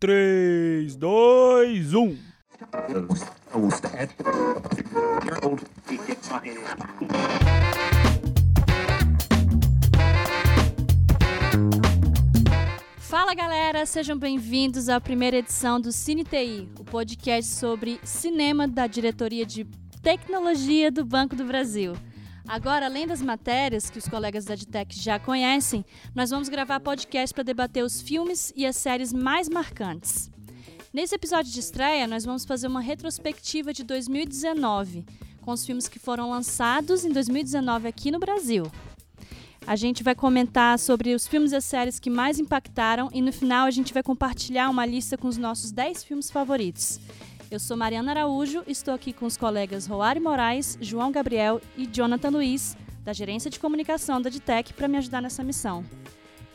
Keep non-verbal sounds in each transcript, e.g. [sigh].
3, 2, 1. Fala galera, sejam bem-vindos à primeira edição do Cine TI, o podcast sobre cinema da diretoria de tecnologia do Banco do Brasil. Agora, além das matérias que os colegas da Edtech já conhecem, nós vamos gravar podcast para debater os filmes e as séries mais marcantes. Nesse episódio de estreia, nós vamos fazer uma retrospectiva de 2019, com os filmes que foram lançados em 2019 aqui no Brasil. A gente vai comentar sobre os filmes e as séries que mais impactaram e no final a gente vai compartilhar uma lista com os nossos 10 filmes favoritos. Eu sou Mariana Araújo, estou aqui com os colegas Roari Moraes, João Gabriel e Jonathan Luiz, da Gerência de Comunicação da Ditec, para me ajudar nessa missão.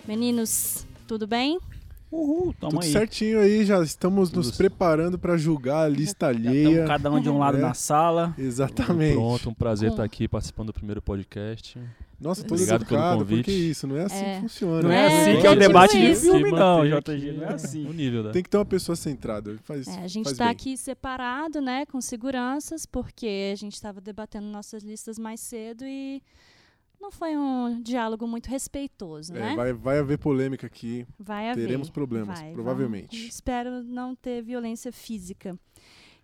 Meninos, tudo bem? Uhul, tamo Tudo aí. certinho aí, já estamos Tudo nos certo. preparando para julgar a lista alheia. cada um de um lado É. na sala. Exatamente. Pronto, um prazer estar aqui participando do primeiro podcast. Nossa, todo Obrigado pelo educado, convite. porque isso, não é assim É. que funciona. Não é, É, assim que é o debate de isso. filme, não, JG. Não é assim. O nível, né? Tem que ter uma pessoa centrada. Faz, É, a gente está aqui separado, né, com seguranças, porque a gente estava debatendo nossas listas mais cedo e não foi um diálogo muito respeitoso, É, né? vai, vai haver polêmica aqui. Vai haver. teremos problemas, Vai, provavelmente. vamos- espero não ter violência física.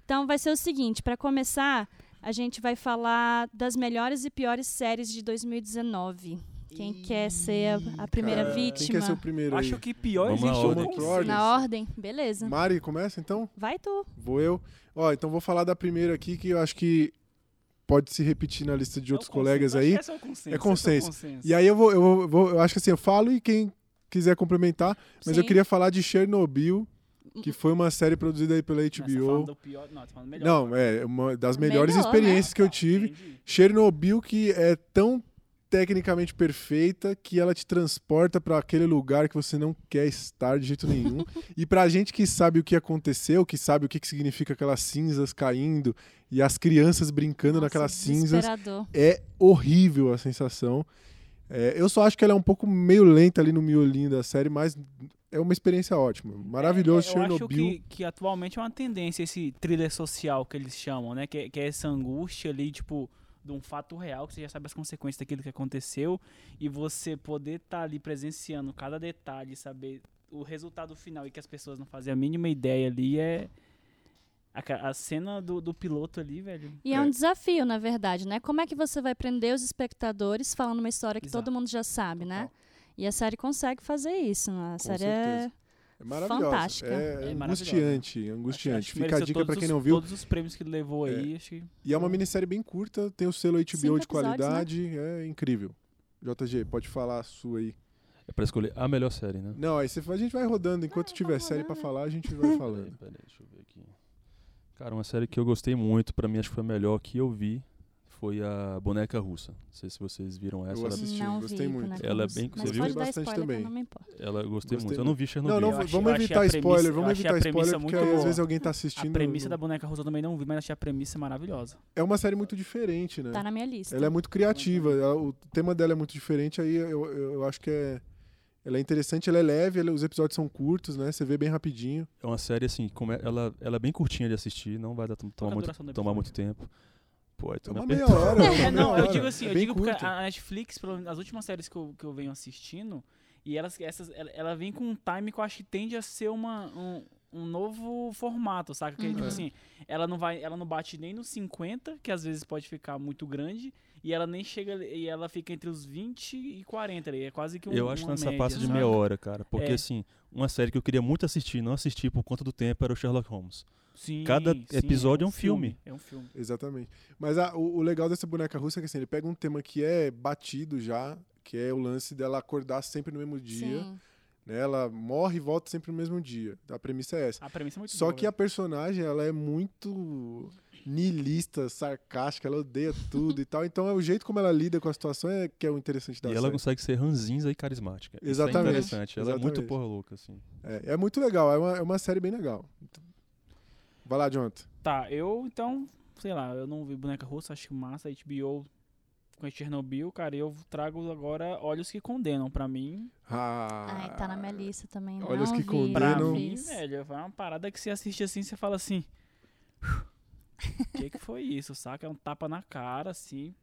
Então vai ser o seguinte, para começar, a gente vai falar das melhores e piores séries de 2019. Quem quer ser a, a primeira Cara, Quem vítima? quer ser o primeiro aí? Acho que pior Vamos na existe ordem. um Ordem. Na ordem? Beleza. Mari, começa então? Vai tu. Vou eu. Ó, então vou falar da primeira aqui, que eu acho que pode se repetir na lista de outros colegas aí. É consenso. É consenso. E aí eu vou, eu vou, eu acho que assim, eu falo e quem quiser complementar, mas eu Sim. queria falar de Chernobyl, que foi uma série produzida aí pela HBO. Do pior, não, falando melhor. Não, é uma das melhores Melhor, experiências né? que eu tive. Entendi. Chernobyl que é tão tecnicamente perfeita que ela te transporta para aquele lugar que você não quer estar de jeito nenhum. [laughs] e pra gente que sabe o que aconteceu, que sabe o que, que significa aquelas cinzas caindo e as crianças brincando Nossa, naquelas cinzas, é horrível a sensação. É, eu só acho que ela é um pouco meio lenta ali no miolinho da série, mas é uma experiência ótima. Maravilhoso É, eu acho Chernobyl. que, que atualmente é uma tendência esse thriller social que eles chamam, né? Que, é- que é essa angústia ali, tipo, de um fato real, que você já sabe as consequências daquilo que aconteceu, e você poder estar ali presenciando cada detalhe, saber o resultado final e que as pessoas não fazem a mínima ideia ali é. A, cena do, do piloto ali, velho. E é. É. um desafio, na verdade, né? Como é que você vai prender os espectadores falando uma história que Exato. todo mundo já sabe, né? E a série consegue fazer isso. Né? A Com série certeza. é É maravilhosa. fantástica. É, É angustiante, angustiante. acho Fica a dica pra todos quem não viu. Todos os prêmios que ele levou aí, acho que. E é uma minissérie bem curta, tem o selo HBO Cinco de episódios, qualidade, é incrível. JG, pode falar a sua aí. É pra escolher a melhor série, né? Não, aí você, a gente vai rodando, enquanto tiver série pra rodando. falar, a gente vai [laughs] Peraí, falando. peraí, deixa eu ver aqui. Cara, uma série que eu gostei muito, pra mim acho que foi a melhor que eu vi, foi a Boneca Russa. Não sei se vocês viram essa. Eu Ela, assisti, não gostei vi, muito. Ela é bem- Mas você viu? Bastante spoiler também. eu não me importa. ela eu gostei, Gostei muito. Eu não vi Chernobyl. Não, não, achei- vamos evitar a spoiler, premissa- vamos a evitar spoiler, porque aí, às boa. vezes alguém tá A assistindo. premissa da boneca russa eu também não vi, mas achei a premissa maravilhosa. É uma série muito diferente, né? Tá na minha lista. Ela é muito criativa, ela- o tema dela é muito diferente, aí eu, eu, eu acho que é. Ela é interessante, ela é leve, ela- os episódios são curtos, né? Você vê bem rapidinho. É uma série assim, como é- ela, ela é bem curtinha de assistir, não vai dar, é tomar, a muito, tomar muito tempo. Pô, aí É me uma meia hora. [laughs] é uma É, meia não, eu digo assim, É eu digo porque curto. a Netflix, as últimas séries que eu, que eu venho assistindo, e elas, essas, ela, ela vem com um time que eu acho que tende a ser uma, um, um novo formato, saca? Que, Uhum. tipo É. assim, ela não vai, ela não bate nem nos 50, que às vezes pode ficar muito grande, e ela nem chega, e ela fica entre os 20 e 40 ali, é quase que um Eu acho que nessa média, passa de saca? meia hora, cara. Porque É. assim, uma série que eu queria muito assistir, não assisti por conta do tempo, era o Sherlock Holmes. Sim, Cada sim, episódio é um filme. É um filme. Exatamente. Mas a- o, o legal dessa boneca russa é que assim, ele pega um tema que é batido já, que é o lance dela acordar sempre no mesmo dia. Sim. Né? Ela morre e volta sempre no mesmo dia. A premissa é essa. A premissa é muito Só boa, que velho. a personagem, ela é muito niilista, sarcástica, ela odeia tudo e tal. Então é o jeito como ela lida com a situação é que é o interessante da e ela consegue ser ranzinza e carismática. Isso Exatamente, é interessante. Ela é muito exatamente. porra louca, assim. É, é muito legal, é uma, é uma série bem legal. Vai lá, Jonathan. Tá, eu então, sei lá, eu não vi boneca russa, acho massa, HBO com a Chernobyl, cara, eu trago agora Olhos que Condenam. Pra mim, Ah, Ai, tá na minha lista também. Olha não que vi, pra condenam. não mim, velho, é uma parada que você assiste assim, você fala assim. O que, que foi isso, saca? É um tapa na cara, assim,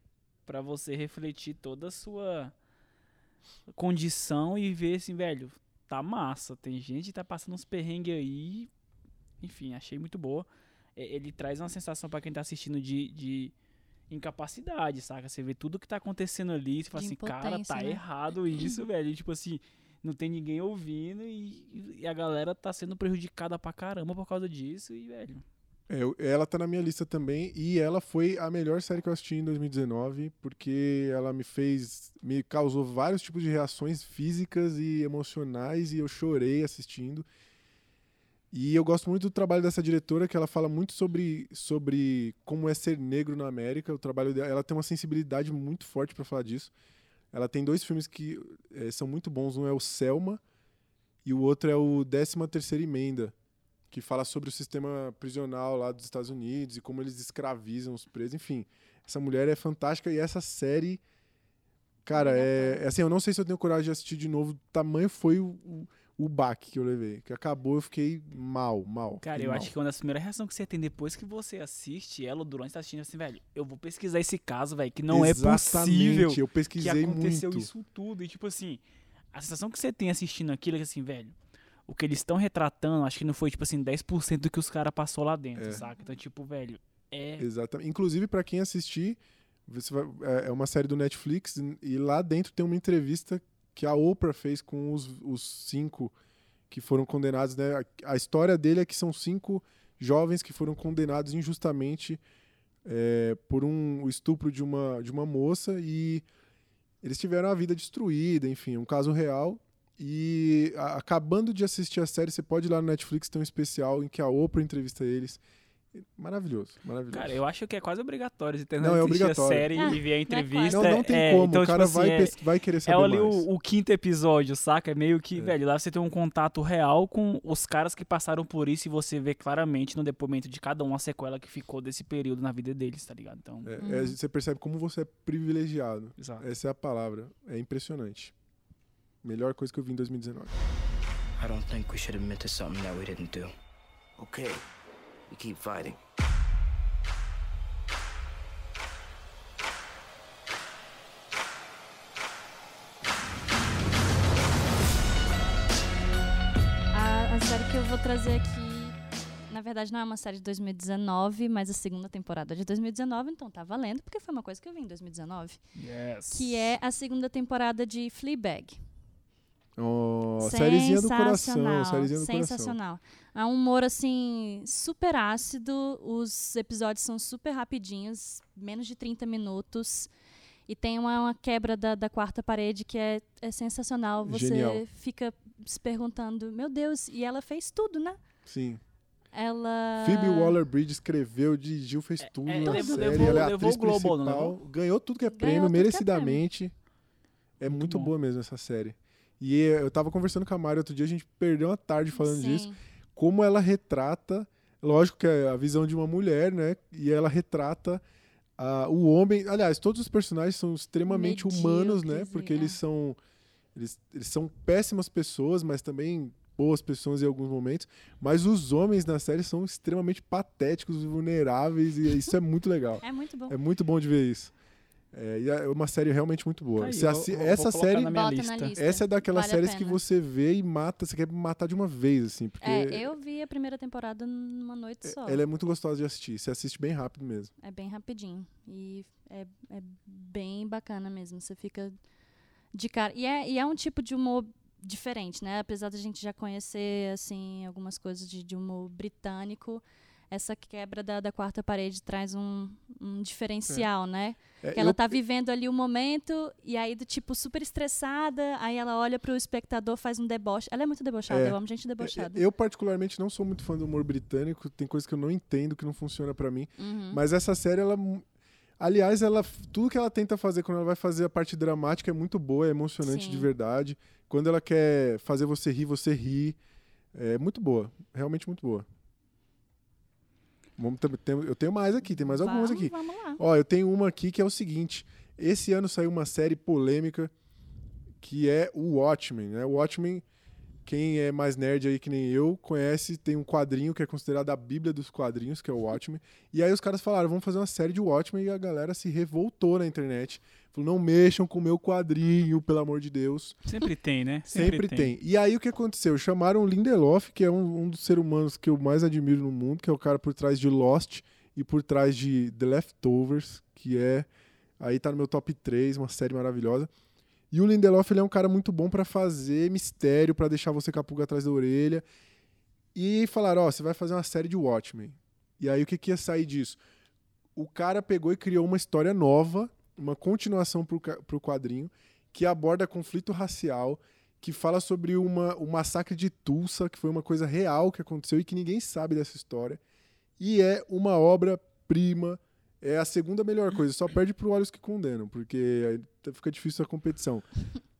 pra você refletir toda a sua condição e ver assim, velho, tá massa. Tem gente que tá passando uns perrengues aí. Enfim, achei muito boa. É, Ele traz uma sensação pra quem tá assistindo de, de incapacidade, saca? Você vê tudo que tá acontecendo ali, você fala De assim, cara, tá né? errado isso, [laughs] velho. E, tipo assim, não tem ninguém ouvindo e, e a galera tá sendo prejudicada pra caramba por causa disso e, velho. É, ela tá na minha lista também e ela foi a melhor série que eu assisti em 2019 porque ela me fez, me causou vários tipos de reações físicas e emocionais e eu chorei assistindo. E eu gosto muito do trabalho dessa diretora que ela fala muito sobre, sobre como é ser negro na América. O trabalho dela, ela tem uma sensibilidade muito forte para falar disso. Ela tem dois filmes que eh, são muito bons. Um é o Selma e o outro é o 13 Terceira Emenda, que fala sobre o sistema prisional lá dos Estados Unidos e como eles escravizam os presos. Enfim, essa mulher é fantástica e essa série, cara, é, é assim, eu não sei se eu tenho coragem de assistir de novo. Tamanho foi o, o, o baque que eu levei, que acabou, eu fiquei mal, mal. Cara, eu mal. acho que uma das primeiras reações que você tem depois que você assiste ela, durante tá assistindo assim, velho, eu vou pesquisar esse caso, velho, que não é possível Exatamente, eu que pesquisei aconteceu muito. isso tudo. E tipo assim, a sensação que você tem assistindo aquilo é que assim, velho, o que eles estão retratando, acho que não foi tipo assim 10% do que os caras passou lá dentro, É. saca? Então, tipo, velho, é Exatamente. Inclusive, pra quem assistir, você vai- é é uma série do Netflix e lá dentro tem uma entrevista que a Oprah fez com os, os cinco que foram condenados. Né? A, a história dele é que são cinco jovens que foram condenados injustamente é, por um o estupro de uma, de uma moça e eles tiveram a vida destruída, enfim, um caso real. E a- acabando de assistir a série, você pode ir lá no Netflix, tem um especial em que a Oprah entrevista eles. Maravilhoso, maravilhoso. Cara, eu acho que é quase obrigatório você ter Não, é assistir obrigatório. a série Ah, e ver a entrevista. Não, não tem é, como. Então, o cara tipo vai, assim, é- pes- vai querer É saber ali mais. o, o quinto episódio, saca? É meio que, É. velho, lá você tem um contato real com os caras que passaram por isso e você vê claramente no depoimento de cada um a sequela que ficou desse período na vida deles, tá ligado? Então, É, é, você percebe como você é privilegiado. exato. Essa é a palavra. É impressionante. Melhor coisa que eu vi em 2019. I don't think we should admit to something that we didn't do. Okay, we keep fighting. A, a série que eu vou trazer aqui, na verdade, não é uma série de 2019, mas a segunda temporada de 2019, então tá valendo, porque foi uma coisa que eu vi em 2019. Yes. Que é a segunda temporada de Fleabag. Oh, sériezinha do coração. Sensacional, Sériezinha do coração. Sensacional. É um humor, assim, super ácido. Os episódios são super rapidinhos, menos de 30 minutos. E tem uma, uma quebra da, da quarta parede que é, é sensacional. Você Genial. fica se perguntando, meu Deus, e ela fez tudo, né? Sim. Ela. Phoebe Waller-Bridge escreveu, dirigiu, fez tudo é, na levou- série. levou- ela é levou atriz o Globo, não principal. levou? Ganhou tudo que é Ganhou prêmio, que é merecidamente. É Muito muito boa mesmo essa série. E eu tava conversando com a Mari outro dia, a gente perdeu uma tarde falando Sim. disso. Como ela retrata, lógico que é a visão de uma mulher, né? E ela retrata ah, o homem. Aliás, todos os personagens são extremamente humanos, né? Medíocres, Porque é. eles são. Eles, eles são péssimas pessoas, mas também boas pessoas em alguns momentos. Mas os homens na série são extremamente patéticos, vulneráveis, e isso é muito legal. [laughs] É muito bom. É muito bom de ver isso. É, e é uma série realmente muito boa. Tá aí, eu- assi- eu essa série. na minha Bota lista. na lista. Essa é daquelas Vale séries que você vê e mata, você quer matar de uma vez, assim, porque É, eu vi a primeira temporada numa noite só. ela é muito gostosa de assistir. Você assiste bem rápido mesmo. É bem rapidinho. E é, é bem bacana mesmo. Você fica de cara. E é, e é um tipo de humor diferente, né? Apesar da gente já conhecer, assim, algumas coisas de, de humor britânico, essa quebra da, da quarta parede traz um, um diferencial, né? É, Que ela eu- tá vivendo ali o momento, e aí do tipo super estressada, aí ela olha pro espectador, faz um deboche. Ela é muito debochada, É. eu amo gente debochada. Eu, particularmente, não sou muito fã do humor britânico. Tem coisas que eu não entendo, que não funciona pra mim. Uhum. Mas essa série, ela. Aliás, ela, tudo que ela tenta fazer quando ela vai fazer a parte dramática é muito boa, é emocionante Sim. de verdade. Quando ela quer fazer você rir, você ri. É muito boa. Realmente muito boa. Vamos, tem- eu tenho mais aqui, tem mais algumas vamos, aqui. Vamos lá. Ó, eu tenho uma aqui que é o seguinte. Esse ano saiu uma série polêmica que é o Watchmen, né? O Watchmen, quem é mais nerd aí que nem eu, conhece, tem um quadrinho que é considerado a bíblia dos quadrinhos, que é o Watchmen. E aí os caras falaram, vamos fazer uma série de Watchmen e a galera se revoltou na internet. Falou, não mexam com o meu quadrinho, pelo amor de Deus. Sempre tem, né? [laughs] Sempre, tem. E aí o que aconteceu? Chamaram o Lindelof, que é um, um dos seres humanos que eu mais admiro no mundo, que é o cara por trás de Lost e por trás de The Leftovers, que é aí tá no meu top 3, uma série maravilhosa. E o Lindelof ele é um cara muito bom pra fazer mistério, pra deixar você com a pulga atrás da orelha. E falaram, ó, você vai fazer uma série de Watchmen. E aí o que, que ia sair disso? O cara pegou e criou uma história nova, uma continuação ca- pro quadrinho, que aborda conflito racial, que fala sobre uma, o massacre de Tulsa, que foi uma coisa real que aconteceu e que ninguém sabe dessa história. E é uma obra-prima. É a segunda melhor coisa, só perde pro Olhos que Condenam, porque fica difícil a competição.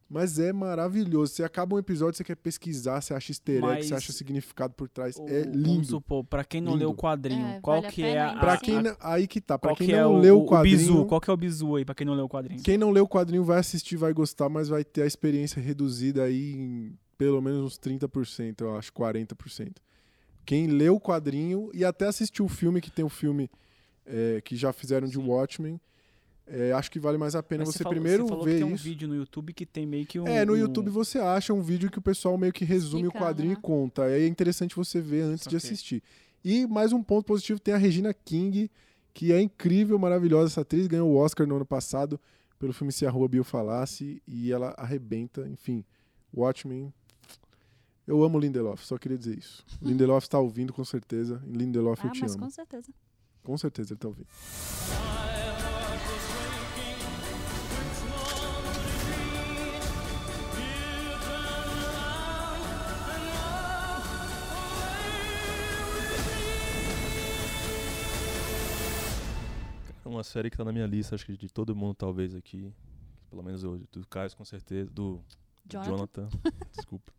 Mas é maravilhoso. Você acaba um episódio, você quer pesquisar, você acha easter egg, Mas você acha significado por trás. O- é Vamos lindo. supor, pra quem não Lindo. leu o quadrinho, É, qual vale que é a, Pra quem a- aí que tá, pra quem que é não o, leu o o quadrinho, bizu? Qual que é o bizu aí, pra quem não leu o quadrinho? quem não leu o quadrinho vai assistir, vai gostar, mas vai ter a experiência reduzida aí em pelo menos uns 30%, eu acho, 40%. Quem leu o quadrinho e até assistiu o filme, que tem o filme é, que já fizeram de Watchmen, é, acho que vale mais a pena Mas você falou- primeiro você falou ver que tem um isso. vídeo no YouTube que tem meio que um... É, no um- YouTube você acha um vídeo que o pessoal meio que resume o Explicando, quadrinho né? e conta. Aí É interessante você ver antes de assistir. E mais um ponto positivo, tem a Regina King, que é incrível, maravilhosa. Essa atriz ganhou o Oscar no ano passado pelo filme Se a Rua Bill Falasse e ela arrebenta, enfim. Watchmen. Eu amo Lindelof, só queria dizer isso. [laughs] Lindelof está ouvindo com certeza. Lindelof, Ah, eu te mas amo. com certeza. Com certeza ele tá ouvindo. Uma série que tá na minha lista, acho que de todo mundo, talvez, aqui. Pelo menos eu, do Caio, com certeza. Do Jonathan. Jonathan, [laughs] desculpa.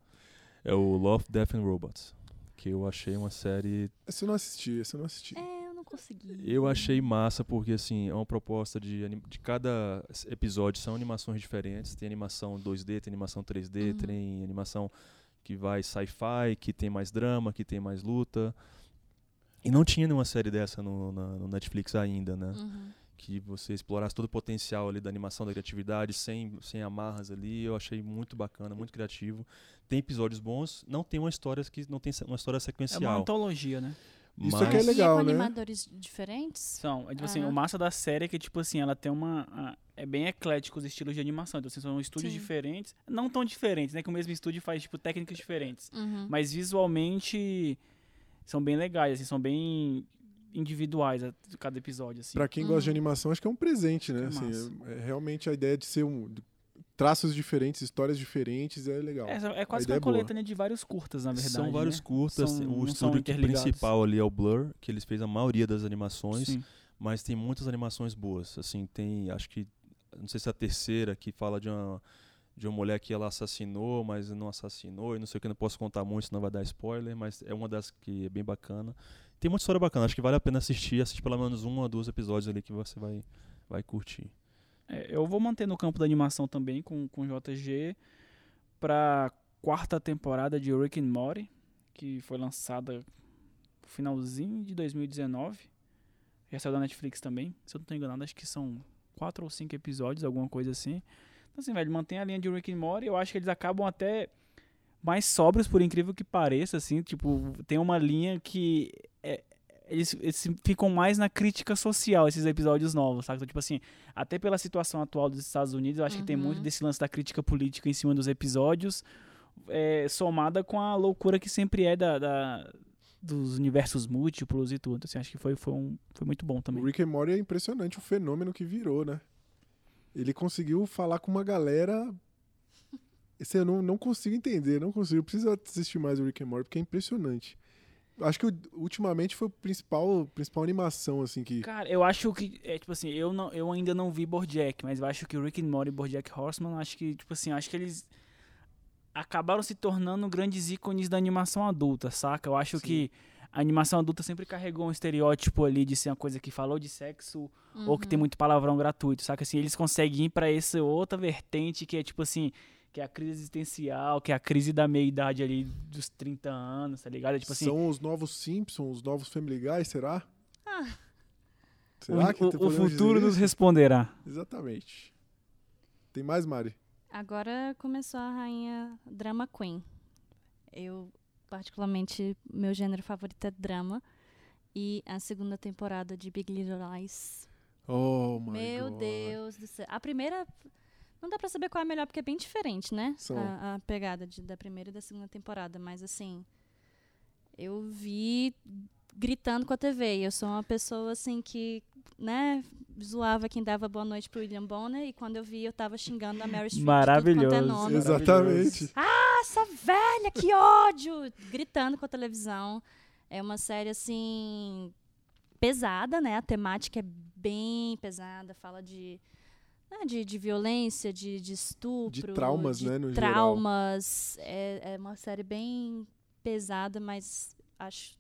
É o Love, Death and Robots. Que eu achei uma série. Esse eu não assisti, esse eu não assisti. É, eu não consegui. Eu achei massa porque, assim, é uma proposta de. anim- De cada episódio são animações diferentes. Tem animação 2D, tem animação 3D, Uhum. tem animação que vai sci-fi, que tem mais drama, que tem mais luta. E não tinha nenhuma série dessa no, na- no Netflix ainda, né? Uhum. que você explorasse todo o potencial ali da animação, da criatividade, sem, sem amarras ali. Eu achei muito bacana, muito criativo. Tem episódios bons, não tem uma história que não tem uma história É uma sequencial. antologia, né? Isso mas aqui é legal, com né? animadores diferentes? São, é, tipo assim, Aham. o massa da série é que, tipo assim, ela tem uma. a- é bem eclético os estilos de animação. Então, assim, são estúdios Sim. diferentes. Não tão diferentes, né? Que o mesmo estúdio faz, tipo, técnicas diferentes. Uhum. Mas visualmente são bem legais, assim, são bem individuais a- cada episódio, assim. Pra quem gosta de Uhum. animação, acho que é um presente, né? É Assim, é, é realmente a ideia de ser um. de- traços diferentes, histórias diferentes, é legal. É, é quase que uma é coletânea de vários curtas, na verdade. são vários né? curtas. São- o estúdio principal ali é o Blur, que eles fez a maioria das animações, Sim. mas tem muitas animações boas. Assim, tem, acho que, não sei se é a terceira que fala de uma de uma mulher que ela assassinou, mas não assassinou, e não sei o que, não posso contar muito, senão vai dar spoiler, mas é uma das que é bem bacana. Tem muita história bacana, acho que vale a pena assistir, assistir pelo menos um ou dois episódios ali que você vai, vai curtir. É, eu vou manter no campo da animação também com, com JG pra quarta temporada de Rick and Morty, que foi lançada no finalzinho de 2019. Já saiu da Netflix também. Se eu não tô enganado, acho que são quatro ou cinco episódios, alguma coisa assim. Então, assim, velho, mantém a linha de Rick and Morty. Eu acho que eles acabam até mais sóbrios, por incrível que pareça, assim. Tipo, tem uma linha que... é- eles, eles ficam mais na crítica social, esses episódios novos, sabe? Então, tipo assim, até pela situação atual dos Estados Unidos, eu acho que tem Uhum. muito desse lance da crítica política em cima dos episódios, é, somada com a loucura que sempre é da, da- dos universos múltiplos e tudo. Assim, acho que foi, foi, um, foi muito bom O também. Rick and Morty é impressionante o fenômeno que virou, né? Ele conseguiu falar com uma galera. Esse eu não, não consigo entender, não consigo. Eu preciso assistir mais o Rick and Morty, porque é impressionante. Acho que ultimamente foi o principal, principal animação, assim, que. Cara, eu acho que, é, tipo assim, eu, não, eu ainda não vi Bojack, mas eu acho que o Rick and Morty e Bojack Horseman, acho que, tipo assim, acho que eles acabaram se tornando grandes ícones da animação adulta, saca? Eu acho Sim. que a animação adulta sempre carregou um estereótipo ali de ser uma coisa que falou de sexo ou que tem Uhum. muito palavrão gratuito, saca? Assim, eles conseguem ir pra essa outra vertente que é tipo assim, que é a crise existencial, que é a crise da meia-idade ali dos 30 anos, tá ligado? É tipo assim, São os novos Simpsons, os novos Family Guy, será? Ah. Será o, que o- o futuro nos responderá. Exatamente. Tem mais, Mari? Agora começou a rainha Drama Queen. Eu, particularmente, meu gênero favorito é drama. E a segunda temporada de Big Little Lies. Oh, my meu God. Deus do céu. A primeira. Não dá pra saber qual é a melhor, porque é bem diferente, né? São. A, a pegada de- da primeira e da segunda temporada. Mas, assim. Eu vi gritando com a TV. Eu sou uma pessoa, assim, que. Né? Zoava quem dava boa noite pro William Bonner. E quando eu vi, eu tava xingando a Mary Streep. quanto é Maravilhoso. nome. Exatamente. Essa velha, que ódio! Gritando com a televisão. É uma série, assim, pesada, né? A temática é bem pesada. Fala de, né, de, de violência, de, de estupro. De traumas, de né, no geral. traumas. É, é uma série bem pesada, mas acho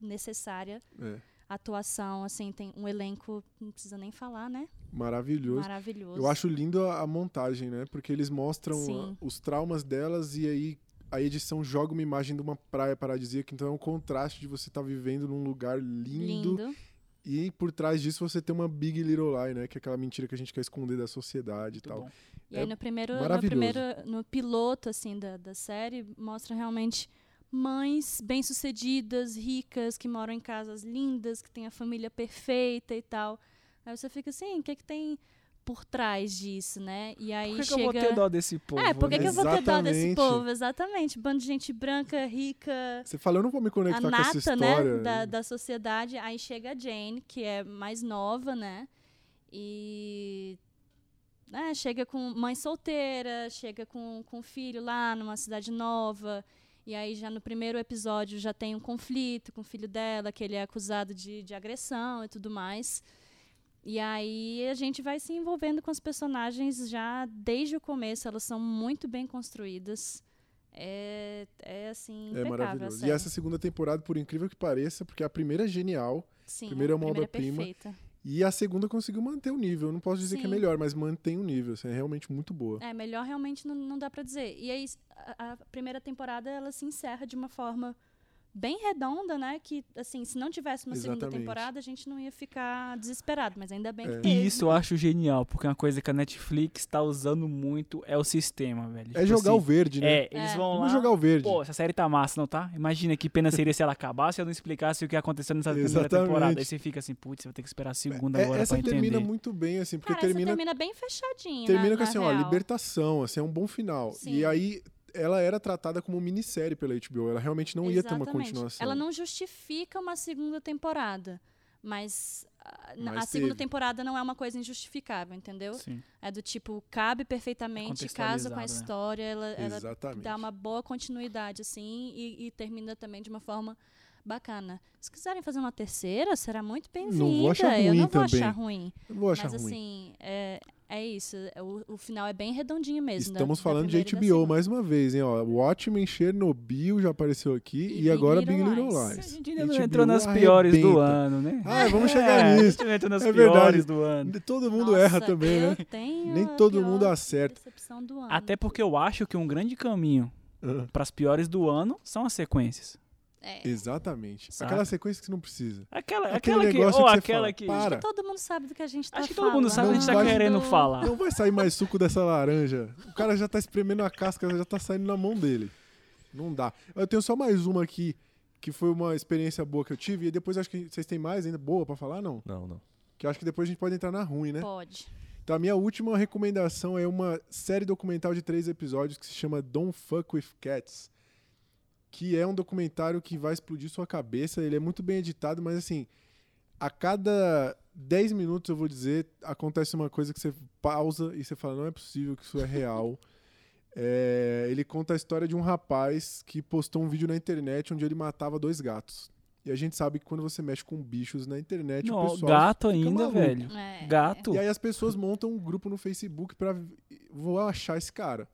necessária. É, atuação, assim, tem um elenco, não precisa nem falar, né? maravilhoso. Maravilhoso. Eu acho lindo a, a montagem, né? Porque eles mostram a- os traumas delas e aí a edição joga uma imagem de uma praia paradisíaca. Então é um contraste de você estar vivendo num lugar lindo, lindo. e por trás disso você tem uma Big Little Lie, né? Que é aquela mentira que a gente quer esconder da sociedade e Muito tal. bom. E aí É no primeiro, no primeiro, no piloto assim da, da série mostra realmente mães bem-sucedidas, ricas, que moram em casas lindas, que têm a família perfeita e tal. Aí você fica assim, o que que tem por trás disso, né? E aí Por que, que chega eu vou ter dó desse povo? É, por que, né? que eu vou ter dó desse povo? Exatamente. Bando de gente branca, rica, Você fala, eu não vou me conectar com essa nata, história. né, da, da sociedade. Aí chega a Jane, que é mais nova, né, e né, chega com mãe solteira, chega com, com filho lá numa cidade nova, e aí já no primeiro episódio já tem um conflito com o filho dela, que ele é acusado de, de agressão e tudo mais. E aí a gente vai se envolvendo com as personagens já desde o começo, elas são muito bem construídas. É, é assim, É maravilhoso. E essa segunda temporada, por incrível que pareça, porque a primeira é genial Sim, primeira é a uma primeira obra-prima. perfeita. E a segunda conseguiu manter o nível. Não posso dizer que é Sim. melhor, mas mantém o nível. assim, é realmente muito boa. É, melhor realmente não, não dá pra dizer. E aí, a, a primeira temporada, ela se encerra de uma forma bem redonda, né? Que, assim, se não tivesse uma segunda Exatamente. temporada, a gente não ia ficar desesperado. Mas ainda bem É. que teve. E isso eu acho genial, porque uma coisa que a Netflix tá usando muito é o sistema, velho. É Tipo jogar assim, o verde, né? É, eles É. vão lá. Vamos jogar o verde. Pô, essa série tá massa, não tá? Imagina que pena seria se ela acabasse e eu não explicasse o que aconteceu nessa primeira temporada. Aí você fica assim, putz, vou ter que esperar a segunda É, agora essa pra entender. termina muito bem, assim, porque Cara, termina, termina bem fechadinha. termina na, com assim, ó, real. libertação, assim, é um bom final. Sim. E aí ela era tratada como minissérie pela HBO, ela realmente não ia ter uma Exatamente. continuação. Ela não justifica uma segunda temporada. Mas a, na- Mas a segunda temporada não é uma coisa injustificável, entendeu? Sim. É do tipo, cabe perfeitamente, casa com a né? história, ela, ela Exatamente. dá uma boa continuidade, assim, e, e termina também de uma forma bacana. Se quiserem fazer uma terceira, será muito bem-vinda. Eu não vou também. achar ruim. Eu não vou achar Mas ruim. assim, é, é isso. é, O, o final é bem redondinho mesmo. da- Estamos da falando de da HBO segunda. mais uma vez, hein? Ó, Watchmen, Chernobyl já apareceu aqui e, E Big agora Little Big Little Lies. Lies. A gente ainda não HBO entrou nas piores do ano, né? Ah, vamos [laughs] chegar É, nisso. A gente entrou nas [laughs] É piores verdade. do ano. Todo mundo Nossa, erra também, eu né? tenho Nem a todo pior mundo acerta. decepção do ano. Até porque eu acho que um grande caminho Ah, pras piores do ano são as sequências. É. Exatamente. Saca? Aquela sequência que você não precisa. Aquela, Aquele aquela que, negócio ou que você aquela fala, que. para. Acho que todo mundo sabe do que a gente tá Acho que todo mundo sabe o que a gente tá querendo falar. Não vai sair mais suco dessa laranja. O cara já tá espremendo a casca, já tá saindo na mão dele. Não dá. Eu tenho só mais uma aqui, que foi uma experiência boa que eu tive. E depois acho que vocês têm mais ainda boa pra falar, não? Não, não. Que eu acho que depois a gente pode entrar na ruim, né? Pode. Então a minha última recomendação é uma série documental de três episódios que se chama Don't Fuck With Cats. Que é um documentário que vai explodir sua cabeça. Ele é muito bem editado, mas assim, a cada 10 minutos, eu vou dizer, acontece uma coisa que você pausa e você fala, não é possível que isso é real. [laughs] É, ele conta a história de um rapaz que postou um vídeo na internet onde ele matava dois gatos. E a gente sabe que quando você mexe com bichos na internet, o Não, pessoal gato ainda, maluco. velho. É. Gato. E aí as pessoas montam um grupo no Facebook pra vou achar esse cara.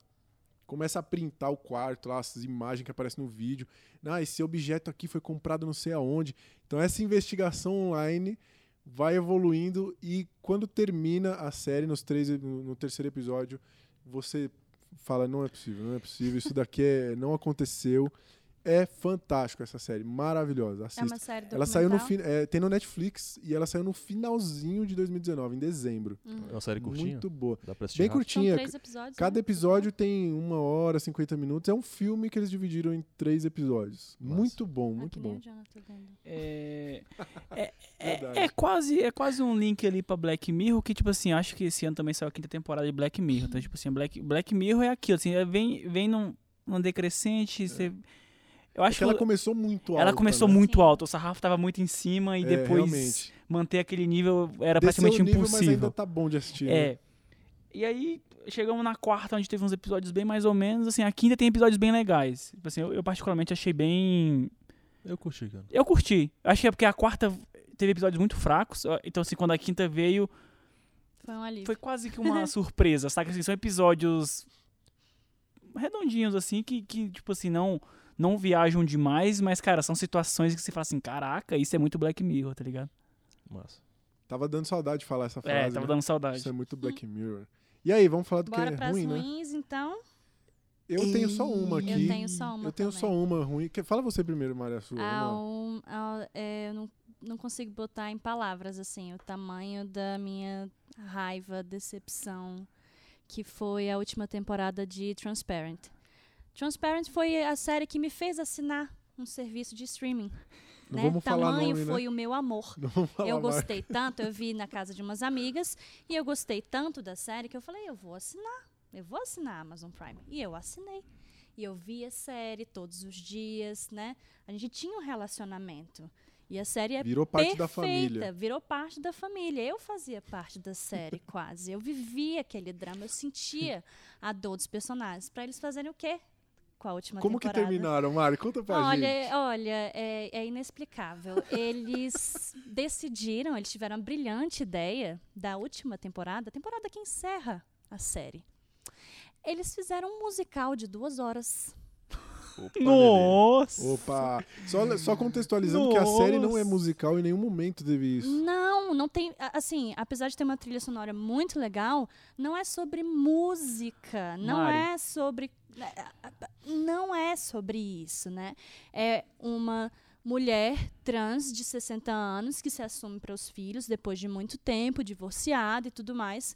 Começa a printar o quarto, lá, as imagens que aparecem no vídeo. Ah, esse objeto aqui foi comprado não sei aonde. Então essa investigação online vai evoluindo e quando termina a série, nos três, no, terceiro episódio, você fala, não é possível, não é possível, isso daqui é, não aconteceu. É fantástico essa série, maravilhosa. É Assista. uma série ela saiu no fin... é, tem no Netflix e ela saiu no finalzinho de 2019, em dezembro. Hum. É uma série curtinha. Muito boa. Dá pra assistir Bem rápido. São curtinha. três episódios. Cada né? episódio tem uma hora, 50 minutos. É um filme que eles dividiram em três episódios. Massa. Muito bom, muito bom. vendo. É, é, [laughs] é, é quase, é quase um link ali pra Black Mirror, que, tipo assim, acho que esse ano também saiu a quinta temporada de Black Mirror. Então, tipo assim, Black, Black Mirror é aquilo, assim, é- vem, vem num, num decrescente. Você, eu É acho que ela começou muito alta. ela começou né? muito Sim. alto, o sarrafo tava muito em cima e É, depois realmente. manter aquele nível era Desceu praticamente nível, Mas impossível. ainda tá bom de assistir. né? É. E aí, chegamos na quarta, onde teve uns episódios bem mais ou menos. Assim, a quinta tem episódios bem legais. Tipo assim, eu, eu particularmente achei bem. Eu curti, cara. Eu curti. Acho que é porque a quarta teve episódios muito fracos. Então, assim, quando a quinta veio, Foi um alívio. foi quase que uma [laughs] surpresa, saca? Assim, são episódios redondinhos, assim, que, que tipo assim, não, não viajam demais, mas, cara, são situações que você fala assim, caraca, isso é muito Black Mirror, tá ligado? Massa. Tava dando saudade de falar essa frase. é, tava né? dando saudade. Isso é muito Black Mirror. E aí, vamos falar do Bora que é pras ruim, né? ruins, então. Eu tenho só uma aqui. Eu tenho só uma Eu tenho também. só uma ruim. Que- Fala você primeiro, Maria Sua. Ah, um- ah, é, eu não, não consigo botar em palavras assim o tamanho da minha raiva, decepção, que foi a última temporada de Transparent. Transparent foi a série que me fez assinar um serviço de streaming. [laughs] Não né? Tamanho nome, né? foi o meu amor. Eu mais. gostei [laughs] tanto, eu vi na casa de umas amigas e eu gostei tanto da série que eu falei, eu vou assinar, eu vou assinar a Amazon Prime. E eu assinei. E eu vi a série todos os dias, né? A gente tinha um relacionamento. E a série é Virou parte perfeita, da família. virou parte da família. Eu fazia parte da série [laughs] quase. Eu vivia aquele drama, eu sentia a dor dos personagens. Pra eles fazerem o quê? Com a última Como que temporada. terminaram, Mari? Conta pra Olha, gente. olha, é, é inexplicável. Eles [laughs] decidiram, eles tiveram a brilhante ideia da última temporada, a temporada que encerra a série. Eles fizeram um musical de duas horas. Opa, Nossa! Opa! Só, só contextualizando que a série não é Nossa. musical, em nenhum momento teve isso. Não, não tem. Assim, apesar de ter uma trilha sonora muito legal, não é sobre música. Não Mari. é sobre. Não é sobre isso, né? É uma mulher trans de 60 anos que se assume para os filhos depois de muito tempo, divorciada e tudo mais.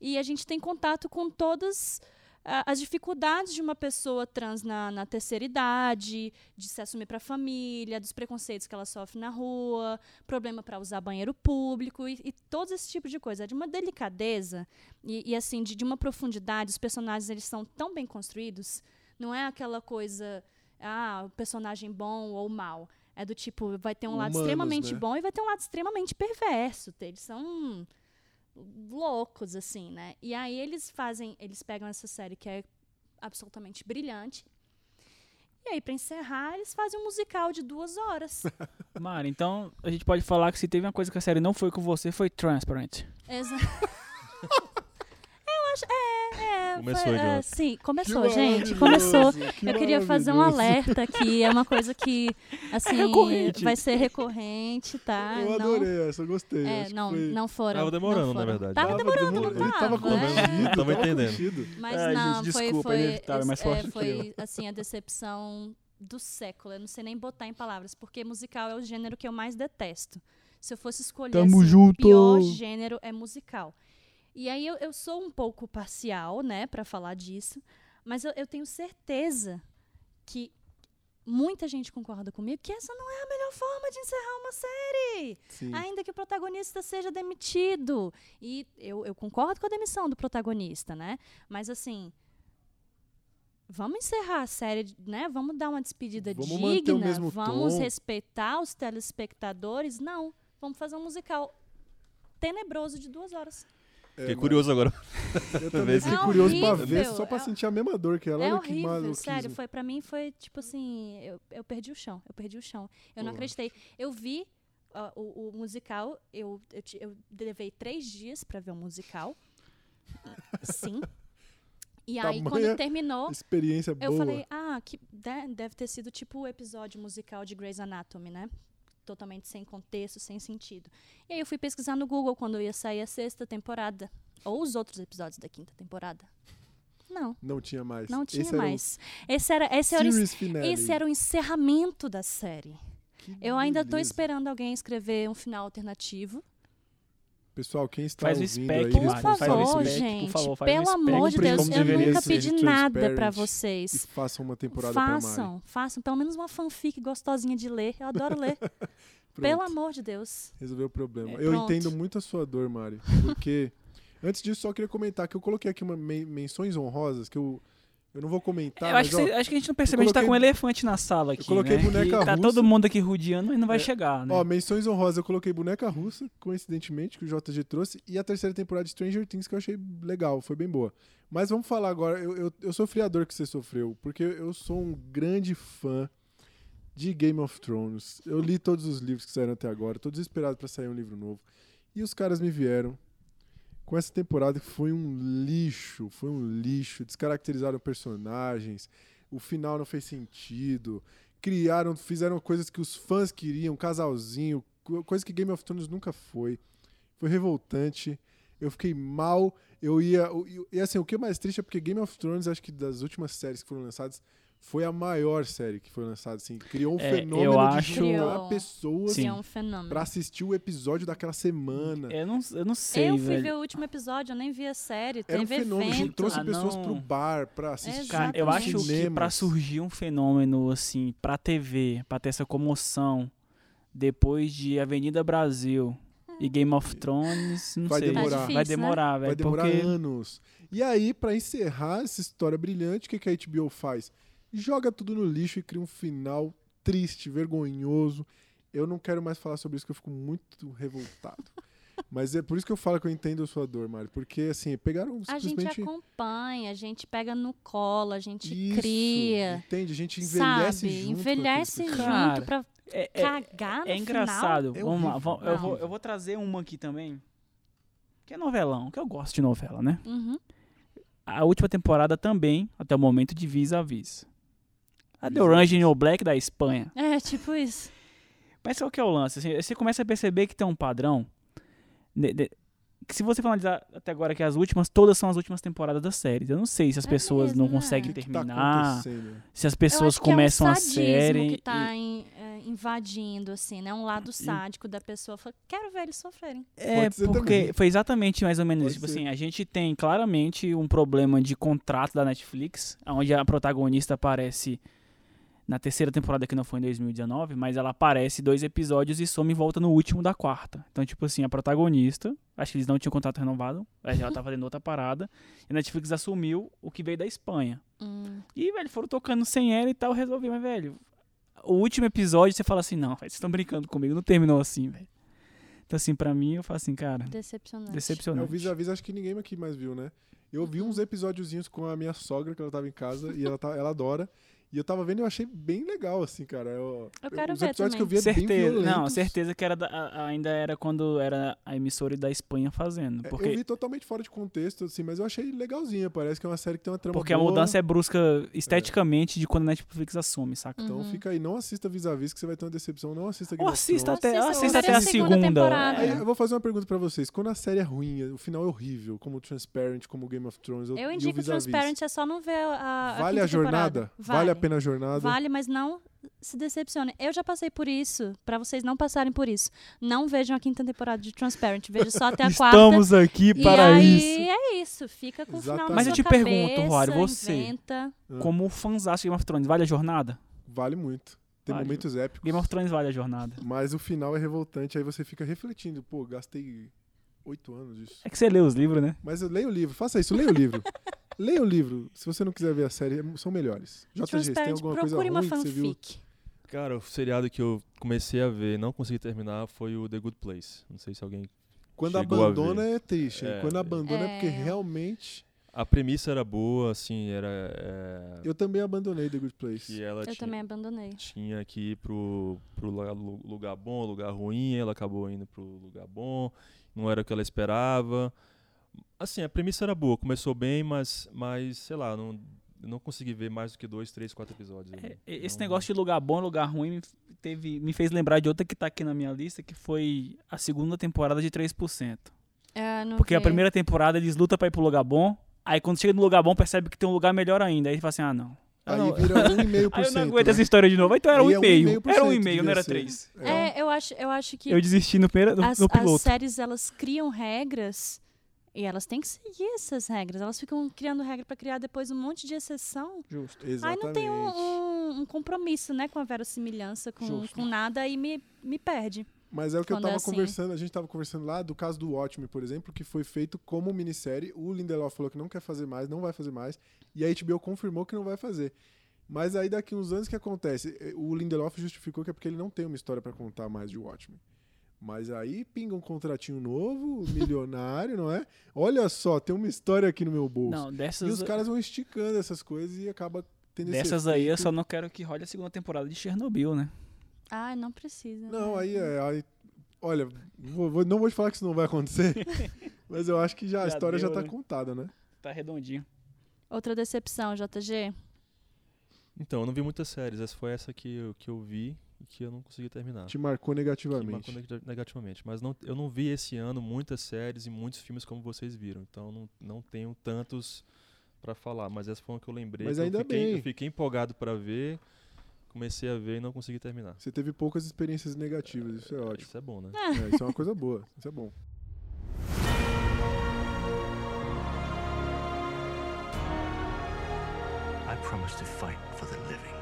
E a gente tem contato com todas as dificuldades de uma pessoa trans na, na terceira idade, de se assumir para a família, dos preconceitos que ela sofre na rua, problema para usar banheiro público e, e todo esse tipo de coisa. É de uma delicadeza e, e, assim, de, de uma profundidade. Os personagens eles são tão bem construídos. Não é aquela coisa, ah, o personagem bom ou mal. É do tipo, vai ter um lado Humanos, extremamente né? bom e vai ter um lado extremamente perverso. Eles são loucos, assim, né? E aí eles fazem, eles pegam essa série que é absolutamente brilhante. E aí, pra encerrar, eles fazem um musical de duas horas. [laughs] Mari, então a gente pode falar que se teve uma coisa que a série não foi com você, foi Transparent. Exa [laughs] Eu acho. É, é. Começou, foi, é, sim, Que começou, gente. maravilhoso, Começou. que Eu queria fazer um alerta aqui. É uma coisa que, [laughs] assim, recorrente. vai ser recorrente, tá? Eu não, adorei essa, eu gostei. É, que não, foi- não foram. Tava demorando, não na foram. verdade. Tava Tava demorando, demorando, não Ele tava tava, é. contido, Tava entendendo. Mas Ai, não, gente, foi, desculpa, foi, é mais é, forte que foi assim, a decepção do século. Eu não sei nem botar em palavras, porque musical é o gênero que eu mais detesto. Se eu fosse escolher Tamo assim, junto! o pior gênero é musical. E aí eu, eu sou um pouco parcial, né, pra falar disso, mas eu, eu tenho certeza que muita gente concorda comigo que essa não é a melhor forma de encerrar uma série Sim. ainda que o protagonista seja demitido. E eu, eu concordo com a demissão do protagonista, né? Mas assim. Vamos encerrar a série, né? Vamos dar uma despedida Vamos digna. vamos tom. respeitar os telespectadores. Não. Vamos fazer um musical tenebroso de duas horas. É, Fiquei mas curioso agora. Eu [laughs] também fiquei se- curioso É pra ver, horrível, só pra é- sentir a mesma dor que ela. é Olha que horrível, sério. Foi, pra mim foi tipo assim, eu, eu perdi o chão. Eu perdi o chão. Eu não acreditei. Eu vi ó, o, o musical, eu, eu, eu levei três dias pra ver o musical. Sim. E [laughs] aí, Tamanha quando terminou, Experiência eu boa. falei, ah, que de- deve ter sido tipo o episódio musical de Grey's Anatomy, né? Totalmente sem contexto, sem sentido. E aí eu fui pesquisar no Google quando ia sair a sexta temporada. Ou os outros episódios da quinta temporada. Não, Não tinha mais. não tinha Esse era mais. Esse era, esse, era, o- esse era o encerramento da série. Que Eu ainda tô beleza. esperando alguém escrever um final alternativo. Pessoal, quem está Faz o ouvindo spec, aí, Por Mário, faz o favor, spec, por gente. favor, faz pelo amor de Deus, eu nunca pedi nada e vocês. façam uma temporada. Façam, façam. Pelo menos uma fanfic gostosinha de ler. Eu adoro ler. [laughs] Pelo amor de Deus. Resolveu o problema. É, eu pronto. entendo muito a sua dor, Mari. Porque, antes disso, só queria comentar que eu coloquei aqui uma men- menções honrosas que eu, eu não vou comentar, eu acho Tá, mas, que, ó, acho que a gente não percebeu, a gente tá coloquei- com um elefante na sala aqui. coloquei né? boneca tá russa. todo mundo aqui rodeando, mas não vai É, chegar, né? Ó, menções honrosas, eu coloquei Boneca Russa, coincidentemente, que o JG trouxe, e a terceira temporada de Stranger Things, que eu achei legal, foi bem boa. Mas vamos falar agora, eu, eu, eu sofri a dor que você sofreu, porque eu sou um grande fã de Game of Thrones. Eu li todos os livros que saíram até agora, tô desesperado pra sair um livro novo. E os caras me vieram com essa temporada que foi um lixo, foi um lixo, descaracterizaram personagens, o final não fez sentido, criaram, fizeram coisas que os fãs queriam, casalzinho, co- coisa que Game of Thrones nunca foi. Foi revoltante. Eu fiquei mal. Eu ia. o- E, e, assim, o que é mais triste é porque Game of Thrones, acho que das últimas séries que foram lançadas, foi a maior série que foi lançada. Assim, criou um É, fenômeno eu de acho- juntar Criou. pessoas é um fenômeno. pra assistir o episódio daquela semana. Eu não, eu não sei, eu fui velho. ver o último episódio, eu nem vi a série. Era um fenômeno. evento. Trouxe Ah, pessoas não. pro bar pra assistir. Cara, eu acho Exatamente. que pra cinemas. surgir um fenômeno assim, pra TV, pra ter essa comoção, depois de Avenida Brasil e Game of Thrones, não Vai sei. demorar. Tá vai difícil, né? demorar, velho. Vai demorar porque anos. E aí, pra encerrar essa história brilhante, o que, que a HBO faz? Joga tudo no lixo e cria um final triste, vergonhoso. Eu não quero mais falar sobre isso, que eu fico muito revoltado. [laughs] Mas é por isso que eu falo que eu entendo a sua dor, Mari. Porque, assim, pegaram A gente simplesmente... acompanha, a gente pega no colo, a gente Isso, cria. entende? A gente envelhece Sabe? junto Envelhece junto Cara, pra é, é- cagar no é engraçado. É Vamos lá, vamos- é eu, vou, eu vou trazer uma aqui também. Que é novelão, que eu gosto de novela, né? final. Uhum. A última temporada também, até o momento, de Vis a Vis. A The Orange and the Black da Espanha. É, tipo isso. Mas qual que é o lance? Assim, você começa a perceber que tem um padrão. de- de- que se você for analisar até agora que as últimas, todas são as últimas temporadas da série. Eu não sei se as É pessoas não mesmo, né? conseguem tá terminar, acontecendo? se as Eu pessoas acho que começam é um a série. que e- tá em- é, invadindo, assim, né? Um lado sádico da pessoa. Fala, Quero ver eles sofrerem. É, porque também. foi exatamente mais ou menos Pode isso. Tipo ser. assim, a gente tem claramente um problema de contrato da Netflix, onde a protagonista aparece na terceira temporada, que não foi em 2019, mas ela aparece dois episódios e some e volta no último da quarta. Então, tipo assim, a protagonista, acho que eles não tinham contrato renovado, ela tá fazendo outra parada, e a Netflix assumiu o que veio da Espanha. Hum, E, velho, foram tocando sem ela e tal, resolvi, mas, velho, o último episódio você fala assim, não, velho, vocês estão brincando comigo, não terminou assim, velho. Então, assim, pra mim, eu falo assim, cara, decepcionante. É, o decepcionante. Vis a Vis acho que ninguém aqui mais viu, né? Eu vi Uhum. uns episódiozinhos com a minha sogra, que ela tava em casa, e ela, tá, ela adora. E eu tava vendo e eu achei bem legal, assim, cara. Eu, Eu quero os ver episódios que eu vi é certeza, bem violentos. não, certeza que era da- a- ainda era quando era a emissora da Espanha fazendo, É, porque Eu vi totalmente fora de contexto, assim, mas eu achei legalzinha. Parece que é uma série que tem uma trama porque a boa. mudança é brusca esteticamente de quando a Netflix assume, saca? Então Uhum. fica aí, não assista Vis-a-Vis que você vai ter uma decepção. Não assista Game Ou of assista Thrones. até, Assista, assista eu até a a segunda segunda. temporada. Aí, é. eu vou fazer uma pergunta pra vocês. Quando a série é ruim, o final é horrível, como Transparent, como Game of Thrones, Eu e o indico Vis-a-Vis, Transparent, é só não ver a. a Vale a jornada? temporada. Vale. a pena a jornada? Vale, mas não se decepcione. Eu já passei por isso, pra vocês não passarem por isso. Não vejam a quinta temporada de Transparent, veja só até a [laughs] quarta. Estamos aqui e para aí isso. é isso, fica com o final Exatamente. na Mas eu te pergunto, cabeça, Rory, você- inventa. Ah, Como fãzaço de Game of Thrones, vale a jornada? Vale muito. Tem Vale. momentos épicos. Game of Thrones vale a jornada. Mas o final é revoltante, aí você fica refletindo, pô, gastei oito anos disso. É que você lê os livros, né? Mas eu leio o livro, faça isso, leia o livro. [laughs] leia o livro. Se você não quiser ver a série, são melhores. JG, você tem alguma coisa procure ruim uma que você viu? fanfic. Cara, o seriado que eu comecei a ver e não consegui terminar foi o The Good Place. Não sei se alguém. Quando abandona ver. é triste. É. Quando abandona é, porque É. realmente. A premissa era boa, assim, era. é, Eu também abandonei The Good Place. Eu tinha, também abandonei. tinha que ir pro, pro lugar, lu- lugar bom, lugar ruim, ela acabou indo pro lugar bom, não era o que ela esperava. Assim, a premissa era boa, começou bem, mas, mas sei lá, não, eu não consegui ver mais do que dois, três, quatro episódios. É, Eu esse não- negócio de lugar bom, lugar ruim, me, teve, me fez lembrar de outra que tá aqui na minha lista, que foi a segunda temporada de 3%. É, não Porque a vi. primeira temporada eles lutam pra ir pro lugar bom, aí quando chega no lugar bom percebe que tem um lugar melhor ainda. Aí fala assim, ah não. Eu Aí não- vira 1,5%. [laughs] Aí eu não aguento né? essa história de novo. Então era Aí é 1,5. Era 1,5% 1,5, não era devia ser. 3. É, eu acho, eu acho que Eu desisti no, primeiro, no, as, no as piloto. séries elas criam regras e elas têm que seguir essas regras. Elas ficam criando regra pra criar depois um monte de exceção. Justo. Aí Exatamente. não tem um, um- um compromisso, né, com a verossimilhança, com, Justo. com nada e me, me perde. Mas é o que eu Quando é tava assim. conversando, a gente tava conversando lá do caso do Watchmen, por exemplo, que foi feito como minissérie. O Lindelof falou que não quer fazer mais, não vai fazer mais. E a HBO confirmou que não vai fazer. Mas aí daqui uns anos o que acontece? O Lindelof justificou que é porque ele não tem uma história pra contar mais de Watchmen. Mas aí pinga um contratinho novo, milionário, [laughs] não é? Olha só, tem uma história aqui no meu bolso. Não, e dessas, os caras vão esticando essas coisas e acaba tendo esse dessas aí eu só não quero que role a segunda temporada de Chernobyl, né? Ai, não precisa. Não, né? aí é. Aí, olha, vou- vou- não vou te falar que isso não vai acontecer, [laughs] mas eu acho que já, a Já história já deu, tá né? contada, né? Tá redondinho. Outra decepção, JG. Então, eu não vi muitas séries. Essa foi essa que eu, que eu vi e que eu não consegui terminar. Te marcou Que negativamente. marcou neg- negativamente. Mas não, eu não vi esse ano muitas séries e muitos filmes como vocês viram. Então não, não tenho tantos pra falar. Mas essa foi uma que eu lembrei. Mas ainda eu fiquei, bem. Eu fiquei empolgado pra ver. Comecei a ver e não consegui terminar. Você teve poucas experiências negativas, isso é É, ótimo. Isso é bom, né? É, isso é uma coisa boa, isso é bom. I promise to fight for the living.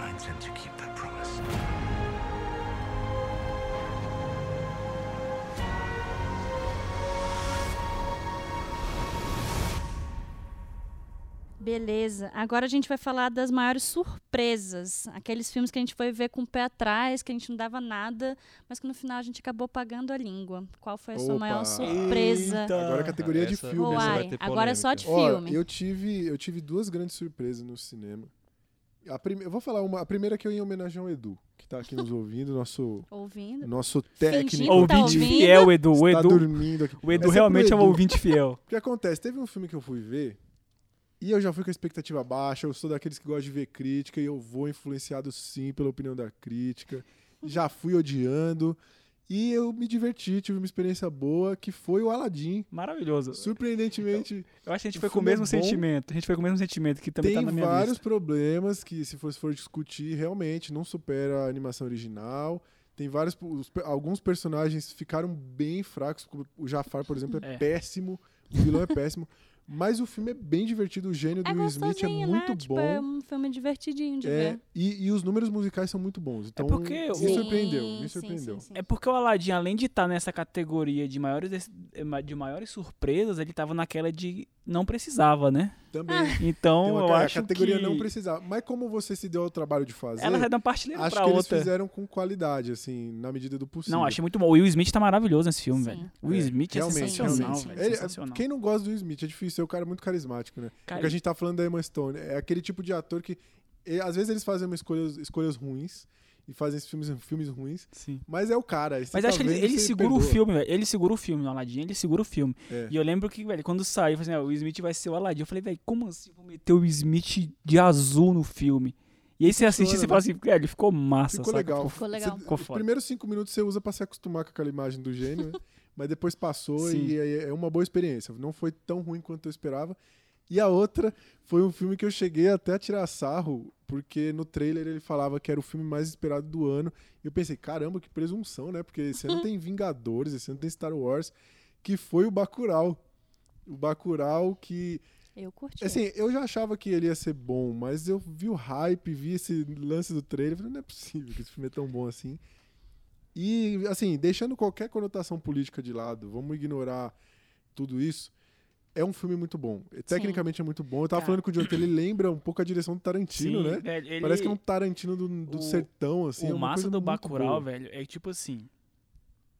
I intend to keep Beleza. Agora a gente vai falar das maiores surpresas. Aqueles filmes que a gente foi ver com o pé atrás, que a gente não dava nada, mas que no final a gente acabou pagando a língua. Qual foi a sua Opa. maior surpresa? Eita. Agora a categoria de Essa- filme. essa né? vai Uai, ter agora é só de polêmica. Ó, filme. eu tive, eu tive duas grandes surpresas no cinema. A prime... Eu vou falar uma. A primeira que eu ia em homenagem ao Edu, que tá aqui nos [laughs] ouvindo, nosso, Ouvindo? nosso técnico. tá Ouvinte ouvindo? fiel, Edu. O está Edu, dormindo aqui. o Edu Essa é realmente é um Edu. ouvinte fiel. [laughs] O que acontece? Teve um filme que eu fui ver e eu já fui com a expectativa baixa. Eu sou daqueles que gostam de ver crítica e eu vou influenciado sim pela opinião da crítica. [laughs] Já fui odiando e eu me diverti, tive uma experiência boa que foi o Aladdin. Maravilhoso. Surpreendentemente, Eu acho que a gente foi com o é mesmo bom. sentimento. A gente foi com o mesmo sentimento que também tem tá na minha vários lista. problemas que, se for, se for discutir, realmente não supera a animação original. Tem vários. os alguns personagens ficaram bem fracos. O Jafar, por exemplo, é, É. péssimo. O vilão é péssimo. [laughs] Mas o filme é bem divertido. O gênio do É Will Smith é gostosinho, muito né? Tipo, bom. é um filme divertidinho de É, ver. e, e os números musicais são muito bons. Então, porque me o- surpreendeu. Sim, Me sim, surpreendeu. sim, sim. É porque o Aladdin, além de estar nessa categoria de maiores, de maiores surpresas, ele tava naquela de não precisava, né? Também. Então, Tem uma eu ca- acho categoria que não precisava. Mas como você se deu ao trabalho de fazer, ela vai dar uma partilha acho que eles outra. fizeram com qualidade, assim, na medida do possível. Não, achei muito bom. O Will Smith tá maravilhoso nesse filme, Sim. velho. O Will É, Smith é realmente, sensacional, realmente. velho. Ele- sensacional. quem não gosta do Will Smith é difícil, é um cara muito carismático, né? Cara, o que a gente tá falando da Emma Stone é aquele tipo de ator que às vezes eles fazem escolhas ruins e fazem esses filmes, filmes ruins, Sim. mas é o cara. Mas tá acho que ele, ele segura o filme, velho. Ele segura o filme no Aladdin, ele segura o filme. É. E eu lembro que, velho, quando saiu, eu falei assim, ah, o Smith vai ser o Aladdin. Eu falei, velho, como assim vou meter o Smith de azul no filme? E aí você assiste e você fala assim, velho, ele ficou massa, Ficou saca? legal. Ficou legal. Você- Ficou os primeiros cinco minutos você usa pra se acostumar com aquela imagem do gênio, né? [laughs] mas depois passou Sim. e é é uma boa experiência. Não foi tão ruim quanto eu esperava. E a outra foi um filme que eu cheguei até a tirar sarro, porque no trailer ele falava que era o filme mais esperado do ano. E eu pensei, caramba, que presunção, né? Porque esse ano tem Vingadores, esse ano tem Star Wars, que foi o Bacurau. O Bacurau que Eu curti. Assim, eu já achava que ele ia ser bom, mas eu vi o hype, vi esse lance do trailer, falei, não é possível que esse filme é tão bom assim. E, assim, deixando qualquer conotação política de lado, vamos ignorar tudo isso. É um filme muito bom. Tecnicamente é muito bom. Eu tava Cara. falando com o Jonathan, ele lembra um pouco a direção do Tarantino, Sim, né? velho, ele- Parece que é um Tarantino do, do o- sertão, assim. é o uma massa do Bacurau, boa. velho, é tipo assim,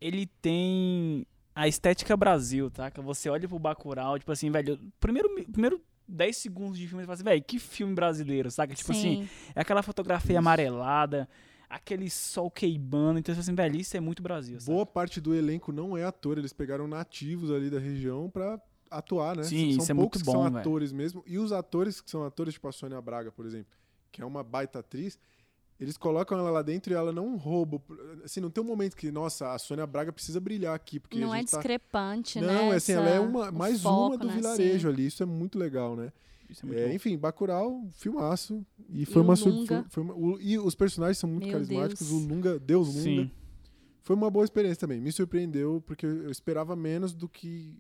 ele tem a estética Brasil, tá? Que você olha pro Bacurau, tipo assim, velho, primeiro, primeiro 10 segundos de filme, você fala assim, velho, que filme brasileiro, saca? Tipo assim, Sim. é aquela fotografia amarelada, aquele sol queimando. Então, assim, velho, isso é muito Brasil. sabe? Boa parte do elenco não é ator, eles pegaram nativos ali da região pra atuar, né? Sim, são isso é poucos muito que são bom, velho. atores mesmo. E os atores que são atores, tipo a Sônia Braga, por exemplo, que é uma baita atriz, eles colocam ela lá dentro e ela não rouba. Assim, não tem um momento que, nossa, a Sônia Braga precisa brilhar aqui, porque não a é tá... discrepante, né? Não, é assim, ela é uma, mais foco, uma do né, vilarejo assim. ali. Isso é muito legal, né? Isso é muito É, enfim, Bacurau, filmaço. E foi o uma sur- Lunga. foi- foi uma- o- E os personagens são muito Meu carismáticos. Deus. O Lunga, Deus Lunga. Sim. Foi uma boa experiência também. Me surpreendeu, porque eu esperava menos do que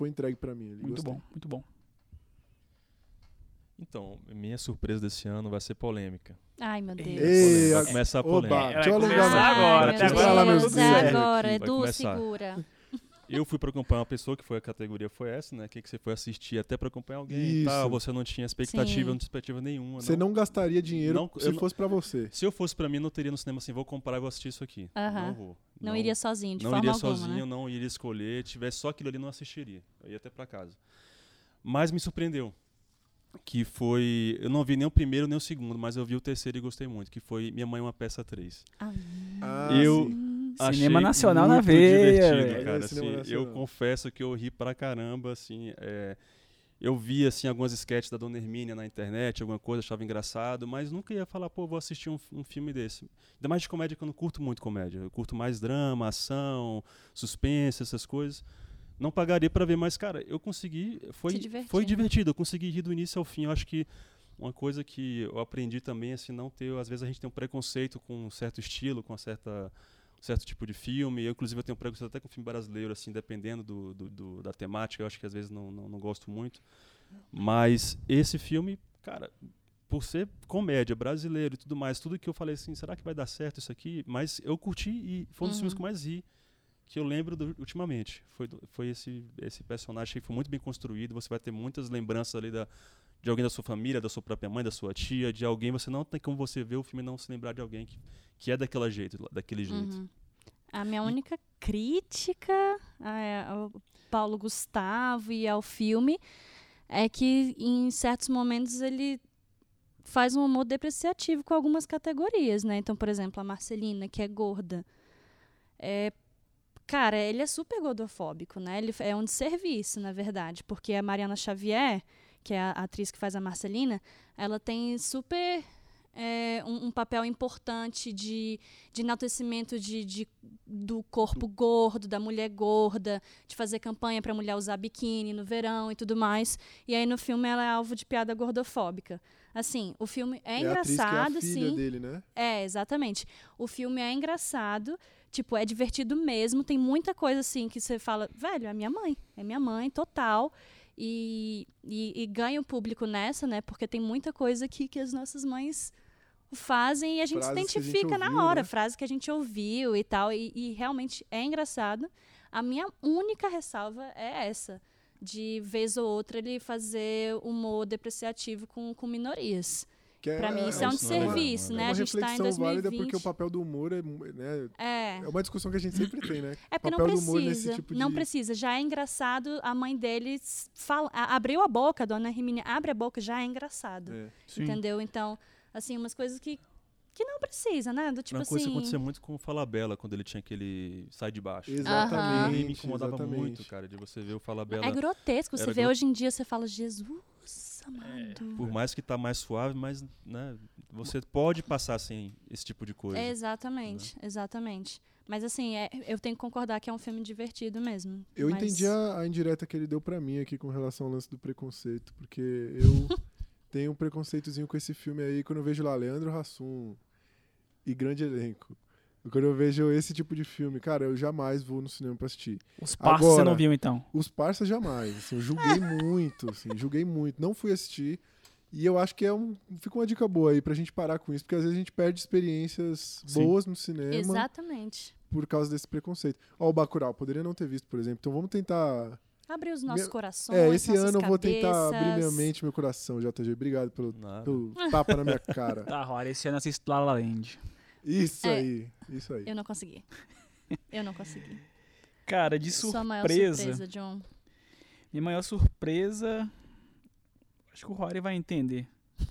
foi entregue pra mim. ali. Muito Gostei. bom, muito bom. Então, minha surpresa desse ano vai ser polêmica. Ai, meu Deus. Ei, vai a- começar a Oba, polêmica. deixa eu agora, Ai, até meu agora. Deus, agora. Edu, segura. Eu fui pra acompanhar uma pessoa que foi a categoria foi essa, né? Que, que você foi assistir até pra acompanhar alguém e Isso. tal. Você não tinha expectativa, Sim. não tinha expectativa nenhuma. Você não gastaria dinheiro Não, se não- fosse pra você. Se eu fosse pra mim, não teria no cinema assim, vou comprar e vou assistir isso aqui. Aham. Não vou. Não, iria sozinho, de não forma iria alguma, sozinho, né? eu não iria escolher. Tivesse só aquilo ali, não assistiria. Eu ia até pra casa. Mas me surpreendeu. Que foi. Eu não vi nem o primeiro nem o segundo, mas eu vi o terceiro e gostei muito. Que foi Minha Mãe é uma Peça 3. Ah, Ah, Eu- sim. Achei Cinema nacional na veia, divertido, cara. É, assim, eu confesso que eu ri pra caramba, assim. é, eu vi, assim, algumas sketches da Dona Hermínia na internet, alguma coisa, achava engraçado, mas nunca ia falar, pô, vou assistir um, um filme desse. Ainda mais de comédia, que eu não curto muito comédia. Eu curto mais drama, ação, suspense, essas coisas. Não pagaria pra ver, mas, cara, eu consegui. Foi, foi divertido, eu consegui rir do início ao fim. Eu acho que uma coisa que eu aprendi também, assim, não ter. Às vezes a gente tem um preconceito com um certo estilo, com uma certa certo tipo de filme. Eu, inclusive, eu tenho um preconceito até com filme brasileiro, assim, dependendo do, do- do- da temática. Eu acho que às vezes não, não, não gosto muito. Mas esse filme, cara, por ser comédia, brasileiro e tudo mais, tudo que eu falei assim, será que vai dar certo isso aqui? Mas eu curti e foi um dos filmes Uhum. que eu mais ri que eu lembro do- ultimamente. Foi, foi esse, esse personagem que foi muito bem construído. Você vai ter muitas lembranças ali da, de alguém da sua família, da sua própria mãe, da sua tia, de alguém. Você não tem como você ver o filme e não se lembrar de alguém que, que é daquela jeito, daquele jeito. Uhum. A minha única crítica a- ao Paulo Gustavo e ao filme é que em certos momentos ele faz um humor depreciativo com algumas categorias, né? Então, por exemplo, a Marcelina, que é gorda. É, cara, ele é super gordofóbico, né? Ele é um desserviço, na verdade, porque a Mariana Xavier, que é a atriz que faz a Marcelina, ela tem super é, um, um papel importante de, de enaltecimento de, de- do corpo gordo, da mulher gorda, de fazer campanha para a mulher usar biquíni no verão e tudo mais. E aí no filme ela é alvo de piada gordofóbica. Assim, o filme é, É a atriz que é a engraçado, filha sim. dele, né? É, exatamente. O filme é engraçado, tipo, é divertido mesmo. Tem muita coisa assim que você fala, velho, é minha mãe, é minha mãe, total. E, e, e ganha o público nessa, né? Porque tem muita coisa aqui que as nossas mães fazem e a gente se Frases que a gente identifica na ouviu, hora, né? frase que a gente ouviu e tal. E, e realmente é engraçado. A minha única ressalva é essa. De vez ou outra ele fazer humor depreciativo com, com minorias. Que Pra mim isso é um não é legal, desserviço, não é né? É A uma gente tá em reflexão válida 2020. porque o papel do humor é, né, É. é uma discussão que a gente sempre tem, né? É porque não papel do humor precisa. nesse tipo Não de- precisa. Já é engraçado a mãe deles fala, a- abriu a boca, a dona Hermínia abre a boca, já é engraçado. É. Entendeu? Então, assim, umas coisas que, que não precisa, né? Do tipo uma coisa que assim. acontecia muito com o Falabella, quando ele tinha aquele sai de baixo. Exatamente. Ele me incomodava exatamente. muito, cara, de você ver o Falabella. É grotesco. Você Era vê gro- hoje em dia, você fala, Jesus amado. Por mais que tá mais suave, mas né, você pode passar sem esse tipo de coisa. Exatamente, exatamente. Mas assim, é- eu tenho que concordar que é um filme divertido mesmo. Eu Mas- entendi a, a indireta que ele deu pra mim aqui com relação ao lance do preconceito, porque eu [laughs] tenho um preconceitozinho com esse filme aí quando eu vejo lá Leandro Hassum e grande elenco. Quando eu vejo esse tipo de filme, cara, eu jamais vou no cinema pra assistir. Os passos você não viu, então. Os parças jamais, assim, eu julguei [laughs] muito, assim, julguei muito, não fui assistir. E eu acho que é um, fica uma dica boa aí pra gente parar com isso, porque às vezes a gente perde experiências Sim. boas no cinema Exatamente. por causa desse preconceito. Ó, o Bacurau, poderia não ter visto, por exemplo. Então vamos tentar Abrir os nossos Meu- corações. É, esse ano eu vou tentar abrir minha mente, meu coração, JG. Obrigado pelo, pelo tapa na minha cara. [laughs] Tá, Rory, esse ano assisto La La Land. Isso É. aí, isso aí. Eu não consegui. Eu não consegui. Cara, de Sua maior surpresa, surpresa, John. minha maior surpresa, acho que o Rory vai entender.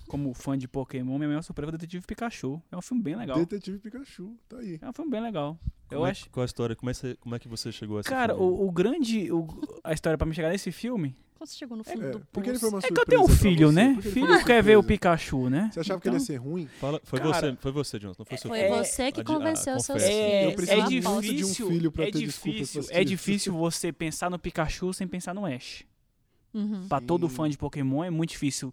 como fã de Pokémon, minha maior surpresa é o Detetive Pikachu. É um filme bem legal. Detetive Pikachu, tá aí. É um filme bem legal. Eu Como é, acho. Qual a história? Como é, que você- como é que você chegou a essa Cara, o, o grande. o- a história pra me chegar nesse filme Como você chegou no fundo É, do foi poço? é que eu tenho um filho, você? né? Foi Filho quer ver o? Pikachu, né? Você achava que ele ia Então, ser ruim? Fala, foi Cara, você, foi você, Johnson, não foi seu Foi filho. você que ah, convenceu seus confere. É, Eu preciso é muito de um difícil, filho pra é ter difícil, é difícil você pensar no Pikachu sem pensar no Ash. Uhum. Pra todo fã de Pokémon é muito difícil.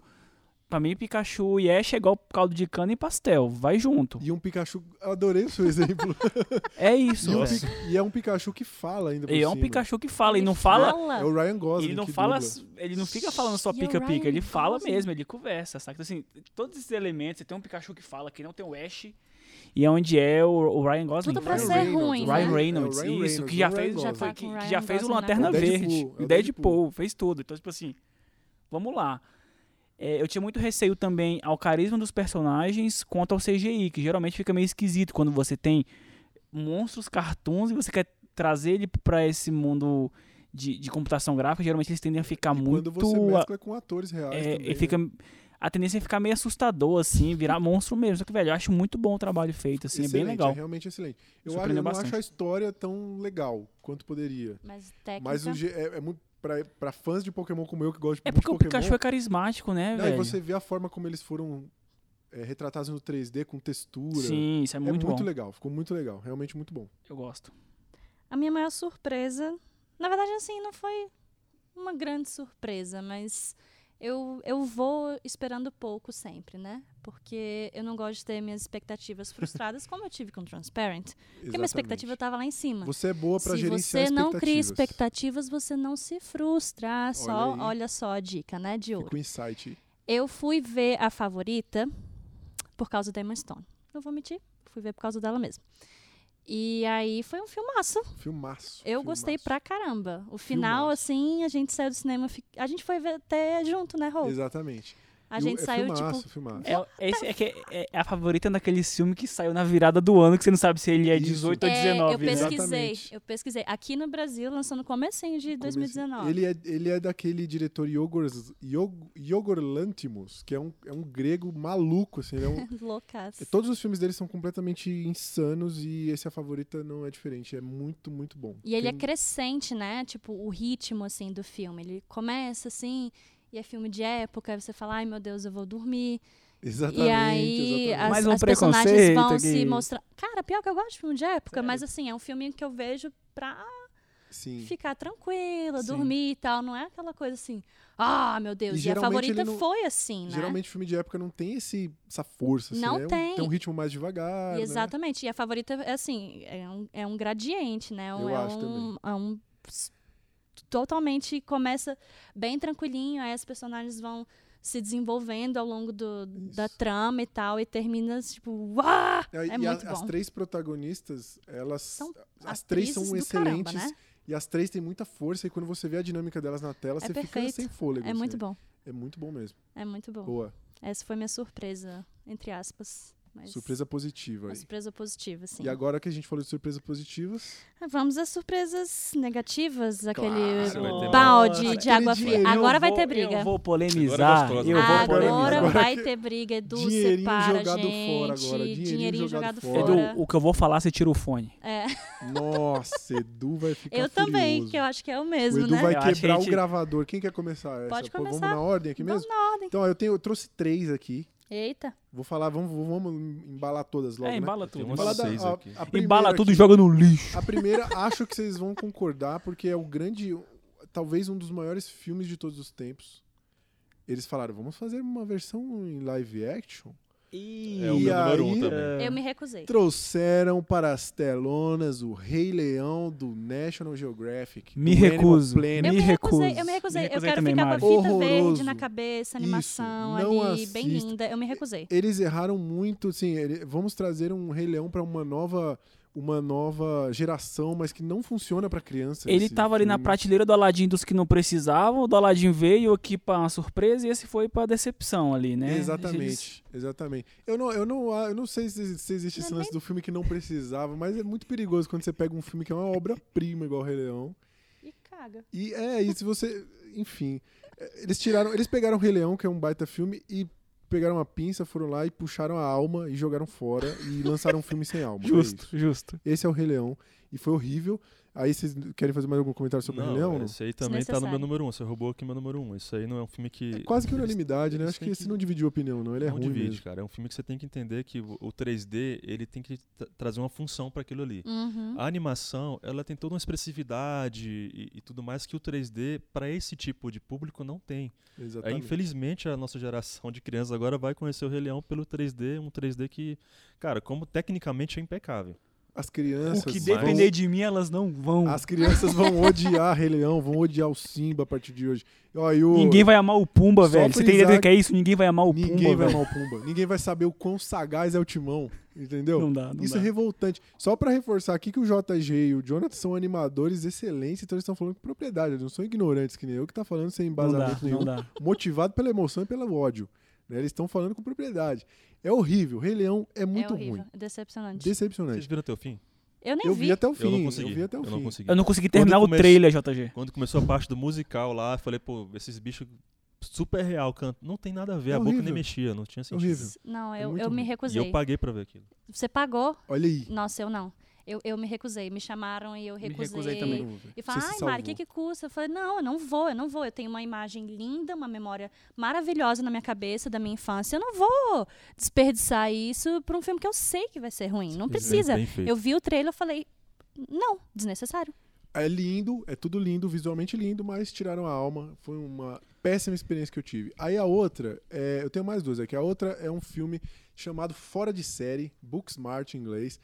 Pra mim, Pikachu e Ash é igual caldo de cana e pastel. Vai junto. E um Pikachu. eu Adorei o seu exemplo. [laughs] É isso, e, um velho. Pi- e é um Pikachu que fala ainda. Por E é um. Pikachu que fala, e Ele não fala. É o Ryan Gosling. Ele não que fala, dubla. ele não fica falando só é pica-pica, ele fala Gosling. mesmo, ele conversa, saca? Então, assim, todos esses elementos, você tem um Pikachu que fala, que não tem o Ash, e é onde é o, o Ryan Gosling. Tudo pra ser ruim, né? Ryan É o Reynolds, Ryan isso, Reynolds, que já fez. Já tá que, já fez o na Lanterna. Verde, é o o Deadpool, Deadpool. fez tudo. Então, tipo assim, vamos lá. É, eu tinha muito receio também ao carisma dos personagens quanto ao CGI, que geralmente fica meio esquisito quando você tem monstros cartoons e você quer trazer ele pra esse mundo de, de computação gráfica, geralmente eles tendem a ficar E muito quando você mescla com atores reais é, também. e fica a tendência é ficar meio assustador assim, virar monstro mesmo. Só que velho, eu acho muito bom o trabalho feito assim, é bem Excelente, legal. É realmente excelente. Eu, acho, eu não bastante. acho a história tão legal quanto poderia. Mas técnica. Mas é, é muito. Pra, pra fãs de Pokémon como eu, que gostam É muito porque de o Pokémon. Pikachu é carismático, né, Não, e velho? você vê a forma como eles foram é, retratados no 3D, com textura. Sim, isso é é muito, muito bom. legal, ficou muito legal, realmente muito bom. Eu gosto. A minha maior surpresa, na verdade, assim, não foi uma grande surpresa, mas eu, eu vou esperando pouco sempre, né? Porque eu não gosto de ter minhas expectativas frustradas, como eu tive com Transparent. Porque minha Exatamente. expectativa estava lá em cima. Você é boa se gerenciar você não cria expectativas. expectativas, você não se frustra. Só, aí. olha só a dica, né, de ouro. Insight. Eu fui ver a favorita por causa da Emma Stone. Não vou mentir, fui ver por causa dela mesmo. E aí foi um filmaço. Filmaço. Eu gostei filmaço. pra caramba. O final, Filmaço. assim, a gente saiu do cinema. A gente foi ver até junto, né, Rô? Exatamente. A o- gente é saiu, filmaço, tipo. filmaço. É, esse é, que é, é a favorita daquele filme que saiu na virada do ano, que você não sabe se ele é Isso. 18 ou É, 19. eu né? pesquisei, Exatamente. eu pesquisei. Aqui no Brasil, lançou no comecinho de 2019. Ele é, ele é daquele diretor Yorgos Lanthimos, que é um, é um grego maluco, assim. Ele é um, [laughs] Loucas. todos os filmes dele são completamente insanos e esse A Favorita não é diferente. É muito, muito bom. E ele é crescente, né? Tipo, o ritmo, assim, do filme. Ele começa, assim, e é filme de época, você fala, ai meu Deus, eu vou dormir. Exatamente, e aí exatamente. as, Mais um as personagens preconceito vão se aqui. mostrar. Cara, pior que eu gosto de filme de época, mas assim, é um filme que eu vejo pra Sim. ficar tranquila, Sim. dormir e tal. Não é aquela coisa assim, ah, meu Deus. E E, a geralmente favorita não- foi assim, né? Geralmente filme de época não tem esse, essa força. Assim, Não né? É um- tem. tem um ritmo mais devagar. né? Exatamente. E a favorita é assim, é um, é um gradiente, né? Eu é acho um, é um totalmente começa bem tranquilinho, aí as personagens vão se desenvolvendo ao longo do, da trama e tal, e termina tipo, uau! É, É e a- muito as bom. três protagonistas, elas. São as três são do caramba, excelentes. né? E as três têm muita força. E quando você vê a dinâmica delas na tela, você fica perfeito. sem fôlego. É assim. muito bom. É muito bom mesmo. É muito bom. Boa. Essa foi minha surpresa, entre aspas. Mas Surpresa positiva Uma aí. surpresa positiva, sim. E agora que a gente falou de surpresas positivas, Vamos às surpresas negativas, aquele Claro, vai ter balde de água Aquele fria. dinheirinho, Agora vai ter briga. Eu vou polemizar. Agora é eu vou Agora polemizar. Agora vai ter briga, Edu, dinheirinho separa, jogado gente. fora agora, dinheirinho jogado fora. Edu, o que eu vou falar, você tira o fone. É, nossa, Edu vai ficar eu também, que eu acho que é o O mesmo, Edu né? vai Eu quebrar a o gente- gravador. Quem quer começar essa? Pode Pô, Vamos começar. na ordem aqui Vamos mesmo? na ordem. Então, eu, tenho, eu trouxe três aqui. Eita. Vou falar, vamos, vamos embalar todas logo, é, né? embala Tem tudo. embala da- seis a- aqui. a primeira Embala tudo e aqui- joga no lixo. A primeira, acho que vocês vão concordar, porque é o grande, talvez um dos maiores filmes de todos os tempos. Eles falaram, vamos fazer uma versão em live action? É o E meu número um aí- também. Eu me recusei. Trouxeram para as telonas o Rei Leão do National Geographic. Me recuso. Eu me, Me recusei, recuso. eu me recusei. Me eu recusei quero também, ficar com a Mari. fita verde Horroroso. na cabeça, Isso, animação não ali, bem linda. Eu me recusei. Eles erraram muito, assim, ele- vamos trazer um Rei Leão para uma nova uma nova geração, mas que não funciona para criança. Ele tava ali na filme. prateleira do Aladdin dos que não precisavam, o do Aladdin veio aqui pra uma surpresa e esse foi pra decepção ali, né? Eles- Exatamente, exatamente. Eu não, eu não, eu não sei se, se existe esse Não, lance do filme que não precisava, mas é muito perigoso quando você pega um filme que é uma obra-prima igual o Rei Leão. E caga. E é, e se você. Enfim. é, Eles tiraram. Eles pegaram o Rei Leão, que é um baita filme, e pegaram uma pinça, foram lá e puxaram a alma e jogaram fora e lançaram um filme sem alma. É Justo, isso. justo. Esse é o Rei Leão e foi horrível. Aí vocês querem fazer mais algum comentário sobre o Rei Leão? não, não? esse aí também tá no meu número um. Você roubou aqui meu número um. Isso aí não é um filme que. É quase que eles- unanimidade, né? eles Acho que esse não dividiu opinião, não. Ele é não ruim divide, mesmo. cara. É um filme que você tem que entender que o o 3D ele tem que tra- trazer uma função para aquilo ali. Uhum. A animação, ela tem toda uma expressividade e, e tudo mais que o 3D para esse tipo de público não tem. É, Exatamente. infelizmente a nossa geração de crianças agora vai conhecer o Rei Leão pelo 3D, um 3D que, cara, como tecnicamente é impecável. As crianças. O que vão- depender de mim, elas não vão. As crianças vão odiar Rei Leão, vão odiar o Simba a partir de hoje. Ó, e o- Ninguém vai amar o Pumba, Só velho. Você tem ideia do que é isso? Ninguém vai amar o Ninguém Pumba, vai velho. amar o Pumba. Ninguém vai saber o quão sagaz é o Timão. Entendeu? Não dá, não Isso dá. é revoltante. Só pra reforçar aqui que o JG e o Jonathan são animadores excelentes, então eles estão falando com propriedade. Eles não são ignorantes, que nem eu que tá falando sem Não dá, embasamento nenhum. não dá. Motivado pela emoção e pelo ódio. Né? Eles estão falando com propriedade. É horrível. Rei Leão é muito é horrível, ruim. é decepcionante. Vocês Decepcionante. viram até o fim? Eu nem Eu vi. vi até o Eu fim. não consegui. Eu vi até o eu não fim. consegui. Eu não consegui terminar o comece- trailer, JG. Quando começou a parte do musical lá, eu falei, pô, esses bichos super real cantam. Não tem nada a ver, É a boca nem horrível. mexia, não tinha sentido. Horrível. Não, É eu, muito eu me ruim. E recusei. eu paguei pra ver aquilo. Você pagou? Olha aí. Nossa, eu não. Eu, eu me recusei. Me chamaram e eu Me recusei. recusei também. E falaram, ai, Mari, o que, que custa? Eu falei, não, eu não vou, eu não vou. Eu tenho uma imagem linda, uma memória maravilhosa na minha cabeça da minha infância. Eu não vou desperdiçar isso pra um filme que eu sei que vai ser ruim. Não é, precisa. Eu vi o trailer e falei, não, desnecessário. É lindo, é tudo lindo, visualmente lindo, mas tiraram a alma. Foi uma péssima experiência que eu tive. Aí a outra, é, eu tenho mais duas aqui. A outra é um filme chamado Fora de Série, Booksmart em inglês,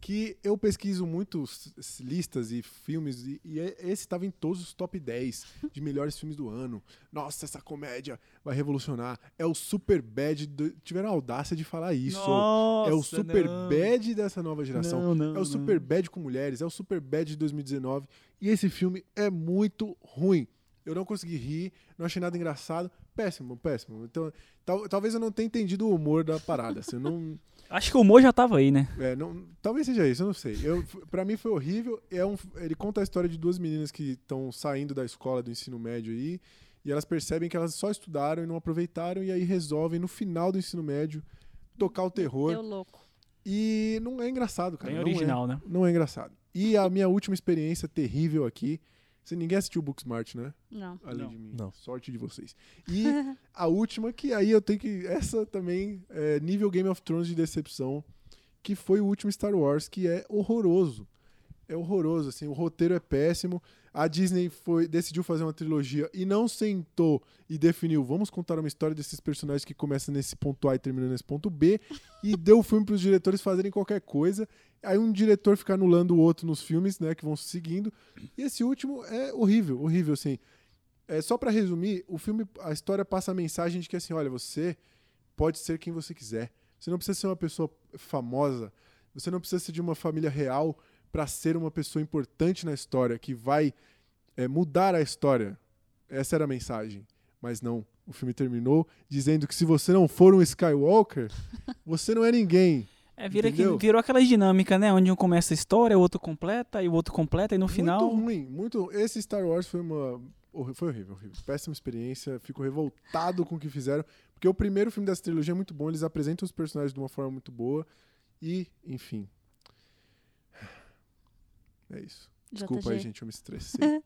que eu pesquiso muito s- s- listas e filmes, e, e é- esse estava em todos os top 10 de melhores filmes do ano. Nossa, essa comédia vai revolucionar. É o super bad. do- tiveram a audácia de falar isso. Nossa, é o super não. bad dessa nova geração. Não, não, É o Super Bad com mulheres, é o Super Bad de 2019. E esse filme é muito ruim. Eu não consegui rir, não achei nada engraçado. Péssimo, péssimo. Então, tal- talvez eu não tenha entendido o humor da parada. assim, eu não, [laughs] Acho que o humor já tava aí, né? é, não- talvez seja isso, eu não sei. Eu, pra mim foi horrível. É um, ele conta a história de duas meninas que estão saindo da escola do ensino médio aí. E elas percebem que elas só estudaram e não aproveitaram. E aí resolvem, no final do ensino médio, tocar o terror. Deu louco. E não é engraçado, cara. Bem não é. original, né? Não é engraçado. E a minha última experiência terrível aqui. Se ninguém assistiu Booksmart, né? Não. Além Não. de mim. Não. Sorte de vocês. E [laughs] a última, que aí eu tenho que. Essa também é nível Game of Thrones de decepção. Que foi o último Star Wars, que é horroroso. É horroroso, assim. O roteiro é péssimo. A Disney foi, decidiu fazer uma trilogia e não sentou e definiu: vamos contar uma história desses personagens que começa nesse ponto A e termina nesse ponto B. E [laughs] deu o filme para os diretores fazerem qualquer coisa. Aí um diretor fica anulando o outro nos filmes, né, que vão se seguindo. E esse último é horrível, horrível, assim. É, só pra resumir, o filme, a história passa a mensagem de que assim, olha, você pode ser quem você quiser. Você não precisa ser uma pessoa famosa. Você não precisa ser de uma família real pra ser uma pessoa importante na história que vai é, mudar a história. Essa era a mensagem. Mas não. O filme terminou dizendo que se você não for um Skywalker, [laughs] você não é ninguém. É, vira que, virou aquela dinâmica, né? Onde um começa a história, o outro completa, e o outro completa, e no final. Muito ruim, muito. Esse Star Wars foi uma. Foi horrível, horrível. Péssima experiência. Fico revoltado com o que fizeram. Porque o primeiro filme dessa trilogia é muito bom. Eles apresentam os personagens de uma forma muito boa. E, enfim. É isso. Desculpa aí, JG. gente. Eu me estressei. [laughs]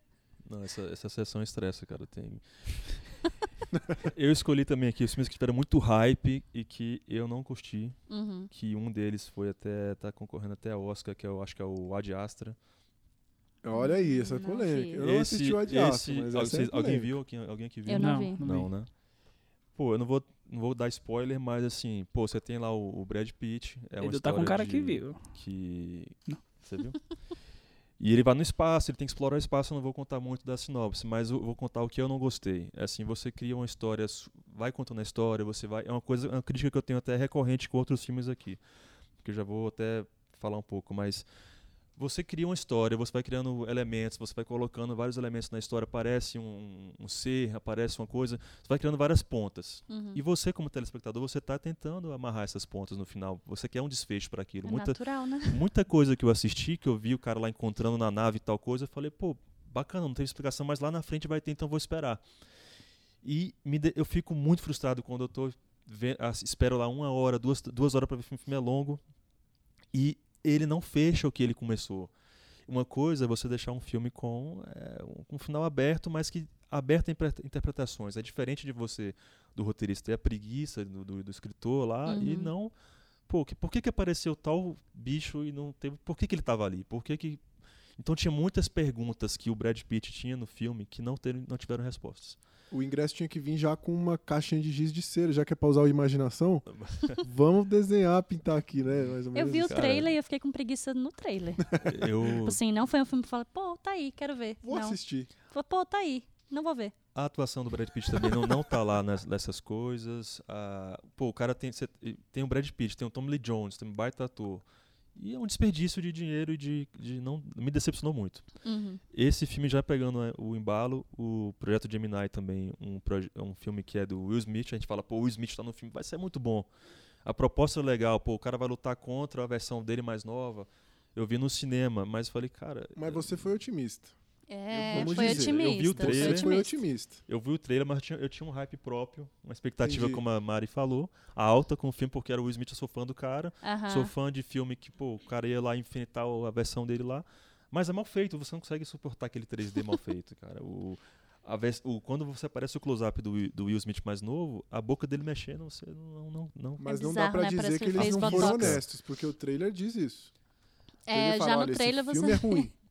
Não, essa, essa sessão estressa, cara. Tem... [laughs] eu escolhi também aqui os filmes que tiveram muito hype e que eu não curti. Uhum. Que um deles foi até. tá concorrendo até a Oscar, que eu acho que é o Ad Astra. Olha aí, essa é Não polêmica. Eu não assisti o Ad Astra, esse, mas essa é vocês- alguém viu? Alguém, alguém aqui viu? Eu não, Não, vi. não. Não, né? Pô, eu não vou, não vou dar spoiler, mas assim, pô, você tem lá o, o Brad Pitt. É uma Edu tá com um cara história que de- viu. Que. Não. Você viu? [laughs] E ele vai no espaço, ele tem que explorar o espaço. Eu não vou contar muito da sinopse, mas eu vou contar o que eu não gostei. É assim, você cria uma história, vai contando a história, você vai. É uma coisa, é uma crítica que eu tenho até recorrente com outros filmes aqui. Que eu já vou até falar um pouco, mas você cria uma história, você vai criando elementos, você vai colocando vários elementos na história, aparece um, um ser, aparece uma coisa, você vai criando várias pontas. Uhum. E você, como telespectador, você está tentando amarrar essas pontas no final. Você quer um desfecho para aquilo. É Muita, natural, né? [laughs] muita coisa que eu assisti, que eu vi o cara lá encontrando na nave e tal coisa, eu falei, pô, bacana, não teve explicação, mas lá na frente vai ter, então vou esperar. E de- eu fico muito frustrado quando eu tô vê- as- espero lá uma hora, duas, duas horas pra ver filme, o filme é longo. E ele não fecha o que ele começou. Uma coisa é você deixar um filme com é, um, um final aberto, mas que aberto a interpretações. É diferente de você, do roteirista, ter a preguiça do, do, do escritor lá e Uhum. não. Pô, que, por que, que apareceu tal bicho e não teve. Por que, que ele tava ali? Por que, que. Então tinha muitas perguntas que o Brad Pitt tinha no filme que não, ter, não tiveram respostas. O ingresso tinha que vir já com uma caixinha de giz de cera, já que é pra usar a imaginação. [laughs] Vamos desenhar, pintar aqui, né? Mais ou Eu menos vi o isso. cara. trailer e eu fiquei com preguiça no trailer. [laughs] Eu, Tipo assim, não foi um filme que fala, pô, tá aí, quero ver. Vou não. assistir. Falei, Pô, tá aí, não vou ver. A atuação do Brad Pitt também não, não tá lá nas- nessas coisas. Ah, pô, o cara tem, cê- tem o Brad Pitt, tem o Tom Lee Jones, tem um baita ator. E é um desperdício de dinheiro e de, de não me decepcionou muito. Uhum. Esse filme já pegando né, o embalo, o Projeto Gemini também, um, proje- um filme que é do Will Smith, a gente fala, pô, o Will Smith tá no filme, vai ser muito bom. A proposta é legal, pô, o cara vai lutar contra a versão dele mais nova. Eu vi no cinema, mas falei, cara, Mas você foi otimista. É, Vamos foi dizer, eu otimista. vi o trailer. Você foi otimista. otimista. Eu vi o trailer, mas eu tinha, eu tinha um hype próprio, uma expectativa, Entendi. como a Mari falou, alta com o filme, porque era o Will Smith, eu sou fã do cara. Aham. Sou fã de filme que, pô, o cara ia lá infinitar o- a versão dele lá. Mas é mal feito, você não consegue suportar aquele 3D mal feito, cara. O, a vers- o- quando você aparece o close-up do, Will- do Will Smith mais novo, a boca dele mexendo, você não. não, não. Mas É não bizarro, dá pra né? dizer Parece que que ele eles não foram honestos, porque o trailer diz isso. O É, trailer fala, já no "Olha, trailer esse você. filme é ruim. [laughs]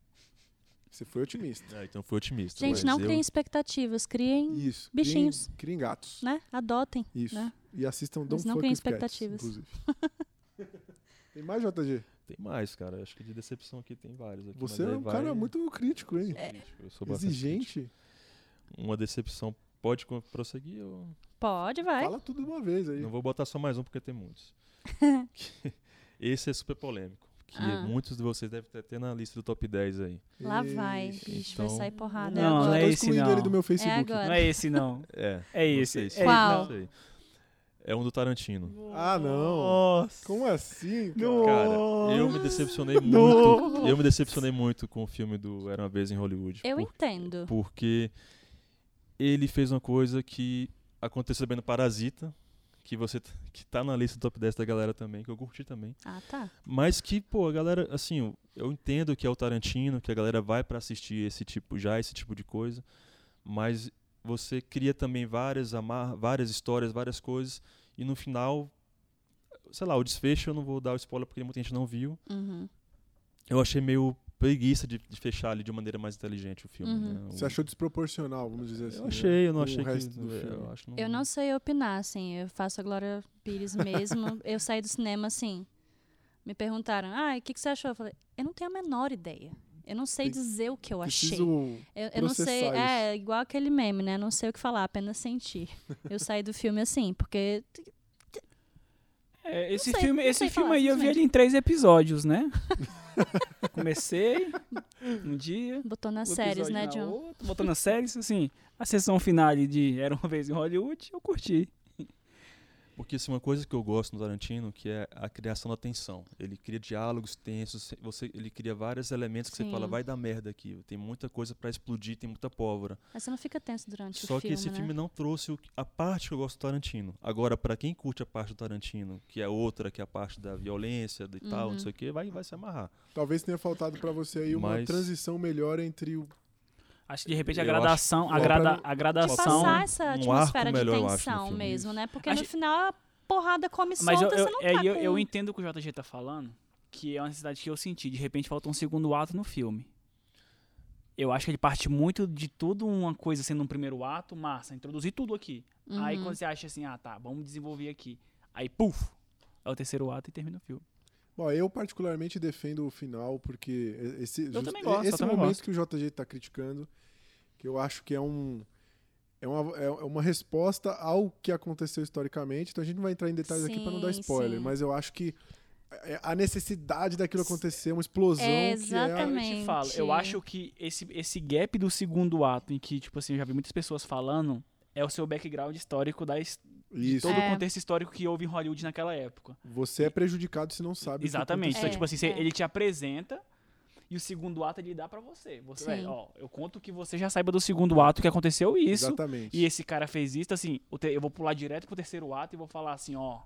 Você foi otimista. Ah, então foi otimista. Gente, não eu- criem expectativas, criem, Isso. Bichinhos. Criem, criem gatos. né? Adotem. Isso. né? E assistam Mas Don't não criem Cats, expectativas. inclusive. [laughs] Tem mais, JG? Tem mais, cara. Acho que de decepção aqui tem vários. Aqui, Você mas é um vai- cara muito crítico, hein? crítico, eu sou bastante Exigente. crítico. Uma decepção pode prosseguir? Eu Pode, vai. Fala tudo de uma vez aí. não vou botar só mais um porque tem muitos. [laughs] [laughs] Esse é super polêmico. Que Ah. muitos de vocês devem ter, na lista do top 10 aí. Lá vai. Ixi. Ixi, vai Então- sair porrada. Não, é não agora. é Tô esse excluindo não. ele do meu Facebook. agora. Não é esse, não. [laughs] É. É não esse. sei É, Qual? não sei. É um do Tarantino. Ah, não. Nossa. Como assim, cara? Não. Cara, eu me decepcionei muito. Nossa. Eu me decepcionei muito com o filme do Era uma vez em Hollywood. Eu por- entendo. porque ele fez uma coisa que aconteceu bem no Parasita, que você que tá na lista do top 10 da galera também, que eu curti também. Ah, tá. Mas que, pô, a galera, assim, eu, eu entendo que é o Tarantino, que a galera vai pra assistir esse tipo, já esse tipo de coisa, mas você cria também várias amar, várias histórias, várias coisas, e no final, sei lá, o desfecho eu não vou dar o spoiler porque muita gente não viu. Uhum. Eu achei meio preguiça de, de fechar ali de maneira mais inteligente o filme. Uhum. né? O- Você achou desproporcional, vamos dizer assim. Eu né? achei, eu não achei o que. resto do é, filme. eu, acho que Eu não sei opinar, assim. Eu faço a Glória Pires mesmo. [laughs] eu saí do cinema, assim. Me perguntaram, ah, o que, que você achou? Eu falei, eu não tenho a menor ideia. Eu não sei Tem- dizer o que eu achei. Eu, eu não sei, processar é igual aquele meme, né? Não sei o que falar, apenas sentir. Eu saí do filme assim, porque É, esse sei, filme, esse filme falar, aí eu vi ele em três episódios, né? [laughs] Comecei um dia. botou nas séries, né, na John? outra, Botando nas séries, assim. A sessão finale de Era uma vez em Hollywood, eu curti. Porque assim, uma coisa que eu gosto no Tarantino, que é a criação da tensão. Ele cria diálogos tensos, você, ele cria vários elementos que Sim. você fala, vai dar merda aqui, tem muita coisa pra explodir, tem muita pólvora. Mas você não fica tenso durante Só o que filme, esse né? filme não trouxe o que- a parte que eu gosto do Tarantino. Agora, pra quem curte a parte do Tarantino, que é outra, que é a parte da violência e tal, Uhum. não sei o que, vai, vai se amarrar. Talvez tenha faltado pra você aí uma Mas- transição melhor entre o. Acho que de repente a Eu gradação, a, grada, Pra- a De gradação. passar essa um atmosfera de acho, tensão mesmo, né? Porque Acho- no final a porrada come Mas eu, solta, eu, você não é, tá eu, com... eu entendo o que o JG tá falando, que é uma necessidade que eu senti. De repente falta um segundo ato no filme. Eu acho que ele parte muito de tudo uma coisa sendo um primeiro ato, massa, introduzir tudo aqui. Aí Uhum. quando você acha assim, ah tá, vamos desenvolver aqui. Aí, puf, é o terceiro ato e termina o filme. Bom, eu particularmente defendo o final, porque esse, Eu just- também gosto, esse momento gosto. que o JG tá criticando, que eu acho que é um. É uma, é uma resposta ao que aconteceu historicamente. Então a gente não vai entrar em detalhes aqui para não dar Sim, spoiler, sim. mas eu acho que é a necessidade daquilo acontecer, uma explosão É, que é exatamente. Eu falo, eu acho que esse, esse gap do segundo ato, em que, tipo assim, eu já vi muitas pessoas falando, é o seu background histórico da, isso. todo É. o contexto histórico que houve em Hollywood naquela época. Você é prejudicado se não sabe. o que Exatamente. Então, É, tipo assim, é. ele te apresenta E o segundo ato ele dá pra você. Você, velho, ó, eu conto que você já saiba do segundo ato que aconteceu isso. Exatamente. E esse cara fez isso, assim, eu vou pular direto pro terceiro ato e vou falar assim, ó.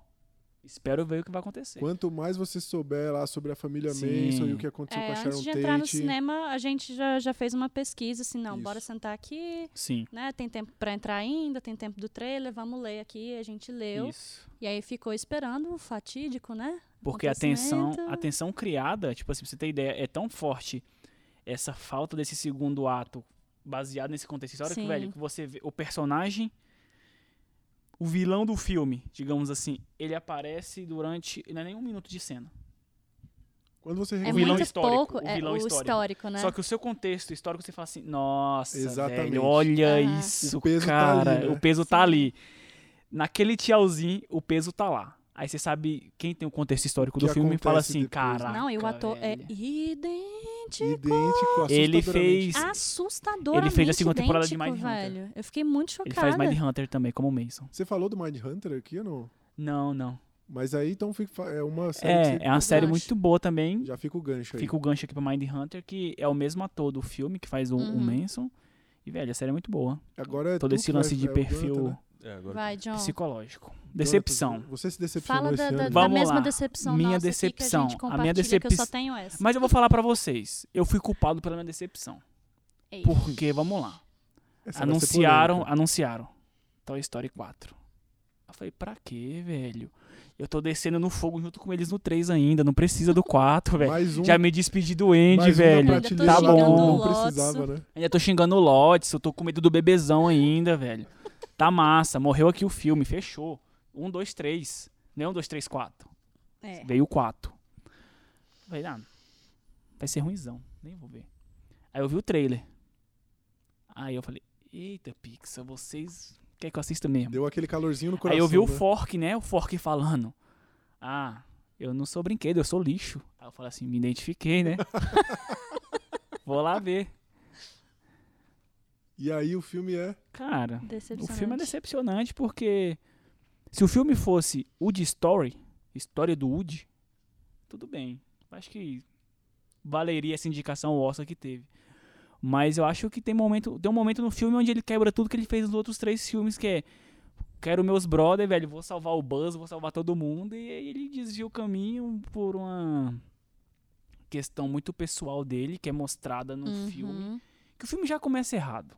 Espero ver o que vai acontecer. Quanto mais você souber lá sobre a família Sim. Manson e o que aconteceu É, com a Sharon antes de Tate. entrar no cinema, a gente já, já fez uma pesquisa, assim, não, Isso. bora sentar aqui, Sim. né? Tem tempo pra entrar ainda, tem tempo do trailer, vamos ler aqui. A gente leu. Isso. E aí ficou esperando o fatídico, né? Porque a tensão, a tensão criada, tipo assim, pra você ter ideia, é tão forte essa falta desse segundo ato baseado nesse contexto histórico, Sim. velho, que você vê o personagem, o vilão do filme, digamos assim, ele aparece durante. Não é nem um minuto de cena. Quando você É O vilão muito histórico, pouco, o é vilão o histórico. histórico, né? Só que o seu contexto histórico, você fala assim, nossa, Exatamente. velho, olha Aham. isso, O peso tá cara, ali, né? o peso tá ali. Naquele tchauzinho, o peso tá lá. Aí você sabe, quem tem o contexto histórico que do filme fala acontece assim, depois, né? cara. Não, e o ator é velho. idêntico. Idêntico, Ele fez. Assustadoramente Ele fez a segunda temporada de Mindhunter. velho. Eu fiquei muito Ele chocada. faz Mind Hunter também, como o Mason. Você falou do Mind Hunter aqui ou não? Não, não. Mas aí então fica, é uma série que É, é uma série gancho. muito boa também. já fica o gancho aí. Fica o gancho aqui pra Mind Hunter, que é o mesmo ator do filme que faz o, o Uhum. Manson. E, velho, a série é muito boa. Agora é Todo esse que vai- lance de é o perfil né? É, agora Vai, John. psicológico. Decepção. Você se decepcionou Fala esse da, da, ano? da Vamos mesma lá. decepção Minha nossa decepção. que a gente A minha que eu só tenho essa. Mas eu vou falar pra vocês. Eu fui culpado pela minha decepção. Ei. Porque, vamos lá. Essa anunciaram, anunciaram. Toy Story 4. Eu falei, pra quê, velho? Eu tô descendo no fogo junto com eles no 3 ainda. Não precisa do 4, velho. Mais um, Já me despedi do Andy, velho. Tá bom. Não Lotus. precisava, né? Ainda tô xingando o Lotes, eu tô com medo do bebezão ainda, velho. Tá massa, morreu aqui o filme, fechou. Um, dois, três. Não é um, dois, três, quatro. É. Veio o quatro. Falei, ah, vai ser ruimzão, nem vou ver. Aí eu vi o trailer. Aí eu falei, eita, Pixar, vocês querem que eu assista mesmo? Deu aquele calorzinho no coração. Aí eu vi o né? Fork, né? O Fork falando. Ah, eu não sou brinquedo, eu sou lixo. Aí eu falei assim, me identifiquei, né? [laughs] Vou lá ver. E aí o filme é. Cara, o filme é decepcionante porque se o filme fosse Woody Story, história do Woody, tudo bem. Acho que valeria essa indicação Oscar que teve. Mas eu acho que tem momento, tem um momento no filme onde ele quebra tudo que ele fez nos outros três filmes, que é quero meus brother, velho, vou salvar o Buzz, vou salvar todo mundo e aí ele desvia o caminho por uma questão muito pessoal dele, que é mostrada no Uhum. filme que o filme já começa errado.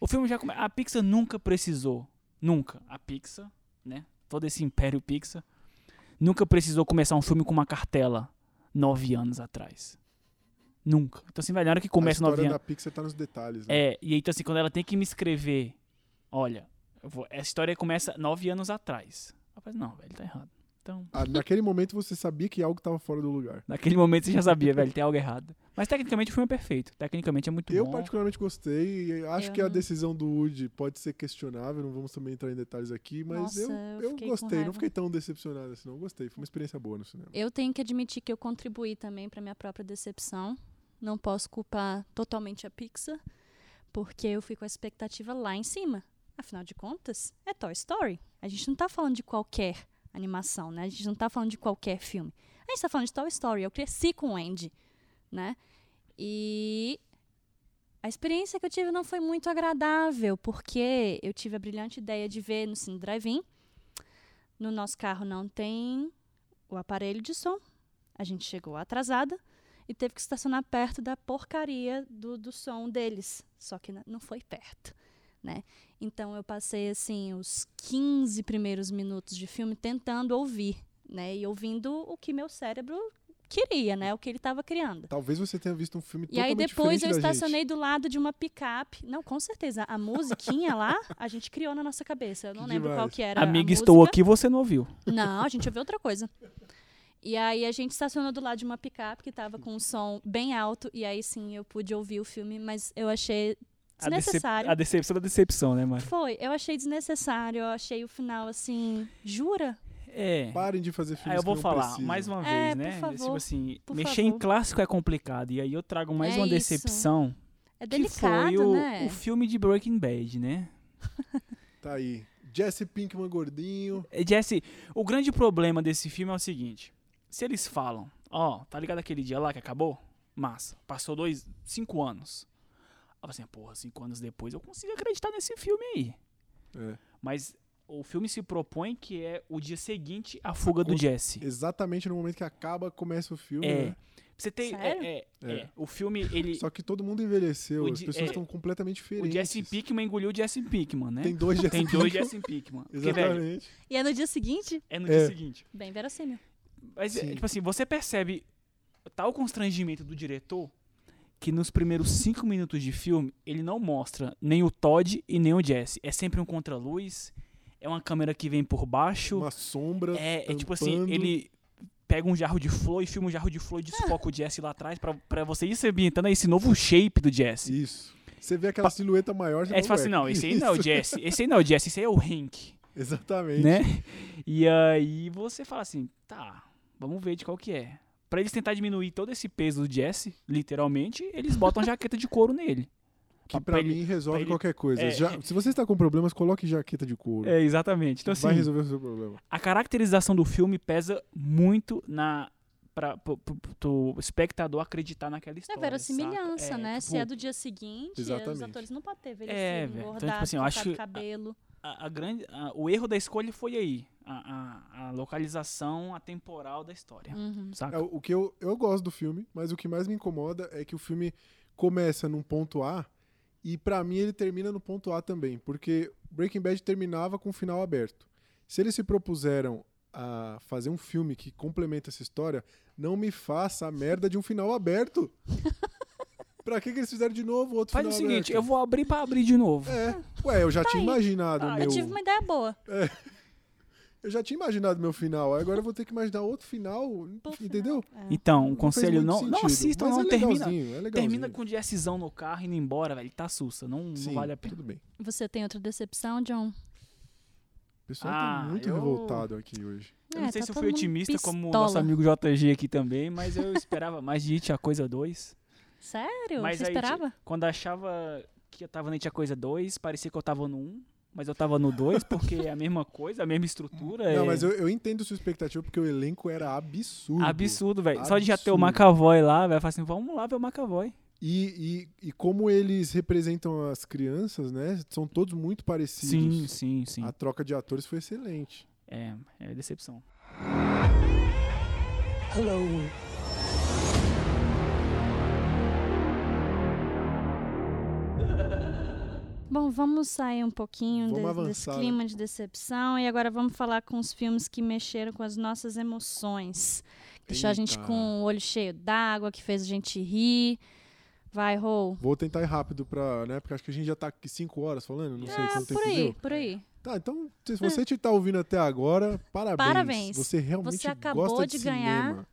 O filme já começa. A Pixar nunca precisou, nunca. A Pixar, né? Todo esse império Pixar, nunca precisou começar um filme com uma cartela nove anos atrás. Nunca. Então, assim, velho, na hora que começa a nove história anos. da Pixar tá nos detalhes. Né? É, e aí, então, assim, quando ela tem que me escrever, olha, vou- essa história começa nove anos atrás. Falei, não, velho, tá errado. Então, Ah, naquele momento você sabia que algo tava fora do lugar. naquele momento você já sabia, velho, tem algo errado. Mas tecnicamente o filme é perfeito. Tecnicamente é muito Eu bom. particularmente gostei. e Acho Eu que a decisão do Woody pode ser questionável. Não vamos também entrar em detalhes aqui, mas Nossa, eu, eu eu gostei. Não fiquei tão decepcionado assim, não. Gostei. Foi uma experiência boa no cinema. Eu tenho que admitir que eu contribuí também para minha própria decepção. Não posso culpar totalmente a Pixar, porque eu fui com a expectativa lá em cima. Afinal de contas, é Toy Story. A gente não tá falando de qualquer animação, né? A gente não tá falando de qualquer filme. A gente tá falando de Toy Story. Eu cresci com o Andy, né? E a experiência que eu tive não foi muito agradável, porque eu tive a brilhante ideia de ver no Cine Drive-In. No nosso carro não tem o aparelho de som. A gente chegou atrasada e teve que estacionar perto da porcaria do, do som deles. Só que não foi perto, né? Então eu passei assim os 15 primeiros minutos de filme tentando ouvir, né? E ouvindo o que meu cérebro queria, né? O que ele estava criando. Talvez você tenha visto um filme E aí totalmente depois eu diferente da estacionei gente. do lado de uma picape. Não, com certeza. A musiquinha lá, a gente criou na nossa cabeça. Eu não Que lembro qual demais. que era a Amiga, música. estou aqui, você não ouviu. Não, a gente ouviu outra coisa. E aí a gente estacionou do lado de uma picape que tava com um som bem alto. E aí sim eu pude ouvir o filme, mas eu achei A, decep- desnecessário. a decepção da decepção, né, Mari? Foi, eu achei desnecessário. Eu achei o final assim. Jura? É. Parem de fazer filmes Aí eu vou falar mais uma É, vez, por né? favor, tipo assim, por mexer em favor. clássico é complicado. E aí eu trago mais É uma isso. decepção. É que foi delicado, o, né? o filme de Breaking Bad, né? [laughs] Tá aí. Jesse Pinkman gordinho. É, Jesse, o grande problema desse filme é o seguinte: se eles falam, ó, tá ligado aquele dia lá que acabou? Massa. Passou dois, cinco anos. Eu assim, porra, cinco anos depois eu consigo acreditar nesse filme aí. É. Mas o filme se propõe que é o dia seguinte à fuga do Jesse. Exatamente no momento que acaba, começa o filme, É. né? Você tem. Sério? É, é, É. é. O filme, ele. Só que todo mundo envelheceu, O as pessoas é, estão completamente O diferentes. Jesse Pinkman engoliu o Jesse Pinkman, né? Tem dois Jesse Tem dois. Jesse Pinkman. [laughs] Porque, velho, Exatamente. E é no dia seguinte? é no É. dia seguinte. Bem verossímil. Mas, é, Sim. tipo assim, você percebe tal constrangimento do diretor que nos primeiros cinco minutos de filme ele não mostra nem o Todd e nem o Jesse. É sempre um contraluz, é uma câmera que vem por baixo. Uma sombra. É, é tipo assim, ele pega um jarro de flor e filma um jarro de flor e desfoca o Jesse lá atrás pra, pra você ir se ambientando a esse novo shape do Jesse. Isso. Você vê aquela silhueta maior, você É, você fala assim, "Ué, não, esse aí não é o isso?" Jesse, esse aí não é o Jesse, esse aí é o Hank, Exatamente. né? E aí você fala assim, tá, vamos ver de qual que é. Pra eles tentar diminuir todo esse peso do Jesse, literalmente, eles botam [laughs] jaqueta de couro nele. Que pra pra ele- mim resolve pra ele- qualquer coisa. é, Já- é. Se você está com problemas, coloque jaqueta de couro. É, exatamente. Então, vai assim, resolver o seu problema. a caracterização do filme pesa muito na para o espectador acreditar naquela É história. verossimilhança, saca? né? É, Se tipo, é do dia seguinte, os Exatamente. atores não podem ter velho É, assim, velho. Então, engordado, tipo assim, eu acho cabelo. a, a grande, a- o erro da escolha foi aí. A, a, a localização atemporal da história. Uhum. Saca? É, o que eu, eu gosto do filme, mas o que mais me incomoda é que o filme começa num ponto A e pra mim ele termina no ponto A também, porque Breaking Bad terminava com o final aberto. Se eles se propuseram a fazer um filme que complementa essa história, não me faça a merda de um final aberto. [laughs] pra que, que eles fizeram de novo outro Faz o final seguinte, aberto? eu vou abrir pra abrir de novo. É, ué, eu já tinha aí. imaginado o Ah, meu... Eu tive uma ideia boa. Eu já tinha imaginado meu final, agora eu vou ter que imaginar outro final, Pô, entendeu? É. Então, o fez conselho não, não assistam, não. é termina, legalzinho, é termina com o Jessizão no carro indo embora, velho. Tá sussa. Não, não Sim, vale a pena. tudo bem. Você tem outra decepção, John? O pessoal Ah, tá muito eu- revoltado aqui hoje. Eu não É, sei tá se eu fui otimista como o pistola. nosso amigo JG aqui também, mas eu esperava mais de It a Coisa 2. Sério? Mas Você aí, esperava? Quando achava que eu tava no It a Coisa 2, parecia que eu tava no 1, mas eu tava no 2 porque é a mesma coisa, a mesma estrutura. Não, é mas eu, eu entendo sua expectativa porque o elenco era absurdo. Absurdo, velho. Só de já ter o. McAvoy lá, velho, falo assim, vamos lá ver o McAvoy. E, e, e como eles representam as crianças, né? São todos muito parecidos. Sim, sim, sim. A troca de atores foi excelente. É, é decepção. Bom, vamos sair um pouquinho de- desse né? clima de decepção e agora vamos falar com os filmes que mexeram com as nossas emoções. Deixou a gente com o olho cheio d'água, que fez a gente rir. Vai, Rô. Vou tentar ir rápido pra, né? Porque acho que a gente já tá aqui 5 horas falando, não sei É, quanto tempo por aí, deu. por aí. Tá, então, se você te tá ouvindo até agora, parabéns. Parabéns. Você realmente Você acabou gosta de de, ganhar cinema.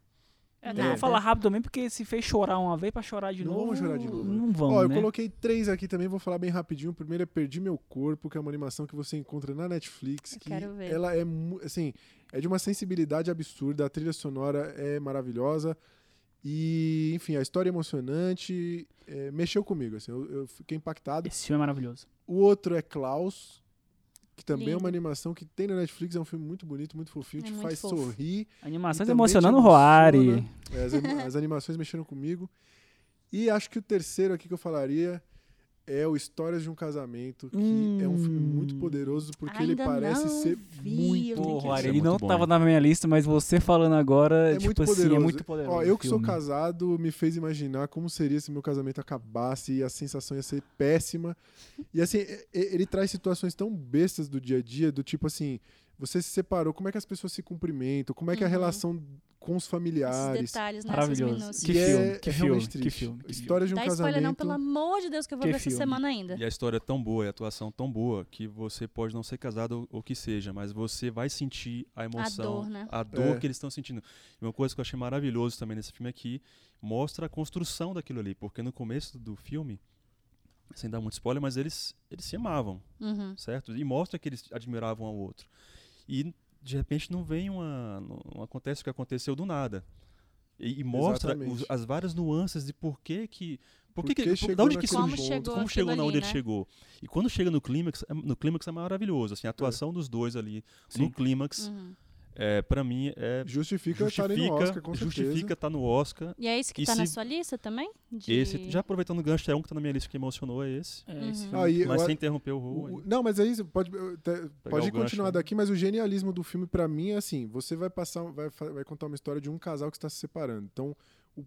É, Nada. Vou falar rápido também, porque se fez chorar uma vez pra chorar de Não novo. vamos chorar de novo, né? Não vamos, Ó, eu né? coloquei três aqui também, vou falar bem rapidinho. O primeiro é Perdi Meu Corpo, que é uma animação que você encontra na Netflix. Eu que quero ver. Ela é, assim, é de uma sensibilidade absurda, a trilha sonora é maravilhosa. E, enfim, a história é emocionante, é, mexeu comigo, assim, eu, eu fiquei impactado. Esse filme é maravilhoso. O outro é Klaus, que também é Lindo. uma animação que tem na Netflix, é um filme muito bonito, muito fofinho, É te muito faz fofo. sorrir. Animações emocionando o emociona. Roari. É, as, [laughs] as animações mexeram comigo. E acho que o terceiro aqui que eu falaria é o Histórias de um Casamento, que é um filme muito Hum. poderoso porque ele Ainda parece não ser vi, muito Isso é ele muito não bom, tava na minha lista, mas você falando agora, É tipo muito assim, poderoso. é muito poderoso. Ó, eu que sou filme. casado, me fez imaginar como seria se meu casamento acabasse e a sensação ia ser péssima. E assim, ele traz situações tão bestas do dia a dia, do tipo assim, você se separou, como é que as pessoas se cumprimentam, como é que é a Uhum. relação com os Esses familiares. detalhes, né? Maravilhoso. Que e é, filme, é que realmente filme, que filme, que História de um Dá casamento. spoiler não, pelo amor de Deus, que eu vou Que ver essa filme. semana ainda. E a história é tão boa, e a atuação tão boa, que você pode não ser casado ou, ou que seja, mas você vai sentir a emoção, dor, né? a dor É. que eles estão sentindo. E uma coisa que eu achei maravilhoso também nesse filme aqui, mostra a construção daquilo ali, porque no começo do filme, sem dar muito spoiler, mas eles, eles se amavam, Uhum. certo? E mostra que eles admiravam um ao outro. E de repente não vem uma. Não, não acontece o que aconteceu do nada. E, e mostra os- as várias nuances de por que que. Por que, Por que que, da onde que naquele Como surgiu? chegou como chegou na ali, onde ele né? chegou. E quando chega no clímax, é- no clímax é maravilhoso. Assim, a atuação dos dois ali no Sim. clímax Uhum. É, para mim, é, Justifica estar no justifica, Oscar, com certeza. justifica estar no Oscar. E é esse que E tá na se- sua lista também? De- Esse, já aproveitando o gancho, é um que tá na minha lista que emocionou, é esse. É, esse Uhum. filme- Aí, Mas eu- sem interromper o o- não, mas aí você pode, te- pode continuar gancho, né? daqui, mas o genialismo do filme pra mim é assim: você vai passar, vai, vai contar uma história de um casal que está se separando. Então, o,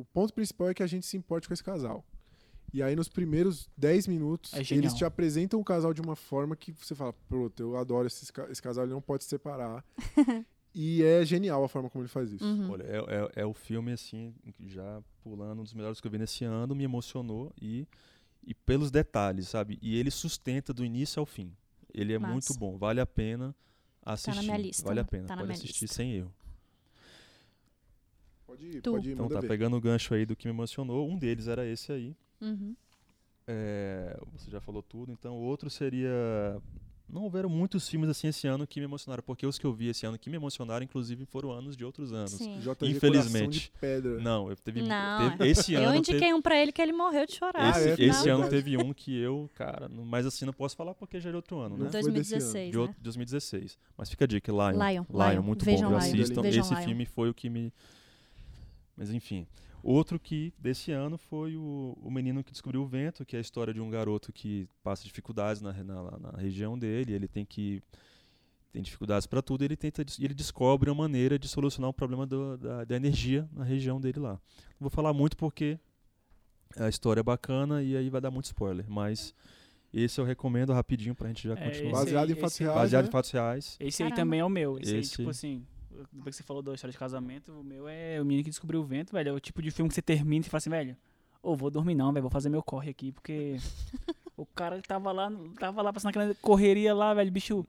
o ponto principal é que a gente se importe com esse casal. E aí, nos primeiros 10 minutos, É eles te apresentam o casal de uma forma que você fala: Pronto, eu adoro esse, esse casal, ele não pode se separar. [laughs] e é genial a forma como ele faz isso. Uhum. Olha, é, é, é o filme, assim, já pulando, um dos melhores que eu vi nesse ano, me emocionou e, e pelos detalhes, sabe? E ele sustenta do início ao fim. Ele é Massa. muito bom, vale a pena assistir. minha lista, vale a pena, tá na pode assistir lista. sem erro. Pode ir, Tu. pode ir, Então tá, ver. pegando o gancho aí do que me emocionou, um deles era esse aí. Uhum. É, você já falou tudo, então o outro seria. Não houveram muitos filmes assim esse ano que me emocionaram, porque os que eu vi esse ano que me emocionaram, inclusive, foram anos de outros anos. Sim. Infelizmente. Coração de pedra. Não, eu teve, Não, teve- esse Eu ano indiquei teve, um pra ele que ele morreu de chorar. Ah, esse, é? no esse ano teve um que eu, cara, não- mas assim não posso falar porque já é de outro ano, Não né? foi desse ano. 2016, De né? outro- 2016. Mas fica a dica, Lion. Lion, Lion. muito Vejam bom? Lion. assistam. Vejam Esse Lion. filme foi o que me. Mas enfim. Outro que desse ano foi o, o Menino que Descobriu o Vento, que é a história de um garoto que passa dificuldades na, na, na região dele, ele tem que. Tem dificuldades para tudo, e ele tenta ele descobre uma maneira de solucionar o problema do- da, da energia na região dele lá. Não vou falar muito porque a história é bacana e aí vai dar muito spoiler, mas esse eu recomendo rapidinho pra gente já É, continuar. Baseado aí- em fatos reais. Baseado né? em fatos reais. Esse aí Caramba. também é o meu. Esse, aí, Esse- tipo assim, depois que você falou da história de casamento, o meu é o menino que descobriu o vento, velho. É o tipo de filme que você termina e fala assim, velho, ô, vou dormir não, velho, vou fazer meu corre aqui, porque [laughs] o cara tava lá, tava lá passando aquela correria lá, velho, bicho.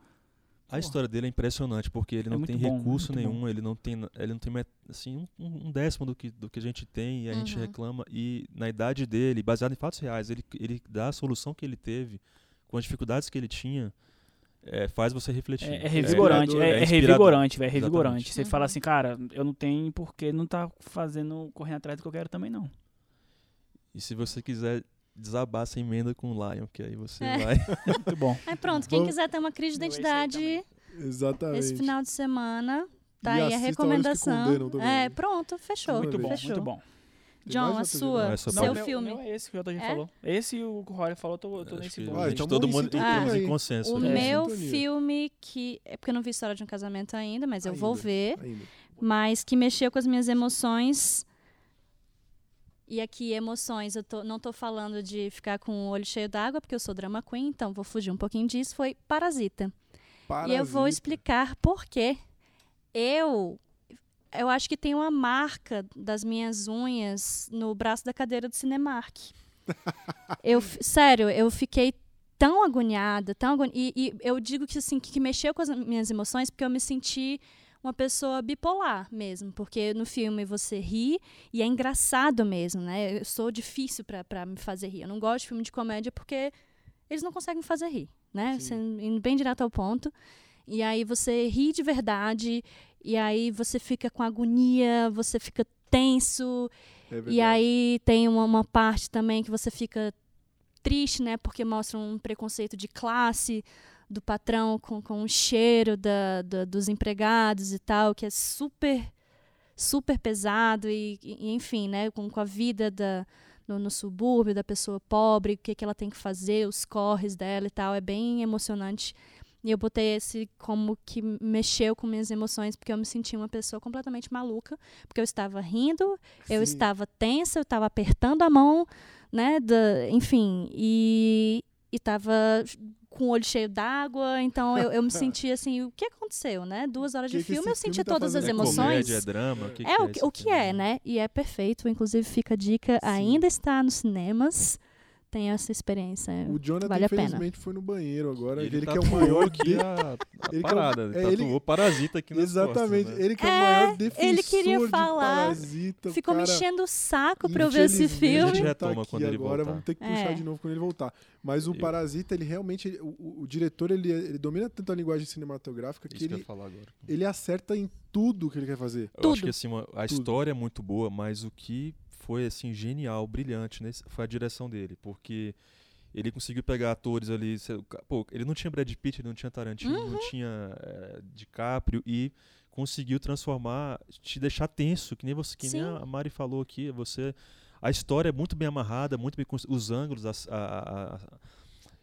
A história dele é impressionante porque ele É não tem bom, recurso muito bom. nenhum, ele não tem, ele não tem assim um, um décimo do que, do que a gente tem e a gente Uhum. reclama e na idade dele, baseado em fatos reais, ele, ele dá a solução que ele teve com as dificuldades que ele tinha, é, faz você refletir. É, é revigorante, inspirador, é, é é revigorante, velho, é revigorante. Você Uhum. fala assim, cara, eu não tenho porque não tá fazendo, correndo atrás do que eu quero também, não. E se você quiser desabar essa emenda com o Lion, que aí você É. vai. [laughs] Muito bom. Aí pronto, quem quiser ter uma crise de identidade Exatamente. esse final de semana, tá E aí a recomendação. Condenam É, pronto, fechou. Muito bom, fechou. muito bom. Tem John, a sua, Não, é só seu pra- o meu, filme. o meu é esse que o JG É? falou. Esse e o que o Rory falou, eu tô, eu tô nesse bolo. Ah, a gente, então todo em mundo estamos aí. em consenso. O É, né? meu sintonia. filme que. É porque eu não vi história de um casamento ainda, mas eu vou Ainda. ver. Ainda. Mas que mexeu com as minhas emoções. E aqui, emoções, eu tô- não tô falando de ficar com o olho cheio d'água, porque eu sou drama queen, então vou fugir um pouquinho disso. Foi Parasita. E eu vou Parasita. explicar por quê. Eu. Eu acho que tem uma marca das minhas unhas no braço da cadeira do Cinemark. [laughs] eu, sério, eu fiquei tão agoniada, tão agoni... e, e eu digo que assim que, que mexeu com as minhas emoções porque eu me senti uma pessoa bipolar mesmo, porque no filme você ri e é engraçado mesmo, né? Eu sou difícil pra me fazer rir. Eu não gosto de filme de comédia porque eles não conseguem me fazer rir, né? Sendo- Indo bem direto ao ponto. E aí você ri de verdade, e aí você fica com agonia, você fica tenso, É e aí tem uma, uma parte também que você fica triste, né? Porque mostra um preconceito de classe do patrão com, com o cheiro da, da- dos empregados e tal, que é super, super pesado e, e, enfim, né? Com, com a vida da, no, no subúrbio da pessoa pobre, o que, que ela tem que fazer, os corres dela e tal. É bem emocionante. E eu botei esse como que mexeu com minhas emoções, porque eu me senti uma pessoa completamente maluca, porque eu estava rindo, eu Sim. estava tensa, eu estava apertando a mão, né? da- enfim, e estava com o olho cheio d'água. Então eu, eu me [laughs] senti assim, o que aconteceu, né? Duas horas Que de que filme, eu senti filme tá todas as É emoções. comédia, é drama, o que, É, que o, é esse o que é, né? E é perfeito. Inclusive, fica a dica, ainda está nos cinemas. Tenha essa experiência. O Jonathan, Vale a pena. infelizmente, foi no banheiro agora. Ele, Ele, que é o maior. aqui de- a, [laughs] a ele que é o- parada. é, ele- tatuou parasita aqui nas Exatamente. costas, né? Ele que é o É, maior defensor ele queria de falar, Parasita. o Ficou me cara- enchendo o saco pra eu ver esse filme. A gente tá retoma aqui quando ele agora, voltar. Vamos ter que É. puxar de novo quando ele voltar. Mas o E- Parasita, ele realmente. O, o- o diretor, ele, ele domina tanto a linguagem cinematográfica que Isso que eu ele, ia falar agora. ele acerta em tudo que ele quer fazer. Eu Tudo. acho que assim, uma- a história é muito boa, mas o que foi assim genial, brilhante nesse, foi a direção dele, porque Ele conseguiu pegar atores ali. Pô, ele não tinha Brad Pitt, ele não tinha Tarantino, Uhum. não tinha eh, DiCaprio e conseguiu transformar, te deixar tenso, que nem você, que nem a Mari falou aqui. Você, a história é muito bem amarrada, muito bem os ângulos, a- a- a-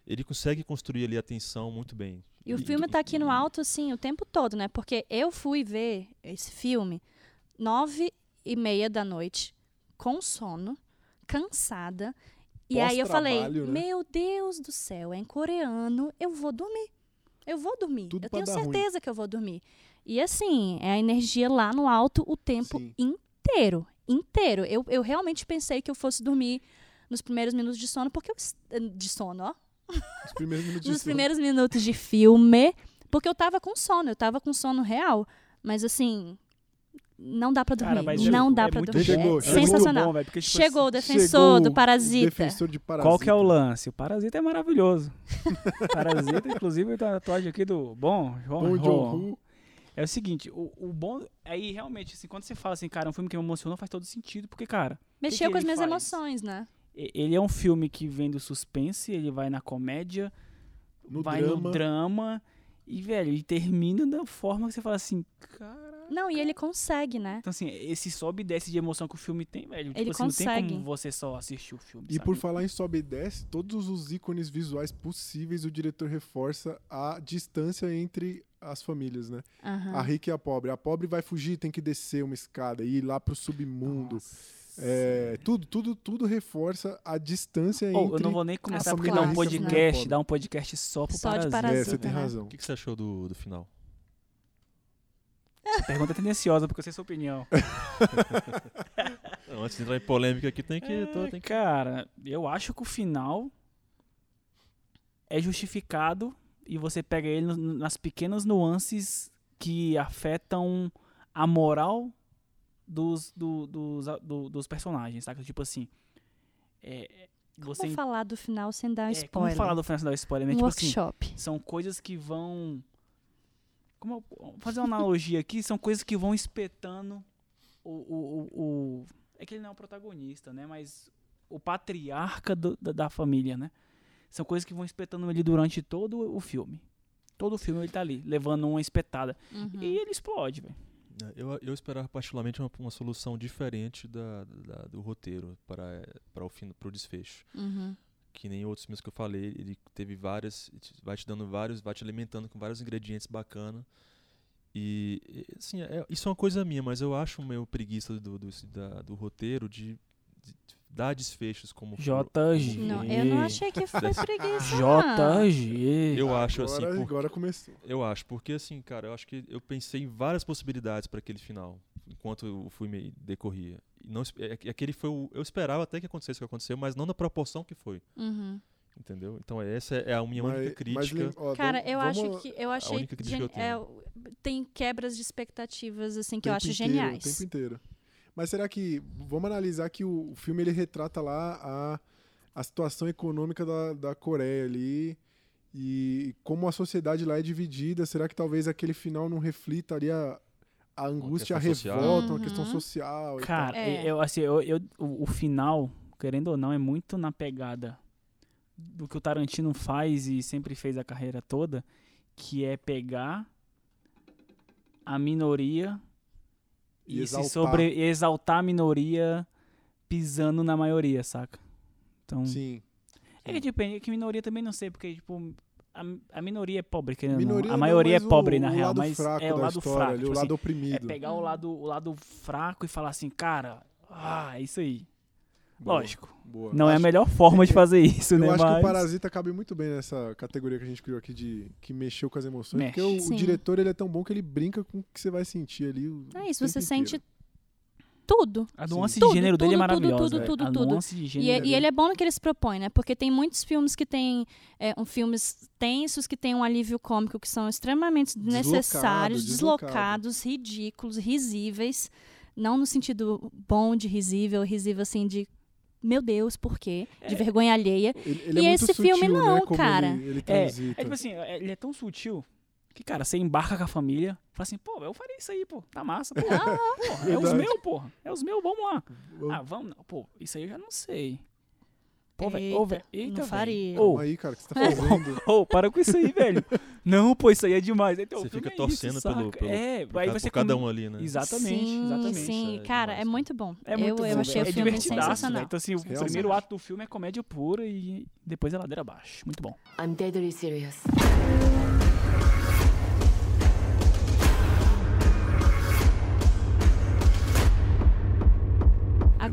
ele consegue construir ali a tensão muito bem. E o filme tá aqui no alto, assim, o tempo todo, né? Porque eu fui ver esse filme nove e meia da noite, com sono, cansada. E aí eu falei, né? meu Deus do céu, é em coreano, eu vou dormir. Eu vou dormir. Tudo eu tenho dar ruim. certeza que eu vou dormir. E assim, é a energia lá no alto o tempo Sim. inteiro. Inteiro. Eu, eu realmente pensei que eu fosse dormir nos primeiros minutos de sono, porque eu. es- De sono, ó Os primeiros [laughs] minutos de nos sono. primeiros minutos de filme, porque eu tava com sono, eu tava com sono real. Mas assim, não dá pra dormir. Cara, mas não é, dá é pra dormir. Chegou, é bom, chegou. sensacional. Bom, velho, porque, tipo Chegou o assim, defensor Chegou do Parasita. Defensor de Parasita. Qual que é o lance? O Parasita é maravilhoso. [laughs] Parasita, inclusive, tá a tatuagem aqui do Bom João. Bom. É o seguinte, o, o bom. Aí realmente, assim, quando você fala assim, cara, é um filme que me emocionou, faz todo sentido, porque, cara, Mexeu que com as minhas faz? emoções, né? ele é um filme que vem do suspense, ele vai na comédia, No vai drama. no drama, e, velho, ele termina da forma que você fala assim, cara. Não, e ele consegue, né? Então, assim, esse sobe e desce de emoção que o filme tem, velho. Tipo Ele assim, não tem consegue. como você só assistir o filme. E sabe? por falar em sobe e desce, todos os ícones visuais possíveis o diretor reforça a distância entre as famílias, né? Aham. A rica e a pobre. A pobre vai fugir, tem que descer uma escada e ir lá pro submundo. É, tudo, tudo, tudo reforça a distância Oh, entre. eu não vou nem começar porque dá um né? podcast, dá um podcast só pro Só de Parasita. É, Parasita. você tem né? razão. O que, que você achou do, do final? Pergunta tendenciosa, porque eu sei sua opinião. Não, antes de entrar em polêmica aqui, tem que. É, tô- tem que... Cara, eu acho que o final é justificado e você pega ele no- nas pequenas nuances que afetam a moral dos, do- dos, do- dos personagens, saca? Tipo assim, é, você Como falar do final sem dar é, spoiler? como falar do final sem dar spoiler, né? um Tipo assim, workshop. são coisas que vão. Como eu- vou fazer uma analogia aqui, são coisas que vão espetando o. o, o, o- é que ele não é o protagonista, né? Mas o patriarca do- da, da família, né? São coisas que vão espetando ele durante todo o filme. Todo o filme ele tá ali, levando uma espetada. Uhum. E ele explode, velho. É, Eu, eu esperava particularmente uma, uma solução diferente da, da- do roteiro para, para o fim, para o desfecho. Uhum. Que nem outros filmes que eu falei, ele teve várias, vai te dando vários, vai te alimentando com vários ingredientes bacanas. E, e, assim, é- isso é uma coisa minha, mas eu acho meio preguiça do, do, da- do roteiro de, de dar desfechos como JG. Não, eu não achei que foi [laughs] preguiça. JG. Eu acho assim, Agora, por- agora começou. Eu acho, porque assim, cara, eu acho que eu pensei em várias possibilidades para aquele final, enquanto o filme decorria. E não, es- é, é aquele foi o, eu esperava até que acontecesse o que aconteceu, mas não na proporção que foi, Uhum. entendeu? Então essa é a minha Mas- única mas crítica. lem- ó, Cara, eu acho que eu achei única crítica gen- que eu tenho. é, tem quebras de expectativas assim que eu acho inteiro, geniais. O tempo inteiro. Mas será que. Vamos analisar que o, o filme ele retrata lá a, a situação econômica da, da Coreia ali. E como a sociedade lá é dividida. Será que talvez aquele final não reflita ali a, a angústia, a revolta, uma Uhum. questão social? e Cara, É. eu, assim, eu, eu- o, o final, querendo ou não, é muito na pegada do que o Tarantino faz e sempre fez a carreira toda, que é pegar a minoria E e, se sobre exaltar a minoria pisando na maioria, saca? Então. Sim. é que tipo, é que minoria também não sei, porque tipo a, a minoria é pobre, querendo. Minoria A maioria é pobre o, na o real, mas é o lado história, fraco, ali, tipo o assim, lado é oprimido. pegar o lado, o lado fraco e falar assim, cara, ah, é isso aí. Boa, Lógico. boa. Não é a Acho- melhor forma de fazer isso, Eu né? acho que Mas... o Parasita cabe muito bem nessa categoria que a gente criou aqui de que mexeu com as emoções. Mexe. Porque o, o Sim. diretor ele é tão bom que ele brinca com o que você vai sentir ali. o É isso, você inteiro. sente tudo. A Sim. nuance Tudo, de gênero dele é tudo, maravilhosa. tudo, tudo, a tudo. nuance de E, é- e ele é bom no que ele se propõe, né? Porque tem muitos filmes que têm é, um, filmes tensos, que têm um alívio cômico, que são extremamente desnecessários, deslocado. deslocados, ridículos, risíveis. Não no sentido bom de risível, risível assim de meu Deus, por quê? De É. vergonha alheia. Ele, ele E é esse filme sutil, não, né, como cara. Ele, ele É, transita. é tipo assim, é- ele é tão sutil que, cara, você embarca com a família, fala assim, pô, eu faria isso aí, pô, tá massa, pô. Porra, é os meus, porra, é os meus, vamos lá. Vamos- Ah, vamos, não, pô, isso aí eu já não sei. Pô, velho. Eita, Ô, velho. Eita, não faria. Ô, Calma aí, cara, o que você tá fazendo? [laughs] Ô, para com isso aí, velho. Não, pô, isso aí é demais. Então, Você fica é isso, torcendo saca? pelo, pelo, É, por, aí ca- você por cada um ali, né? Exatamente, sim, exatamente. sim. Isso é Cara, demais, é muito bom. É muito eu, bom, eu achei velho. o é filme divertidaço, sensacional. velho. Então, assim, o Realmente. primeiro ato do filme é comédia pura e depois é ladeira abaixo. Muito bom. I'm deadly serious.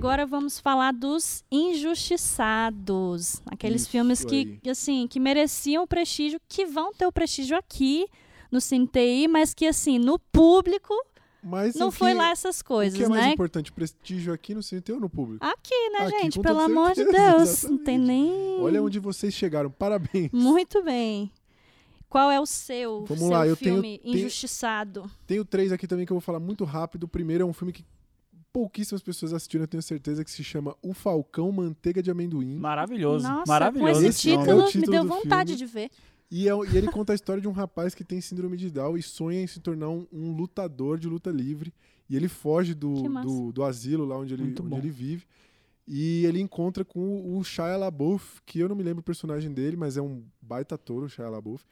Agora vamos falar dos injustiçados. Aqueles Isso filmes que, aí. assim, que mereciam o prestígio, que vão ter o prestígio aqui no CineTI, mas que, assim, no público Mas não o foi que- lá essas O coisas, que é mais né? importante, prestígio aqui no cinema ou no público? Aqui, né, Aqui, gente? Pelo amor de Deus. Não tem nem. Olha onde vocês chegaram, parabéns. Muito bem. Qual é o seu, Vamos seu lá, eu tenho- filme tenho- injustiçado? Tenho três aqui também que eu vou falar muito rápido. O primeiro é um filme que pouquíssimas pessoas assistiram, eu tenho certeza, que se chama O Falcão Manteiga de Amendoim. Maravilhoso. Nossa, maravilhoso. com esse título, É o me título deu vontade filme. de ver. E, é- e ele conta a história de um rapaz que tem síndrome de Down e sonha em se tornar um, um lutador de luta livre. E ele foge do, do, do asilo lá onde ele, onde ele vive. E ele encontra com o, o Shia LaBeouf, que eu não me lembro o personagem dele, mas é um baita touro, o Shia LaBeouf.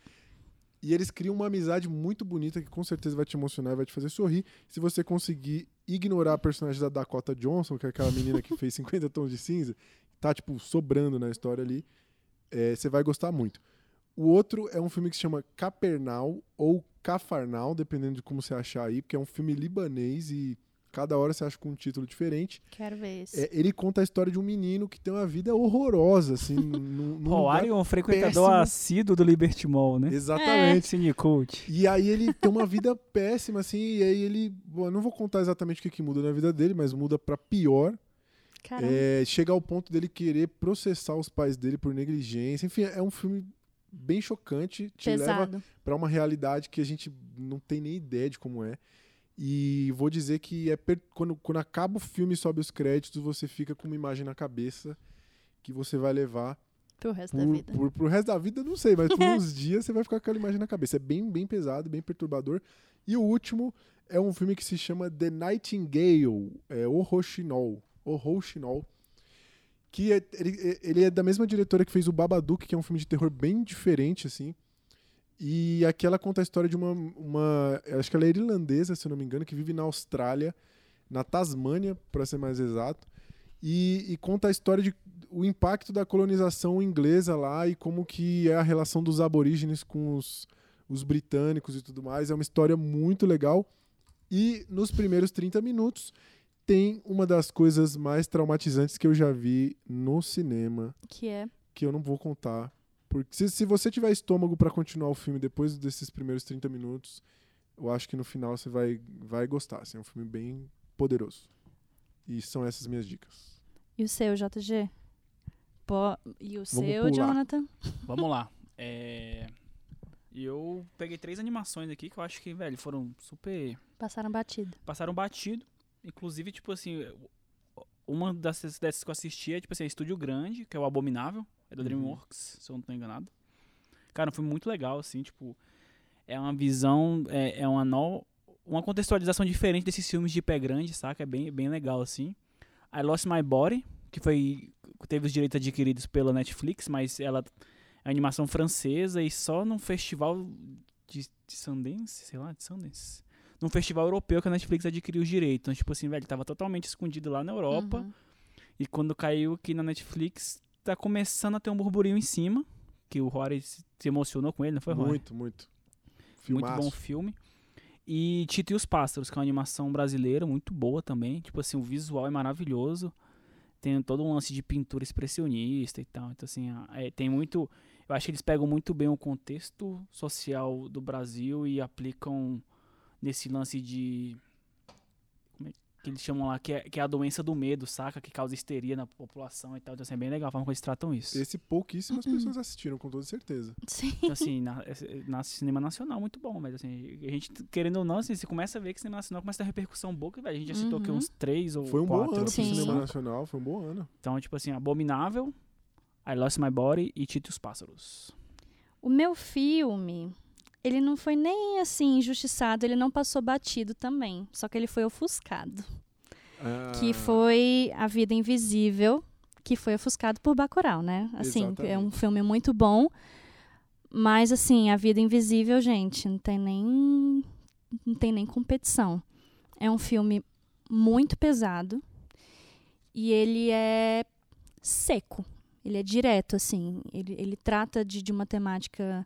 E eles criam uma amizade muito bonita que com certeza vai te emocionar e vai te fazer sorrir. Se você conseguir ignorar a personagem da Dakota Johnson, que é aquela menina que fez [laughs] 50 tons de cinza, tá, tipo, sobrando na história ali, é, você vai gostar muito. O outro é um filme que se chama Capernal ou Cafarnal, dependendo de como você achar aí, porque é um filme libanês e cada hora você acha com um título diferente. Quero ver esse. É, ele conta a história de um menino que tem uma vida horrorosa, assim, [laughs] num, num é um frequentador péssimo. assíduo do Liberty Mall, né? Exatamente. Cine Cult. E aí ele tem uma vida péssima, assim, e aí ele. Bom, não vou contar exatamente o que, que muda na vida dele, mas muda pra pior. É, chega ao ponto dele querer processar os pais dele por negligência. Enfim, é um filme bem chocante. Te leva Pesado. pra uma realidade que a gente não tem nem ideia de como é. E vou dizer que é per- quando, quando acaba o filme e sobe os créditos, você fica com uma imagem na cabeça que você vai levar Pro resto da por, vida. por, pro resto da vida, não sei, mas por [laughs] uns dias você vai ficar com aquela imagem na cabeça. É bem, bem pesado, bem perturbador. E o último é um filme que se chama The Nightingale, é O Rochinol. O Rochinol. Que é, ele, ele é da mesma diretora que fez o Babadook, que é um filme de terror bem diferente, assim. E aqui ela conta a história de uma, uma. Acho que ela é irlandesa, se não me engano, que vive na Austrália, na Tasmânia, para ser mais exato. E, e conta a história de o impacto da colonização inglesa lá e como que é a relação dos aborígenes com os, os britânicos e tudo mais. É uma história muito legal. E nos primeiros 30 minutos tem uma das coisas mais traumatizantes que eu já vi no cinema, Que é. que eu não vou contar. Porque se, se você tiver estômago para continuar o filme depois desses primeiros 30 minutos, eu acho que no final você vai, vai gostar. assim, é um filme bem poderoso. E são essas minhas dicas. E o seu, JG? Pô, e o seu, pular. Jonathan? Vamos lá. [laughs] É... Eu peguei três animações aqui que eu acho que, velho, foram super. Passaram batido. Passaram batido. Inclusive, tipo assim, uma dessas, dessas que eu assisti é, tipo assim, Estúdio Grande, que é o Abominável, é da Uhum. Dreamworks, se eu não tô enganado. Cara, foi muito legal, assim, tipo. É uma visão, é, é uma no, uma contextualização diferente desses filmes de pé grande, saca? É bem, bem legal, assim. I Lost My Body, que foi. teve os direitos adquiridos pela Netflix, mas ela é animação francesa e só num festival de, de Sundance, sei lá, de Sundance. Num festival europeu que a Netflix adquiriu os direitos. Então, tipo assim, velho, tava totalmente escondido lá na Europa. Uhum. E quando caiu aqui na Netflix, tá começando a ter um burburinho em cima. Que o Rory se emocionou com ele, não foi, Rory? Muito, muito. Muito Filmaço. bom filme. E Tito e os Pássaros, que é uma animação brasileira muito boa também. Tipo assim, o visual é maravilhoso. Tem todo um lance de pintura expressionista e tal. Então, assim, é, tem muito. Eu acho que eles pegam muito bem o contexto social do Brasil e aplicam nesse lance de. Que eles chamam lá? Que é, que é a doença do medo, saca? Que causa histeria na população e tal. Então, assim, é bem legal a forma como eles tratam isso. Esse pouquíssimas pessoas assistiram, com toda certeza. Sim. Então, assim, na, na cinema nacional, muito bom, mas assim, a gente, querendo ou não, assim, você começa a ver que cinema nacional começa a ter repercussão boa, que velho, a gente já citou aqui Uhum. uns três ou Foi um bom quatro. ano pro Sim. cinema nacional, foi um bom ano. Então, tipo assim, Abominável, I Lost My Body e Tito e os Pássaros. O meu filme, ele não foi nem assim injustiçado, ele não passou batido também. Só que ele foi ofuscado. Ah, Que foi A Vida Invisível, que foi ofuscado por Bacurau, né? Assim, é um Exatamente. filme muito bom, mas assim, A Vida Invisível, gente, não tem nem não tem nem competição. É um filme muito pesado e ele é seco. Ele é direto, assim. Ele, ele trata de, de uma temática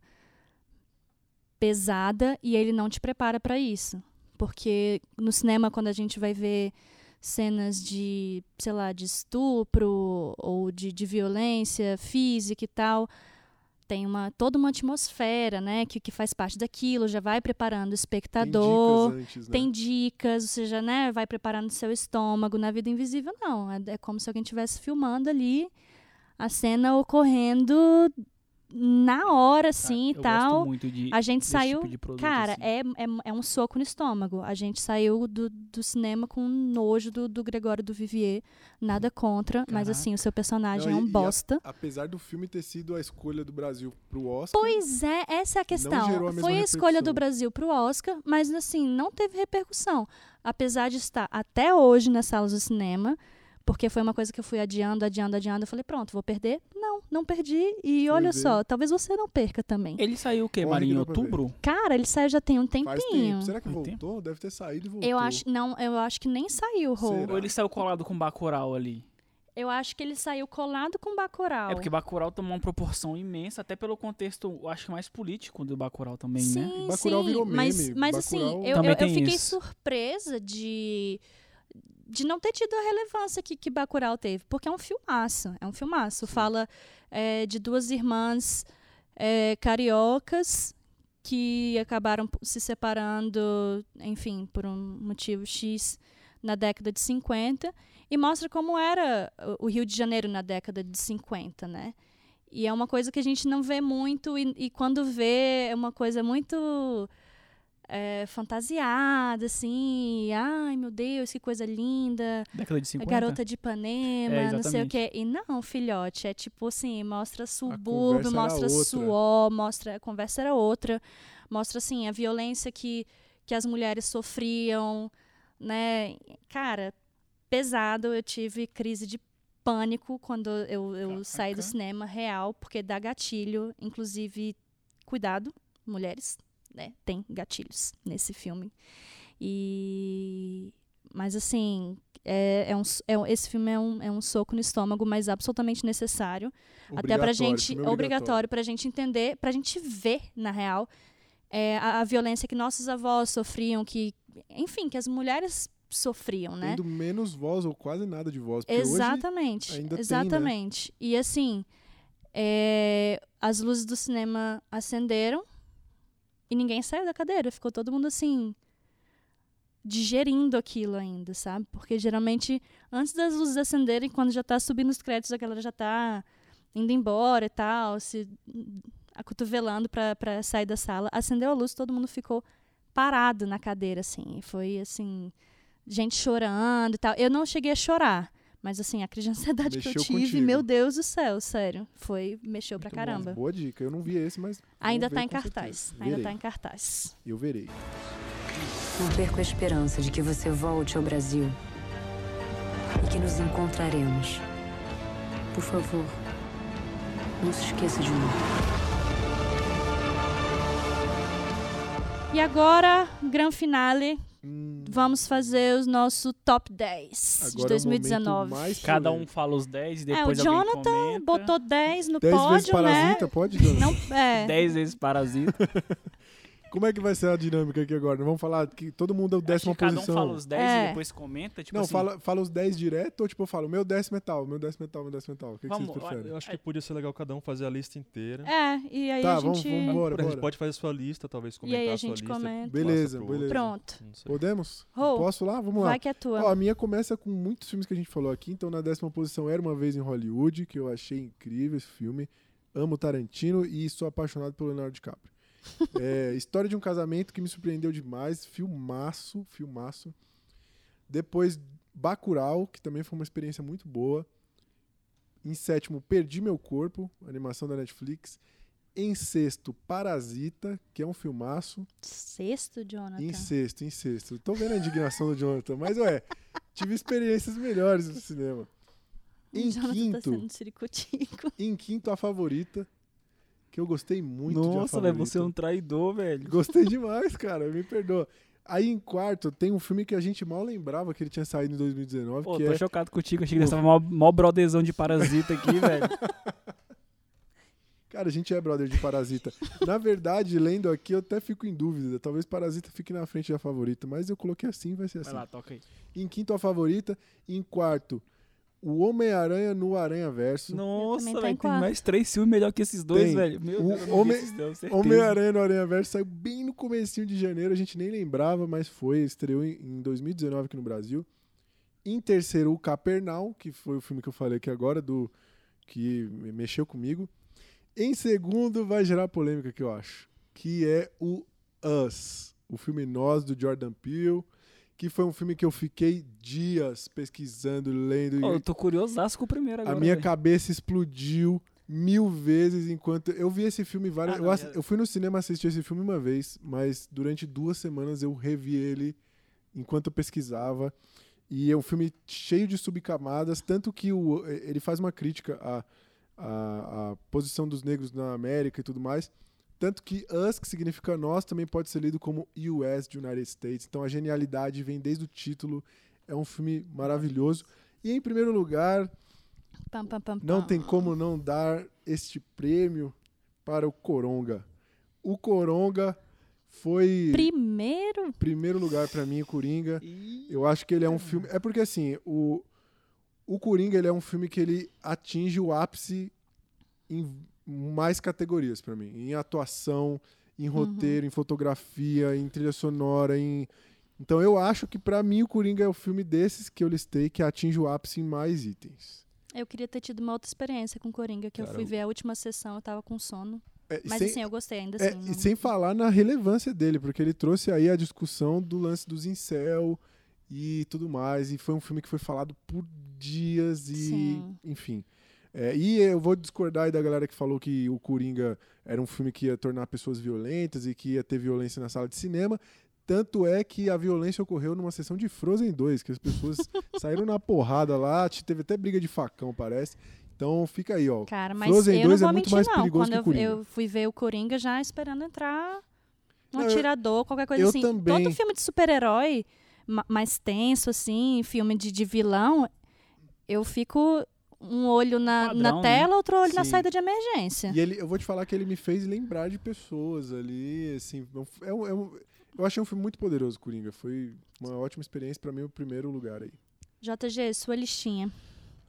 pesada e ele não te prepara para isso. Porque no cinema, quando a gente vai ver cenas de, sei lá, de estupro ou de, de violência física e tal, tem uma, toda uma atmosfera, né, que, que faz parte daquilo, já vai preparando o Tem espectador. dicas antes, né? Tem dicas, ou seja, né, vai preparando seu estômago. Na vida invisível, não. É, é como se alguém estivesse filmando ali a cena ocorrendo na hora, assim, e tal. Gosto muito de, A gente desse saiu. tipo de produto, cara, assim. é, é, é um soco no estômago. A gente saiu do, do cinema com nojo do, do Gregório do Vivier. Nada contra, mas Caraca. assim, o seu personagem Não, é um e- e a- bosta. Apesar do filme ter sido a escolha do Brasil pro Oscar, Pois é, essa é a questão. gerou a mesma Foi a escolha do. Brasil pro Oscar, mas assim, não teve repercussão. Apesar de estar até hoje nas salas do cinema, porque foi uma coisa que eu fui adiando, adiando, adiando. Eu falei, pronto, vou perder? Não, não perdi. E olha só, talvez você não perca também. Ele saiu o quê, Marinho? que Em dá pra ver. outubro? Cara, ele saiu já tem um faz tempinho. tempo. Será que voltou? Deve ter saído e voltou. Eu acho, não, eu acho que nem saiu, Rô. Será? Ou ele saiu colado com Bacurau ali? Eu acho que ele saiu colado com Bacurau. É porque Bacurau tomou uma proporção imensa, até pelo contexto, eu acho que mais político do Bacurau também, sim, né? Bacurau sim, virou mas, meme. mas assim, Bacurau- eu, Também eu, eu tem fiquei isso. surpresa de de não ter tido a relevância que, que Bacurau teve, porque é um filmaço, é um filmaço. Fala é, de duas irmãs é, cariocas que acabaram se separando, enfim, por um motivo X na década de 50 e mostra como era o- o Rio de Janeiro na década de 50, né? E é uma coisa que a gente não vê muito e, e quando vê é uma coisa muito é, fantasiada, assim. Ai, meu Deus, que coisa linda. Década de A 50. garota de Ipanema, É, não sei o quê. E não, filhote, é tipo assim, mostra subúrbio, mostra suor, mostra. A conversa era outra. Mostra, assim, a violência que, que as mulheres sofriam, né? Cara, pesado. Eu tive crise de pânico quando eu, eu saí do cinema real, porque dá gatilho. Inclusive, cuidado, mulheres, né? Tem gatilhos nesse filme. E. Mas assim. É, é um, é esse filme é um, é um soco no estômago, mas absolutamente necessário. Até pra Obrigatório, gente. filme Obrigatório pra gente entender, pra gente ver, na real, é, a, a violência que nossos avós sofriam, que. Enfim, que as mulheres sofriam, né? Tendo menos voz ou quase nada de voz. Exatamente, ainda tem, né? exatamente. E assim, é, as luzes do cinema acenderam e ninguém saiu da cadeira. Ficou todo mundo assim, digerindo aquilo ainda, sabe? Porque geralmente, antes das luzes acenderem, quando já tá subindo os créditos, a galera já tá indo embora e tal, se acotovelando pra sair da sala. Acendeu a luz, todo mundo ficou parado na cadeira, assim. Foi assim, gente chorando e tal. Eu não cheguei a chorar. Mas assim, a crise de ansiedade que eu Mexeu tive, contigo. meu Deus do céu, sério. Foi, mexeu pra caramba. Boa dica. Eu não vi esse, mas. Ainda ver tá em com cartaz. Ainda Verei. tá em cartaz. Eu verei. Não perco a esperança de que você volte ao Brasil e que nos encontraremos. Por favor, não se esqueça de mim. E agora, gran finale, Hum, vamos fazer o nosso top 10 de agora é o momento 2019. mais Cada um fala os 10 e É, o depois alguém Jonathan comenta. botou 10 no 10 vezes pódio, né? parasita, pode, Dona? Não, é. [laughs] 10 vezes Parasita. [laughs] Como é que vai ser a dinâmica aqui agora? Vamos falar que todo mundo é o décima que cada um posição. fala os 10 É. e depois comenta. Tipo não, assim, fala, fala os 10 direto ou tipo eu falo, meu décimo é tal, meu décimo é tal, meu décimo é tal. O que, que Vamos, vocês preferem? Eu acho que podia ser legal cada um fazer a lista inteira. É, e aí Tá, a vamos- gente. vamos embora. a gente pode fazer a sua lista, talvez E comentar aí a a sua gente lista. comenta. Beleza, beleza. Pronto. Podemos? Rô, Posso lá? Vamos lá. vai que é tua. Ó, a minha começa com muitos filmes que a gente falou aqui. Então, na décima posição, Era Uma Vez em Hollywood, que eu achei incrível esse filme. Amo Tarantino e sou apaixonado pelo Leonardo DiCaprio. É, História de um Casamento, que me surpreendeu demais. Filmaço, filmaço. Depois, Bacurau, que também foi uma experiência muito boa. Em sétimo, Perdi Meu Corpo, animação da Netflix. Em sexto, Parasita, que é um filmaço. Sexto, Jonathan. Em sexto, em sexto. Tô vendo a indignação do Jonathan, mas ué, tive experiências melhores no cinema. Em [laughs] Jonathan tá quinto, sendo ciricutico. em quinto, a favorita, que eu gostei muito Nossa, velho, você é um traidor, velho. Gostei [laughs] demais, cara, me perdoa. Aí em quarto, tem um filme que a gente mal lembrava que ele tinha saído em 2019, Pô, que tô é chocado contigo. Achei que ele tava mó, mó brotherzão de parasita aqui, [laughs] velho. Cara, a gente é brother de Parasita. Na verdade, lendo aqui, eu até fico em dúvida. Talvez Parasita fique na frente da favorita, mas eu coloquei assim, vai ser Vai assim. lá, toca aí. Em quinto, a favorita. Em quarto, o Homem-Aranha no Aranha Verso. Nossa, tá velho, tem mais três filmes melhor que esses dois, Tem. velho. Meu O Deus, Homem-. Homem-Aranha no Aranha Verso saiu bem no comecinho de janeiro, a gente nem lembrava, mas foi, estreou em, em 2019 aqui no Brasil. Em terceiro, o Capernaum, que foi o filme que eu falei aqui agora, do que me- mexeu comigo. Em segundo, vai gerar polêmica que eu acho, que é o Us, o filme Nós, do Jordan Peele, que foi um filme que eu fiquei dias pesquisando, lendo, e eu tô curiosaço com o primeiro agora. a minha velho. cabeça explodiu mil vezes enquanto eu vi esse filme várias Ah, eu, ass- eu fui no cinema assistir esse filme uma vez mas durante duas semanas eu revi ele enquanto eu pesquisava e é um filme cheio de subcamadas tanto que o, ele faz uma crítica à, à, à posição dos negros na América e tudo mais tanto que us que significa nós também pode ser lido como US de United States então a genialidade vem desde o título é um filme maravilhoso e em primeiro lugar Pam, pam, pam, não tem como não dar este prêmio para o Coronga. O Coronga foi Primeiro? primeiro lugar para mim, o Coringa. Eu acho que ele é um filme. É porque assim, o, o Coringa ele é um filme que ele atinge o ápice em mais categorias para mim. Em atuação, em roteiro, em fotografia, em trilha sonora, em. Então eu acho que para mim o Coringa é o filme desses que eu listei que atinge o ápice em mais itens. Eu queria ter tido uma outra experiência com Coringa, que eu Cara, fui eu- ver a última sessão, eu tava com sono. É, Mas sem- assim, eu gostei ainda É, assim. e não- sem falar na relevância dele, porque ele trouxe aí a discussão do lance dos incel e tudo mais, e foi um filme que foi falado por dias e, Sim. enfim. É, e eu vou discordar aí da galera que falou que o Coringa era um filme que ia tornar pessoas violentas e que ia ter violência na sala de cinema. Tanto é que a violência ocorreu numa sessão de Frozen 2, que as pessoas [laughs] saíram na porrada lá, teve até briga de facão, parece. Então fica aí, ó. Cara, mas Frozen eu 2 não é vou muito mentir, mais não. Quando eu, eu fui ver o Coringa já esperando entrar um Não, eu- atirador, qualquer coisa eu assim. também. Todo filme de super-herói ma- mais tenso, assim, filme de, de vilão, eu fico um olho na, Padrão, na né? tela, outro olho na Sim. saída de emergência. E ele, eu vou te falar que ele me fez lembrar de pessoas ali, assim, é um- é um- eu achei um filme muito poderoso, Coringa. Foi uma ótima experiência pra mim, o primeiro lugar aí. JG, sua listinha.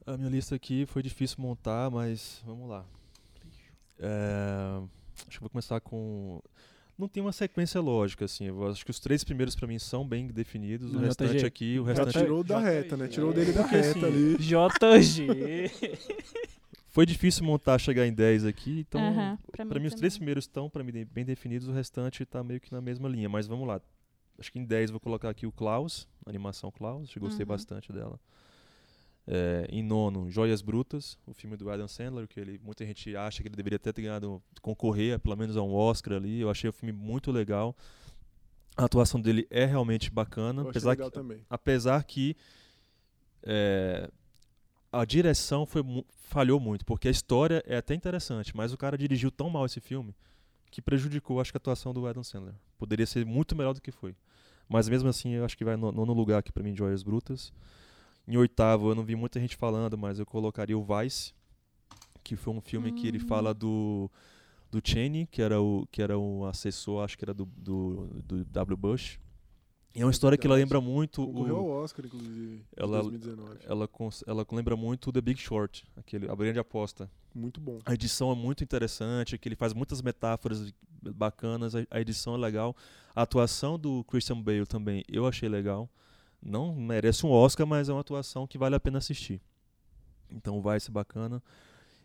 A minha lista aqui foi difícil montar, mas vamos lá. É, acho que vou começar com. Não tem uma sequência lógica, assim. Eu acho que os três primeiros pra mim são bem definidos. O restante JG. aqui, o Já restante. tirou da reta, né? Tirou dele da Porque, reta assim, ali. JG. [laughs] Foi difícil montar, chegar em 10 aqui, então. Aham, pra Pra mim mim, os três primeiros estão pra mim bem definidos, o restante tá meio que na mesma linha. Mas vamos lá. Acho que em 10 vou colocar aqui o Klaus, a animação Klaus, acho que gostei Uhum. bastante dela. É, em nono, Joias Brutas, o filme do Adam Sandler, que ele, muita gente acha que ele deveria até ter ganhado, concorrer pelo menos a um Oscar ali. Eu achei o filme muito legal. A atuação dele é realmente bacana, apesar legal que, também. apesar que é, a direção foi falhou muito, porque a história é até interessante, mas o cara dirigiu tão mal esse filme que prejudicou, acho que a atuação do Adam Sandler. Poderia ser muito melhor do que foi. Mas mesmo assim, eu acho que vai no nono lugar aqui pra mim, Joias Brutas. Em oitavo, eu não vi muita gente falando, mas eu colocaria o Vice, que foi um filme que ele Hum. fala do do Cheney, que era o que era o assessor, acho que era do, do, do W. Bush. E é uma história que ela lembra muito Concorreu o, ao Oscar, inclusive, Ela- em 2019. ela, ela lembra muito The Big Short, aquele, a grande aposta. Muito bom. A edição é muito interessante, que ele faz muitas metáforas bacanas, a, a edição é legal. A atuação do Christian Bale também eu achei legal. Não merece um Oscar, mas é uma atuação que vale a pena assistir. Então vai ser bacana.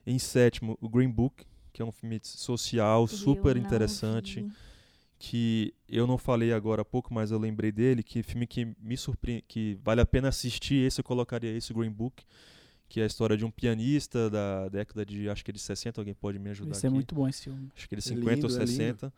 Em sétimo, o Green Book, que é um filme social super Eu interessante vi. que eu não falei agora há pouco, mas eu lembrei dele, que filme que me surpreende, que vale a pena assistir, esse eu colocaria esse, o Green Book, que é a história de um pianista da década de, acho que é de 60, alguém pode me ajudar Isso é aqui. muito bom esse filme. Acho que é de É 50 ou lindo, é lindo. 60.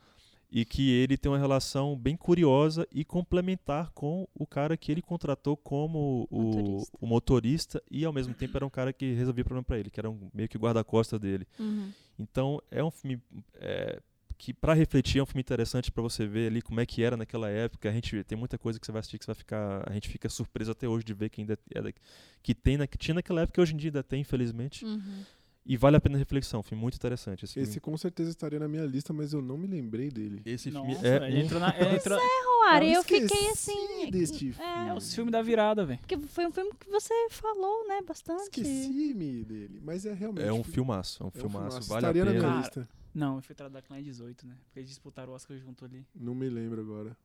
E que ele tem uma relação bem curiosa e complementar com o cara que ele contratou como o Motorista. o motorista e ao mesmo tempo era um cara que resolvia o problema para ele, que era um, meio que guarda-costas dele. Uhum. Então é um filme é, que para refletir é um filme interessante para você ver ali como é que era naquela época. A gente tem muita coisa que você vai assistir que você vai ficar, a gente fica surpreso até hoje de ver que ainda era, que tem na, que tinha naquela época e hoje em dia ainda tem, infelizmente. Uhum. E vale a pena a reflexão, filme muito interessante esse, Esse filme. com certeza estaria na minha lista, mas eu não me lembrei dele. Esse Nossa, filme é um entrou na, ele [laughs] entrou, Cara, Eu eu esqueci fiquei assim. deste é, filme. é os filmes da virada, velho. Porque foi um filme que você falou, né, bastante. Esqueci-me dele, mas é realmente. é um filmaço, é um é um filmaço, filmaço. vale a Estaria na pena. minha Cara, lista. Não, Infiltrado da Clã é 18, né? Porque eles disputaram o Oscar junto ali. Não me lembro agora.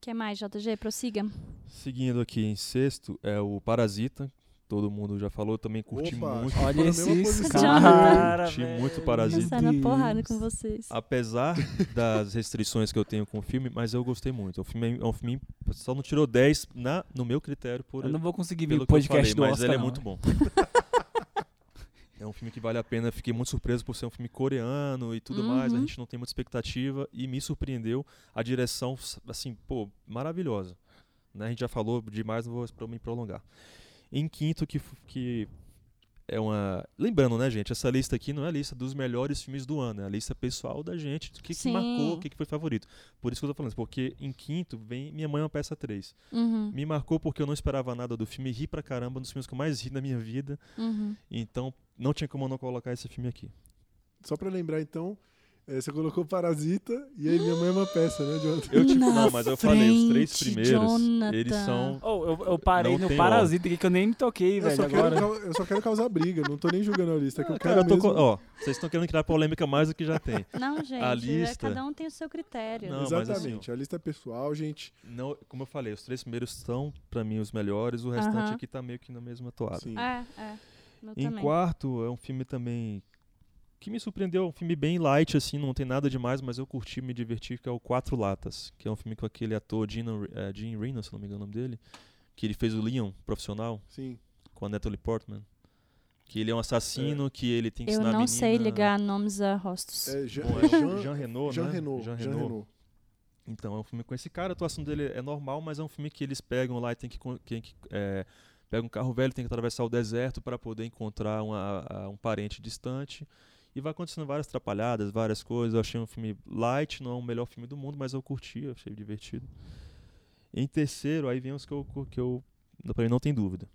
que mais, JG? Prossiga. Seguindo aqui em sexto é o Parasita. Todo mundo já falou, também curti Opa, muito. Olha esses posição. cara, Curti velho. muito Parasita. Na porrada com vocês. Apesar das restrições que eu tenho com o filme, mas eu gostei muito. O filme é um filme só não tirou 10 na, no meu critério por Eu não vou conseguir ver o que eu podcast falei, do mas Oscar, ele é não, muito né? bom. é um filme que vale a pena. Fiquei muito surpreso por ser um filme coreano e tudo mais. A Uhum. gente não tem muita expectativa e me surpreendeu a direção, assim, pô, maravilhosa. Né? A gente já falou demais, não vou me prolongar. Em quinto, que, que é uma. Lembrando, né, gente? Essa lista aqui não é a lista dos melhores filmes do ano, é a lista pessoal da gente, do que, que marcou, o que, que foi favorito. Por isso que eu tô falando, isso, porque em quinto vem Minha Mãe é uma Peça 3. Uhum, Me marcou porque eu não esperava nada do filme, ri pra caramba, um dos filmes que eu mais ri na minha vida. uhum. Então, não tinha como eu não colocar esse filme aqui. Só pra lembrar, então, eh, você colocou Parasita e aí minha mãe é uma peça, né, Jonathan? Eu tipo, Na não, mas eu falei, os três primeiros, Jonathan. eles são. Oh, eu, eu parei no Parasita aqui que eu nem me toquei, Eu velho. só, quero, Agora. cau- eu só quero causar briga, não tô nem julgando a lista. É que eu quero eu tô mesmo... ó, vocês estão querendo criar polêmica mais do que já tem. Não, gente, A é, lista- cada um tem o seu critério. Não, mas assim, Exatamente, a lista é pessoal, gente. Não, como eu falei, os três primeiros são, pra mim, os melhores, o restante Aham. aqui tá meio que na mesma toada. Sim. É, é. Meu Em também. quarto, é um filme também que me surpreendeu, é um filme bem light, assim, não tem nada demais, mas eu curti, me diverti, que é o Quatro Latas, que é um filme com aquele ator Gino, eh, Gene Reno, se não me engano o nome dele, que ele fez o Leon, profissional, Sim. com a Natalie Portman. Que ele é um assassino, que ele tem que Eu ensinar a não menina... sei ligar nomes a rostos. É, Jean, Bom, é Jean, Jean Reno, Jean né? Reno. Jean Jean. Reno. Então, é um filme com esse cara, a atuação dele é normal, mas é um filme que eles pegam lá e tem que. Tem que é, pega um carro velho, tem que atravessar o deserto para poder encontrar uma- a- um parente distante. E vai acontecendo várias atrapalhadas, várias coisas. Eu achei um filme light, não é o melhor filme do mundo, mas eu curti, eu achei divertido. Em terceiro, aí vem os que eu, que eu pra mim não tem dúvida.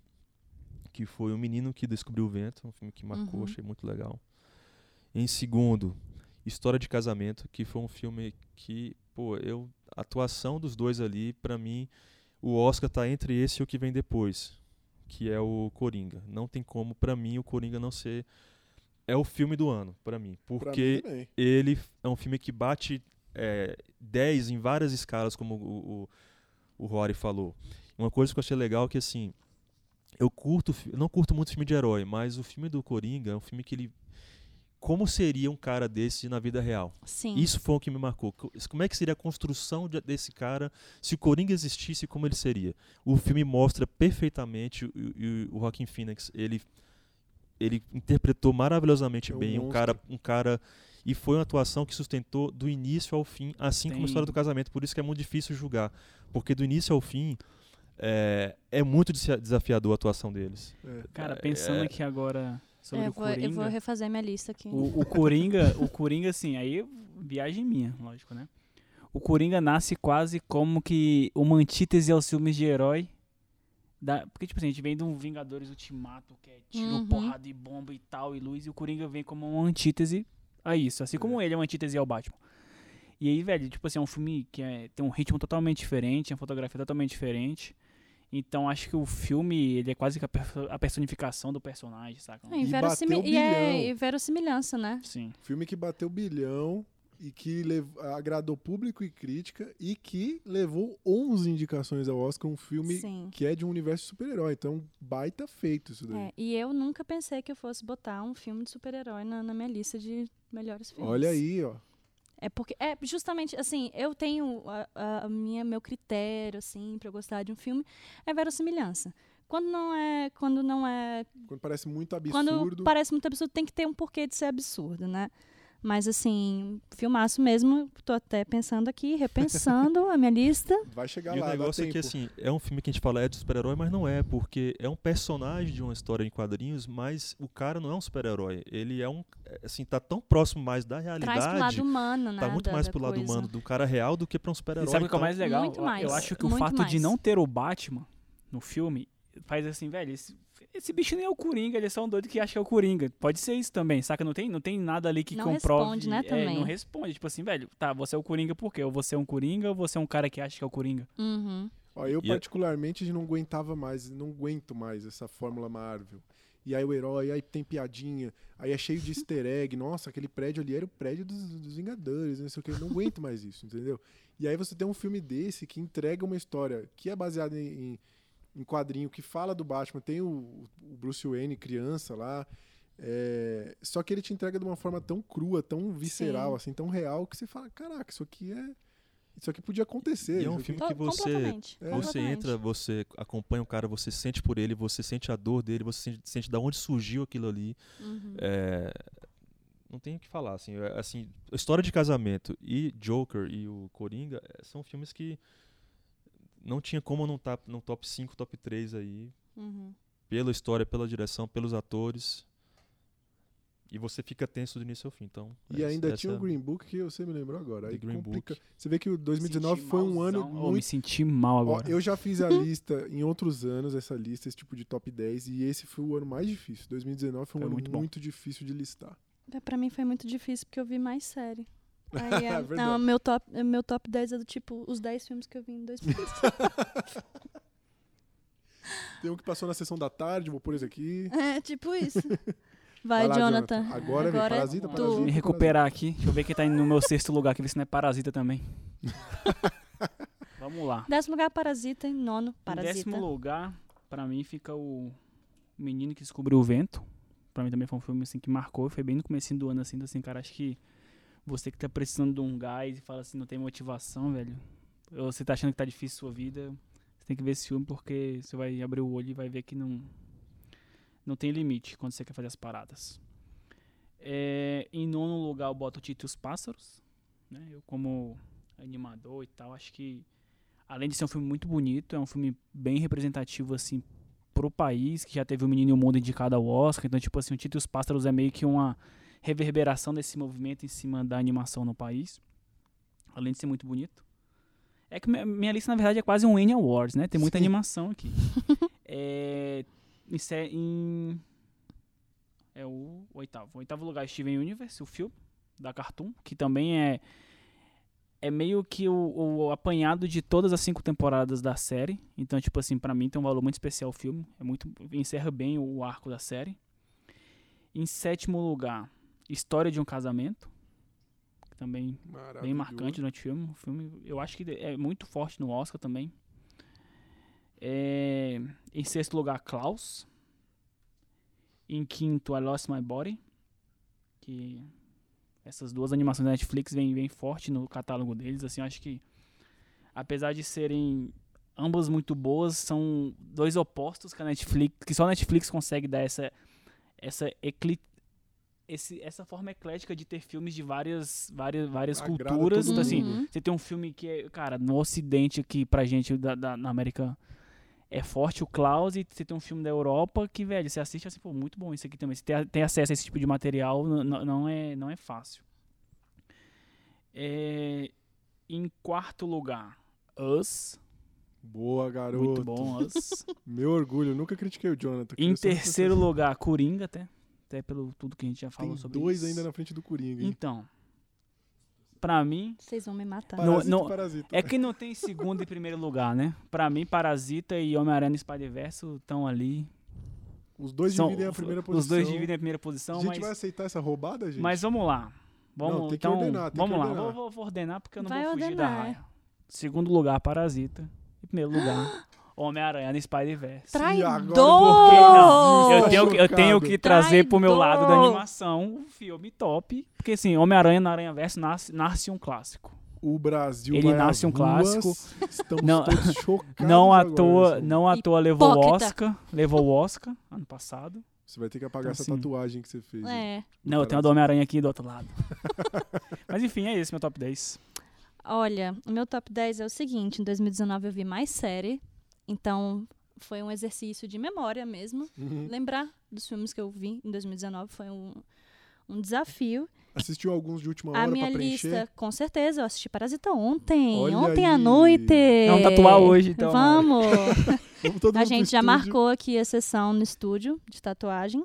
Que foi O Menino que Descobriu o Vento, um filme que marcou, Uhum. achei muito legal. Em segundo, História de Casamento, que foi um filme que, pô, eu a atuação dos dois ali, pra mim, o Oscar tá entre esse e o que vem depois, que é o Coringa. Não tem como pra mim o Coringa não ser é o filme do ano pra mim, Pra porque mim também. ele é um filme que bate é, 10 em várias escalas, como o, o, o Rory falou. Uma coisa que eu achei legal é que, assim, eu curto, não curto muito filme de herói, mas o filme do Coringa é um filme que ele... Como seria um cara desse na vida real? Sim. Isso foi o que me marcou. Co- Como é que seria a construção de- desse cara se o Coringa existisse, como ele seria? O filme mostra perfeitamente o, e o Joaquin Phoenix, ele ele interpretou maravilhosamente É um bem, um monstro. cara, um cara e foi uma atuação que sustentou do início ao fim, assim como a Tem- história do casamento. Por isso que é muito difícil julgar, porque do início ao fim é, é muito desa- desafiador a atuação deles. É. Cara, pensando É- aqui agora sobre É, eu, o vou, Coringa. eu vou refazer minha lista aqui. O, o Coringa, o Coringa, assim, aí viagem minha, lógico, né? O Coringa nasce quase como que uma antítese aos filmes de herói. Da, porque, tipo assim, a gente vem de um Vingadores Ultimato, que é tiro, Uhum. porrada e bomba e tal, e luz, e o Coringa vem como uma antítese a isso. Assim como ele é uma antítese ao Batman. E aí, velho, tipo assim, é um filme que é- tem um ritmo totalmente diferente, uma fotografia totalmente diferente. Então, acho que o filme, ele é quase que a, perso- a personificação do personagem, saca? É, e, E bateu e é bilhão. e verossimilhança, né? Sim. Filme que bateu bilhão e que lev- agradou público e crítica e que levou 11 indicações ao Oscar, um filme Sim. que é de um universo de super-herói. Então, baita feito isso daí. É, e eu nunca pensei que eu fosse botar um filme de super-herói na, na minha lista de melhores filmes. Olha aí, ó. É porque é justamente assim, eu tenho a, a- minha meu critério assim para gostar de um filme é verossimilhança. Quando não é, quando não é, Quando parece muito quando absurdo. parece muito absurdo, tem que ter um porquê de ser absurdo, né? Mas assim, filmaço mesmo. Tô até pensando aqui, repensando a minha lista. [laughs] Vai chegar E lá, o dá negócio é que, assim, é um filme que a gente fala é de super-herói, mas não é, porque é um personagem de uma história em quadrinhos, mas o cara não é um super-herói. Ele é um, assim, tá tão próximo mais da Traz pro realidade, lado humano, né? tá muito da- mais pro lado coisa. humano do cara real do que pra um E super-herói. sabe o que é o então- mais legal? Muito Eu- mais, Eu acho que o fato de mais. não ter o Batman no filme faz assim, velho, esse, esse bicho nem é o Coringa, ele é só um doido que acha que é o Coringa. Pode ser isso também, saca? Não tem, não tem nada ali que Não comprove. responde, né, é, também. não responde. Tipo assim, velho, tá, você é o Coringa por quê? Ou você é um Coringa ou você é um cara que acha que é o Coringa? Uhum. Ó, eu E é- particularmente não aguentava mais, não aguento mais essa fórmula Marvel. E aí o herói, aí tem piadinha, aí é cheio de [laughs] easter egg. Nossa, aquele prédio ali era o prédio dos, dos Vingadores, não sei o que. Eu não aguento mais isso, entendeu? E aí você tem um filme desse que entrega uma história que é baseada em, em, em quadrinho, que fala do Batman. Tem o, o Bruce Wayne, criança lá. é, Só que ele te entrega de uma forma tão crua, tão visceral, Sim. assim, tão real, que você fala, caraca, isso aqui é. Isso aqui podia acontecer. E é um filme To- que você, completamente, É. você entra, você acompanha o cara, você sente por ele, você sente a dor dele, você sente, sente da onde surgiu aquilo ali. Uhum. É, não tem o que falar, assim, é, assim, a História de Casamento e Joker e o Coringa é, são filmes que não tinha como não estar no top 5, top 3 aí, Uhum. pela história, pela direção, pelos atores. E você fica tenso do início ao fim, então. E essa- ainda essa- tinha o Green Book que você me lembrou agora. Aí Green complica. Book. Você vê que o 2019 Senti foi um ano malzão. Ô, me muito. senti mal Ó, agora. eu já fiz a [laughs] lista em outros anos, essa lista, esse tipo de top 10, e esse foi o ano mais difícil. 2019 foi um Foi ano muito muito, difícil de listar. É, Pra mim foi muito difícil porque eu vi mais série. Aí, [laughs] é, Verdade. não, meu, top, é, meu top 10 é do tipo os 10 filmes que eu vi em 2020. [laughs] Tem um que passou na sessão da tarde, vou pôr esse aqui. é, tipo isso. [laughs] Vai, Vai lá, Jonathan. Jonathan. Agora vem é Parasita, tu. Parasita. Me recuperar aqui. Deixa eu ver quem tá indo no meu sexto lugar, que ver se não é parasita também. Vamos lá. Décimo lugar, Parasita. Em nono, Em Parasita. décimo lugar, pra mim, fica o Menino que Descobriu o Vento. Pra mim também foi um filme assim, que marcou. Foi bem no começo do ano, assim, então, assim, cara, acho que você que tá precisando de um gás e fala assim, não tem motivação, velho. Ou você tá achando que tá difícil a sua vida, você tem que ver esse filme porque você vai abrir o olho e vai ver que não, não tem limite quando você quer fazer as paradas. É, em nono lugar eu boto o e os Pássaros. Né? Eu como animador e tal, acho que além de ser um filme muito bonito, é um filme bem representativo assim pro país, que já teve o Menino e o Mundo indicado ao Oscar. Então, tipo assim, o e os Pássaros é meio que uma reverberação desse movimento em cima da animação no país. Além de ser muito bonito. É que minha- minha lista, na verdade, é quase um Annie Awards, né? Tem muita Sim. animação aqui. [laughs] é, em, é o oitavo. O oitavo lugar, Steven Universe, o filme da Cartoon, que também é é meio que o, o apanhado de todas as cinco temporadas da série. Então, tipo assim, pra mim tem um valor muito especial o filme. É muito encerra bem o arco da série. Em sétimo lugar, História de um Casamento, que também bem marcante durante o filme. O filme, eu acho que é muito forte no Oscar também. É, em sexto lugar, Klaus. Em quinto, I Lost My Body. Que essas duas animações da Netflix vêm bem forte no catálogo deles. Assim, eu acho que, apesar de serem ambas muito boas, são dois opostos que a Netflix, que só a Netflix consegue dar essa essa esse, essa forma eclética de ter filmes de várias várias várias Agrada culturas. Então, assim, mundo. você tem um filme que é, cara, no ocidente aqui pra gente da, da- na América é forte o Klaus e você tem um filme da Europa que, velho, você assiste assim, pô, muito bom isso aqui também. Você tem, tem acesso a esse tipo de material, não é, não é fácil. É, em quarto lugar, Us. Boa, garoto. Muito bom, Us. [laughs] Meu orgulho, nunca critiquei o Jonathan. em terceiro lugar, Coringa, até. Até pelo tudo que a gente já falou Tem sobre dois isso. ainda na frente do Coringa, hein? Então, pra mim, Vocês vão me matar. Não, Parasita não- e Parasita. É que não tem segundo e primeiro lugar, né? Pra mim, Parasita e Homem-Aranha no Spider-Verse estão ali. Os dois São- dividem a primeira posição. Os dois dividem a primeira A posição, gente mas, vai aceitar essa roubada, gente? mas vamos lá. Vamos, Não, tem que então, ordenar, tem vamos que lá. ordenar. Vou, vou- vou ordenar porque eu não Vai vou fugir da ordenar. raia. Segundo lugar, Parasita. Em primeiro lugar, [gasps] Homem-Aranha no Spider-Verse. E agora, Por que não? Eu tenho, que- eu tenho que trazer pro meu lado da Traidor. animação um filme top. Porque assim, Homem-Aranha no Aranha Verso nasce, nasce um clássico. O Brasil Ele vai nasce um clássico. ruas, Estamos Não- todos [laughs] chocados Não à agora, toa, assim. não à toa levou o. Oscar. Levou o Oscar ano passado. Você vai ter que apagar Então, essa assim, tatuagem que você fez. É. Não, eu tenho a do Homem-Aranha aqui do outro lado. [laughs] Mas enfim, é esse meu top 10. Olha, o meu top 10 é o seguinte: em 2019 eu vi mais série, então foi um exercício de memória mesmo. Uhum. Lembrar dos filmes que eu vi em 2019 foi um, um desafio. Assistiu alguns de última a hora minha pra preencher? lista, com certeza, eu assisti Parasita ontem, Olha ontem à aí. noite. Vamos tatuar hoje, então, Vamos! [laughs] Vamos todo a gente já estúdio. marcou aqui a sessão no estúdio de tatuagem.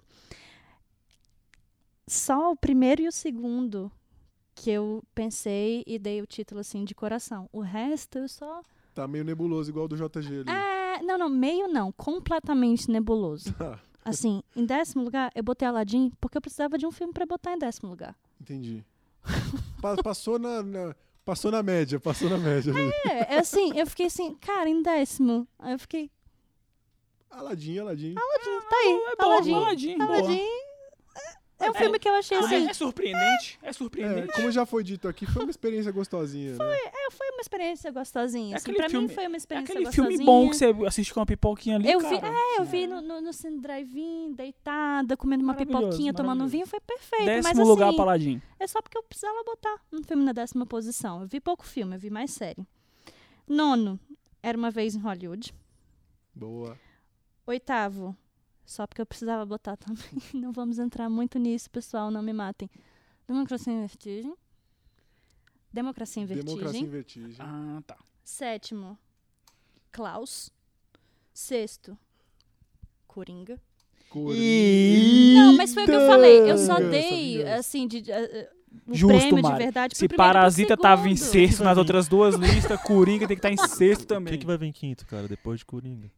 Só o primeiro e o segundo que eu pensei e dei o título assim de coração. O resto eu só. Tá meio nebuloso, igual do JG ali. É, não, não, meio não, completamente nebuloso. [laughs] Assim, em décimo lugar, eu botei Aladdin porque eu precisava de um filme pra botar em décimo lugar. entendi. [laughs] Pa- passou na, na- passou na média, passou na média. É, é assim, eu fiquei assim, cara, em décimo. Aí eu fiquei, Aladim, Aladim. Aladdin, tá aí, É bom, Aladdin. Aladdin, boa. Aladdin. É um filme que eu achei É, assim. é surpreendente, é É, surpreendente. como já foi dito aqui, foi uma experiência gostosinha, né? É, foi uma experiência gostosinha. É Assim, aquele pra filme- mim foi uma É experiência aquele gostosinha. filme bom que você assiste com uma pipoquinha ali, Eu vi, cara. é, eu vi no, no, no Cine Drive-In, deitada, comendo uma pipoquinha, tomando um vinho, foi perfeito. Décimo mas lugar, assim, Paladin. é só porque eu precisava botar um filme na décima posição. Eu vi pouco filme, eu vi mais série. Nono, Era Uma Vez em Hollywood. Boa. Oitavo, só porque eu precisava botar também. [laughs] Não vamos entrar muito nisso, pessoal, não me matem. Democracia em Vertigem. Democracia em Vertigem. Democracia em Vertigem. Ah, tá. Sétimo, Klaus. Sexto, Coringa. Coringa. Não, mas foi o que eu falei. Eu só dei, assim, de, eh, o Justo, prêmio de Mari. verdade pro Se primeiro pro Parasita tava em sexto nas outras duas listas, Coringa tem que estar em sexto O também. que, que vai vir em quinto, cara, depois de Coringa?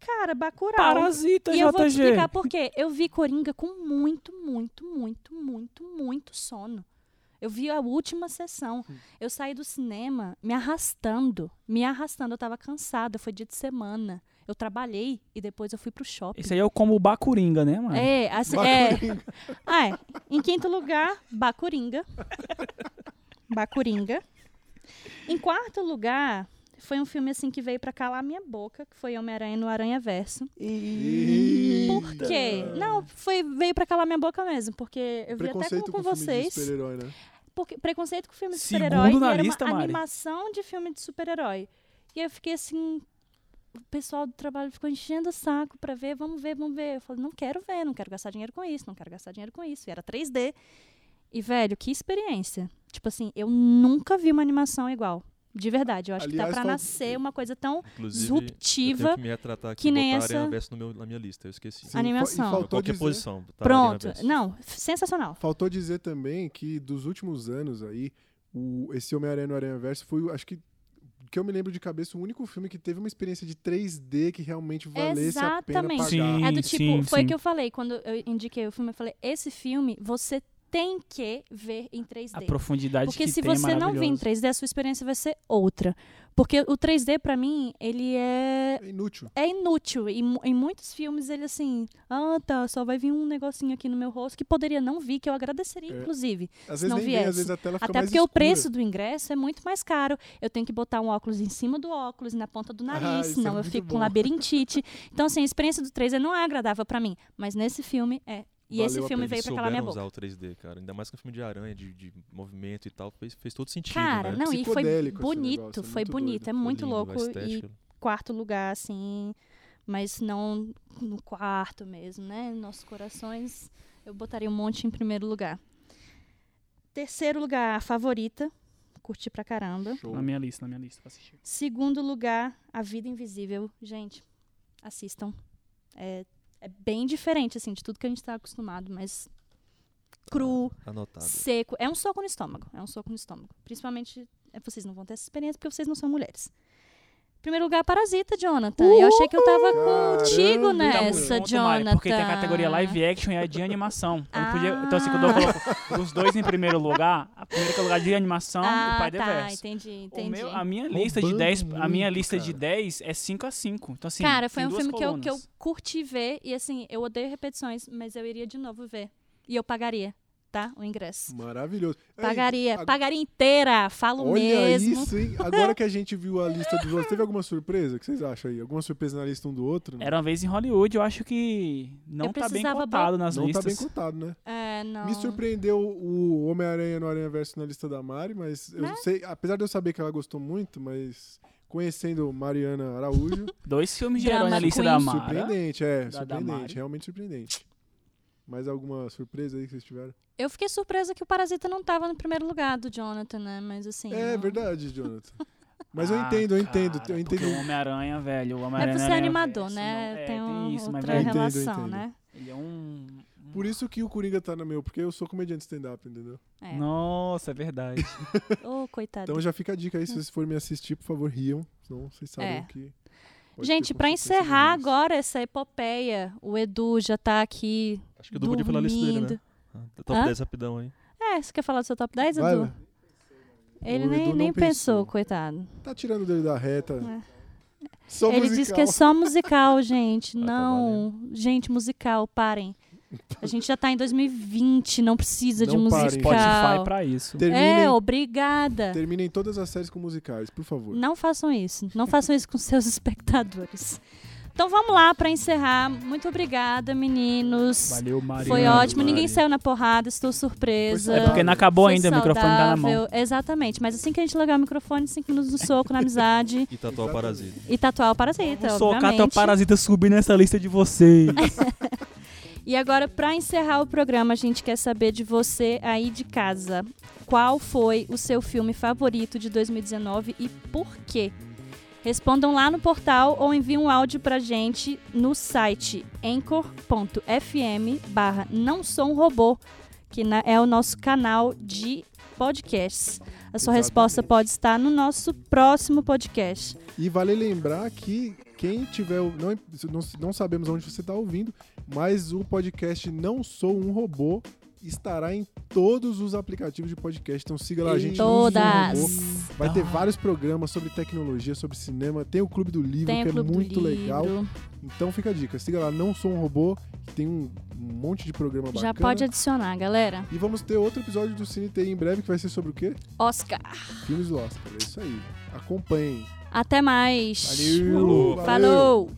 Cara, Bacurau. Parasita, E eu vou te JG. explicar por quê. Eu vi Coringa com muito, muito, muito, muito, muito sono. Eu vi a última sessão. Eu saí do cinema me arrastando, me arrastando. Eu tava cansada, foi dia de semana. Eu trabalhei e depois eu fui pro shopping. Esse aí é o como Bacuringa, né, mano? É, assim, é. Bacuringa. Ah, é. Em quinto lugar, Bacuringa. [laughs] Bacuringa. Em quarto lugar, foi um filme assim que veio pra calar minha boca, que foi Homem-Aranha no Aranha Verso. Por quê? Não, foi, veio pra calar minha boca mesmo, porque eu vi até com, com com filme de vocês. super-herói, né? Porque, preconceito com filme de super-herói. era lista, uma Mari. animação de filme de super-herói. E eu fiquei assim. O pessoal do trabalho ficou enchendo o saco pra ver, vamos ver, vamos ver. Eu falei, não quero ver, não quero gastar dinheiro com isso, não quero gastar dinheiro com isso. E era 3D. E, velho, que experiência. Tipo assim, eu nunca vi uma animação igual. De verdade. Eu acho que Aliás, tá pra fal- nascer uma coisa tão disruptiva. tenho que me retratar aqui que nem botar essa- Aranha Verso no meu, na minha lista, eu esqueci. Sim, Animação. fa- faltou Qualquer dizer, posição. tá, Pronto. Não, sensacional. faltou dizer também que dos últimos anos aí, o, esse Homem-Aranha no Aranha Verso foi, acho que, que eu me lembro de cabeça, o único filme que teve uma experiência de 3D que realmente valesse a pena Exatamente. pagar. Sim. É do tipo, sim, foi o que eu falei quando eu indiquei o filme. Eu falei, esse filme você tem que ver em 3D. A profundidade Porque que se tem é você não vir em maravilhosa. 3D, a sua experiência vai ser outra. Porque o 3D, pra mim, ele é, É inútil. é inútil. E em muitos filmes, ele assim, ah, tá, só vai vir um negocinho aqui no meu rosto que poderia não vir, que eu agradeceria, É. inclusive. Às Se vezes não nem vem, às viesse. vezes a tela fica Até mais porque o escura. preço do ingresso é muito mais caro. Eu tenho que botar um óculos em cima do óculos, na ponta do nariz, Ah, isso é senão eu fico bom. com labirintite. Então, assim, a experiência do 3D não é agradável pra mim. Mas nesse filme é. E Valeu esse filme veio pra calar minha boca. usar o 3D, cara. Ainda mais que um filme de aranha, de, de movimento e tal, fez, fez todo sentido, Cara, né? não, e foi bonito, negócio, é foi muito bonito, doido. é muito lindo, louco. E quarto lugar, assim, mas não no quarto mesmo, né? Nossos corações, eu botaria um monte em primeiro lugar. Terceiro lugar, a favorita, curti pra caramba. Show. Na minha lista, na minha lista pra assistir. Segundo lugar, A Vida Invisível. Gente, assistam. É, é bem diferente, assim, de tudo que a gente tá acostumado, mas cru, seco. É um soco no estômago. É um soco no estômago. Principalmente, é, vocês não vão ter essa experiência porque vocês não são mulheres. Primeiro lugar, Parasita, Jonathan. Eu achei que eu tava contigo Caramba, nessa, Tamo junto, Mari, Jonathan. Porque tem a categoria live action e a de animação. Eu não podia- então, assim, Ah. quando eu coloco [laughs] os dois em primeiro lugar, a primeira que é o lugar de animação e o Ah, pai de tá, verso. entendi, O entendi. meu- a minha lista de Roubando 10, a minha muito, lista de cara. 10 é 5 a 5. Então assim, Cara, foi um filme que eu, que eu curti ver e assim, eu odeio repetições, mas eu iria de novo ver. E eu pagaria. Tá? O ingresso. Maravilhoso. Ei, Pagaria, a- pagaria inteira, falo Olha mesmo. isso, hein? Agora que a gente viu a lista dos outros, teve alguma surpresa? O que vocês acham aí? Alguma surpresa na lista um do outro? Era uma vez em Hollywood, eu acho que não Eu tá bem cotado nas Não tá listas. bem contado, né? É, não. Me surpreendeu o Homem-Aranha no Aranha Verso na lista da Mari, mas eu Né? sei, apesar de eu saber que ela gostou muito, mas conhecendo Mariana Araújo, [laughs] Dois filmes de herói na lista Queen. da Mara. surpreendente, é, Da- da surpreendente, Mari. realmente surpreendente. Mais alguma surpresa aí que vocês tiveram? Eu fiquei surpresa que o Parasita não tava no primeiro lugar do Jonathan, né? Mas assim. é não- verdade, Jonathan. Mas eu Ah, entendo, eu entendo, cara, eu entendo. Porque o Homem-Aranha, velho. O É Homem-Aranha por ser Aranha animador, Verso, né? não- é, tem, um, isso, mas outra Eu entendo, eu relação, entendo. né? ele é um. Por isso que o Coringa tá no meu, porque eu sou comediante stand-up, entendeu? É. Nossa, é verdade. [laughs] Ô, coitado. Então já fica a dica aí, se vocês forem me assistir, por favor, riam, senão vocês sabem É. que... Gente, consequências encerrar agora essa epopeia, o Edu já tá aqui. Acho que o Edu podia falar a lista dele, né? dormindo. Ah, Top Hã? 10 rapidão aí. É, você quer falar do seu top 10, Vai, Edu? Léo. Ele O nem, Edu não nem pensou, pensou. coitado. Tá tirando dele da reta. É. Só Ele musical. disse que é só musical, [laughs] gente. Ah, tá não, gente, musical, parem. [laughs] A gente já tá em 2020, não precisa de Não parem, musical. Spotify pra isso. Terminem, É, obrigada. terminem todas as séries com musicais, por favor. Não façam isso. Não façam isso com [laughs] seus espectadores. Então vamos lá para encerrar. Muito obrigada, meninos. Valeu, Maria. Foi ótimo. Mari. Ninguém saiu na porrada. Estou surpresa. É porque não acabou Foi ainda, o microfone tá na mão. saudável. Exatamente. Mas assim que a gente largar o microfone, cinco minutos no soco, na amizade. [laughs] E tatuar o Parasita. E tatuar o parasita, Vou socar obviamente. teu parasita subir nessa lista de vocês. E agora, para encerrar o programa, a gente quer saber de você aí de casa. Qual foi o seu filme favorito de 2019 e por quê? Respondam lá no portal ou enviem um áudio pra gente no site anchor.fm barra não sou um robô, que é o nosso canal de podcasts. A sua resposta Exatamente. pode estar no nosso próximo podcast. E vale lembrar que quem tiver. Não, não, não sabemos onde você está ouvindo, mas o podcast Não Sou um Robô estará em todos os aplicativos de podcast. Então siga lá a gente. Todas. Vai ter vários programas sobre tecnologia, sobre cinema. Tem o Clube do Livro, Tem que é muito legal. Livro. Então fica a dica. Siga lá, Não Sou um Robô. que Tem um, um monte de programa bacana. Já pode adicionar, galera. E vamos ter outro episódio do Cine TI em breve, que vai ser sobre o quê? Oscar. Filmes do Oscar. É isso aí. Acompanhem. Até mais. Valeu. Falou. Valeu.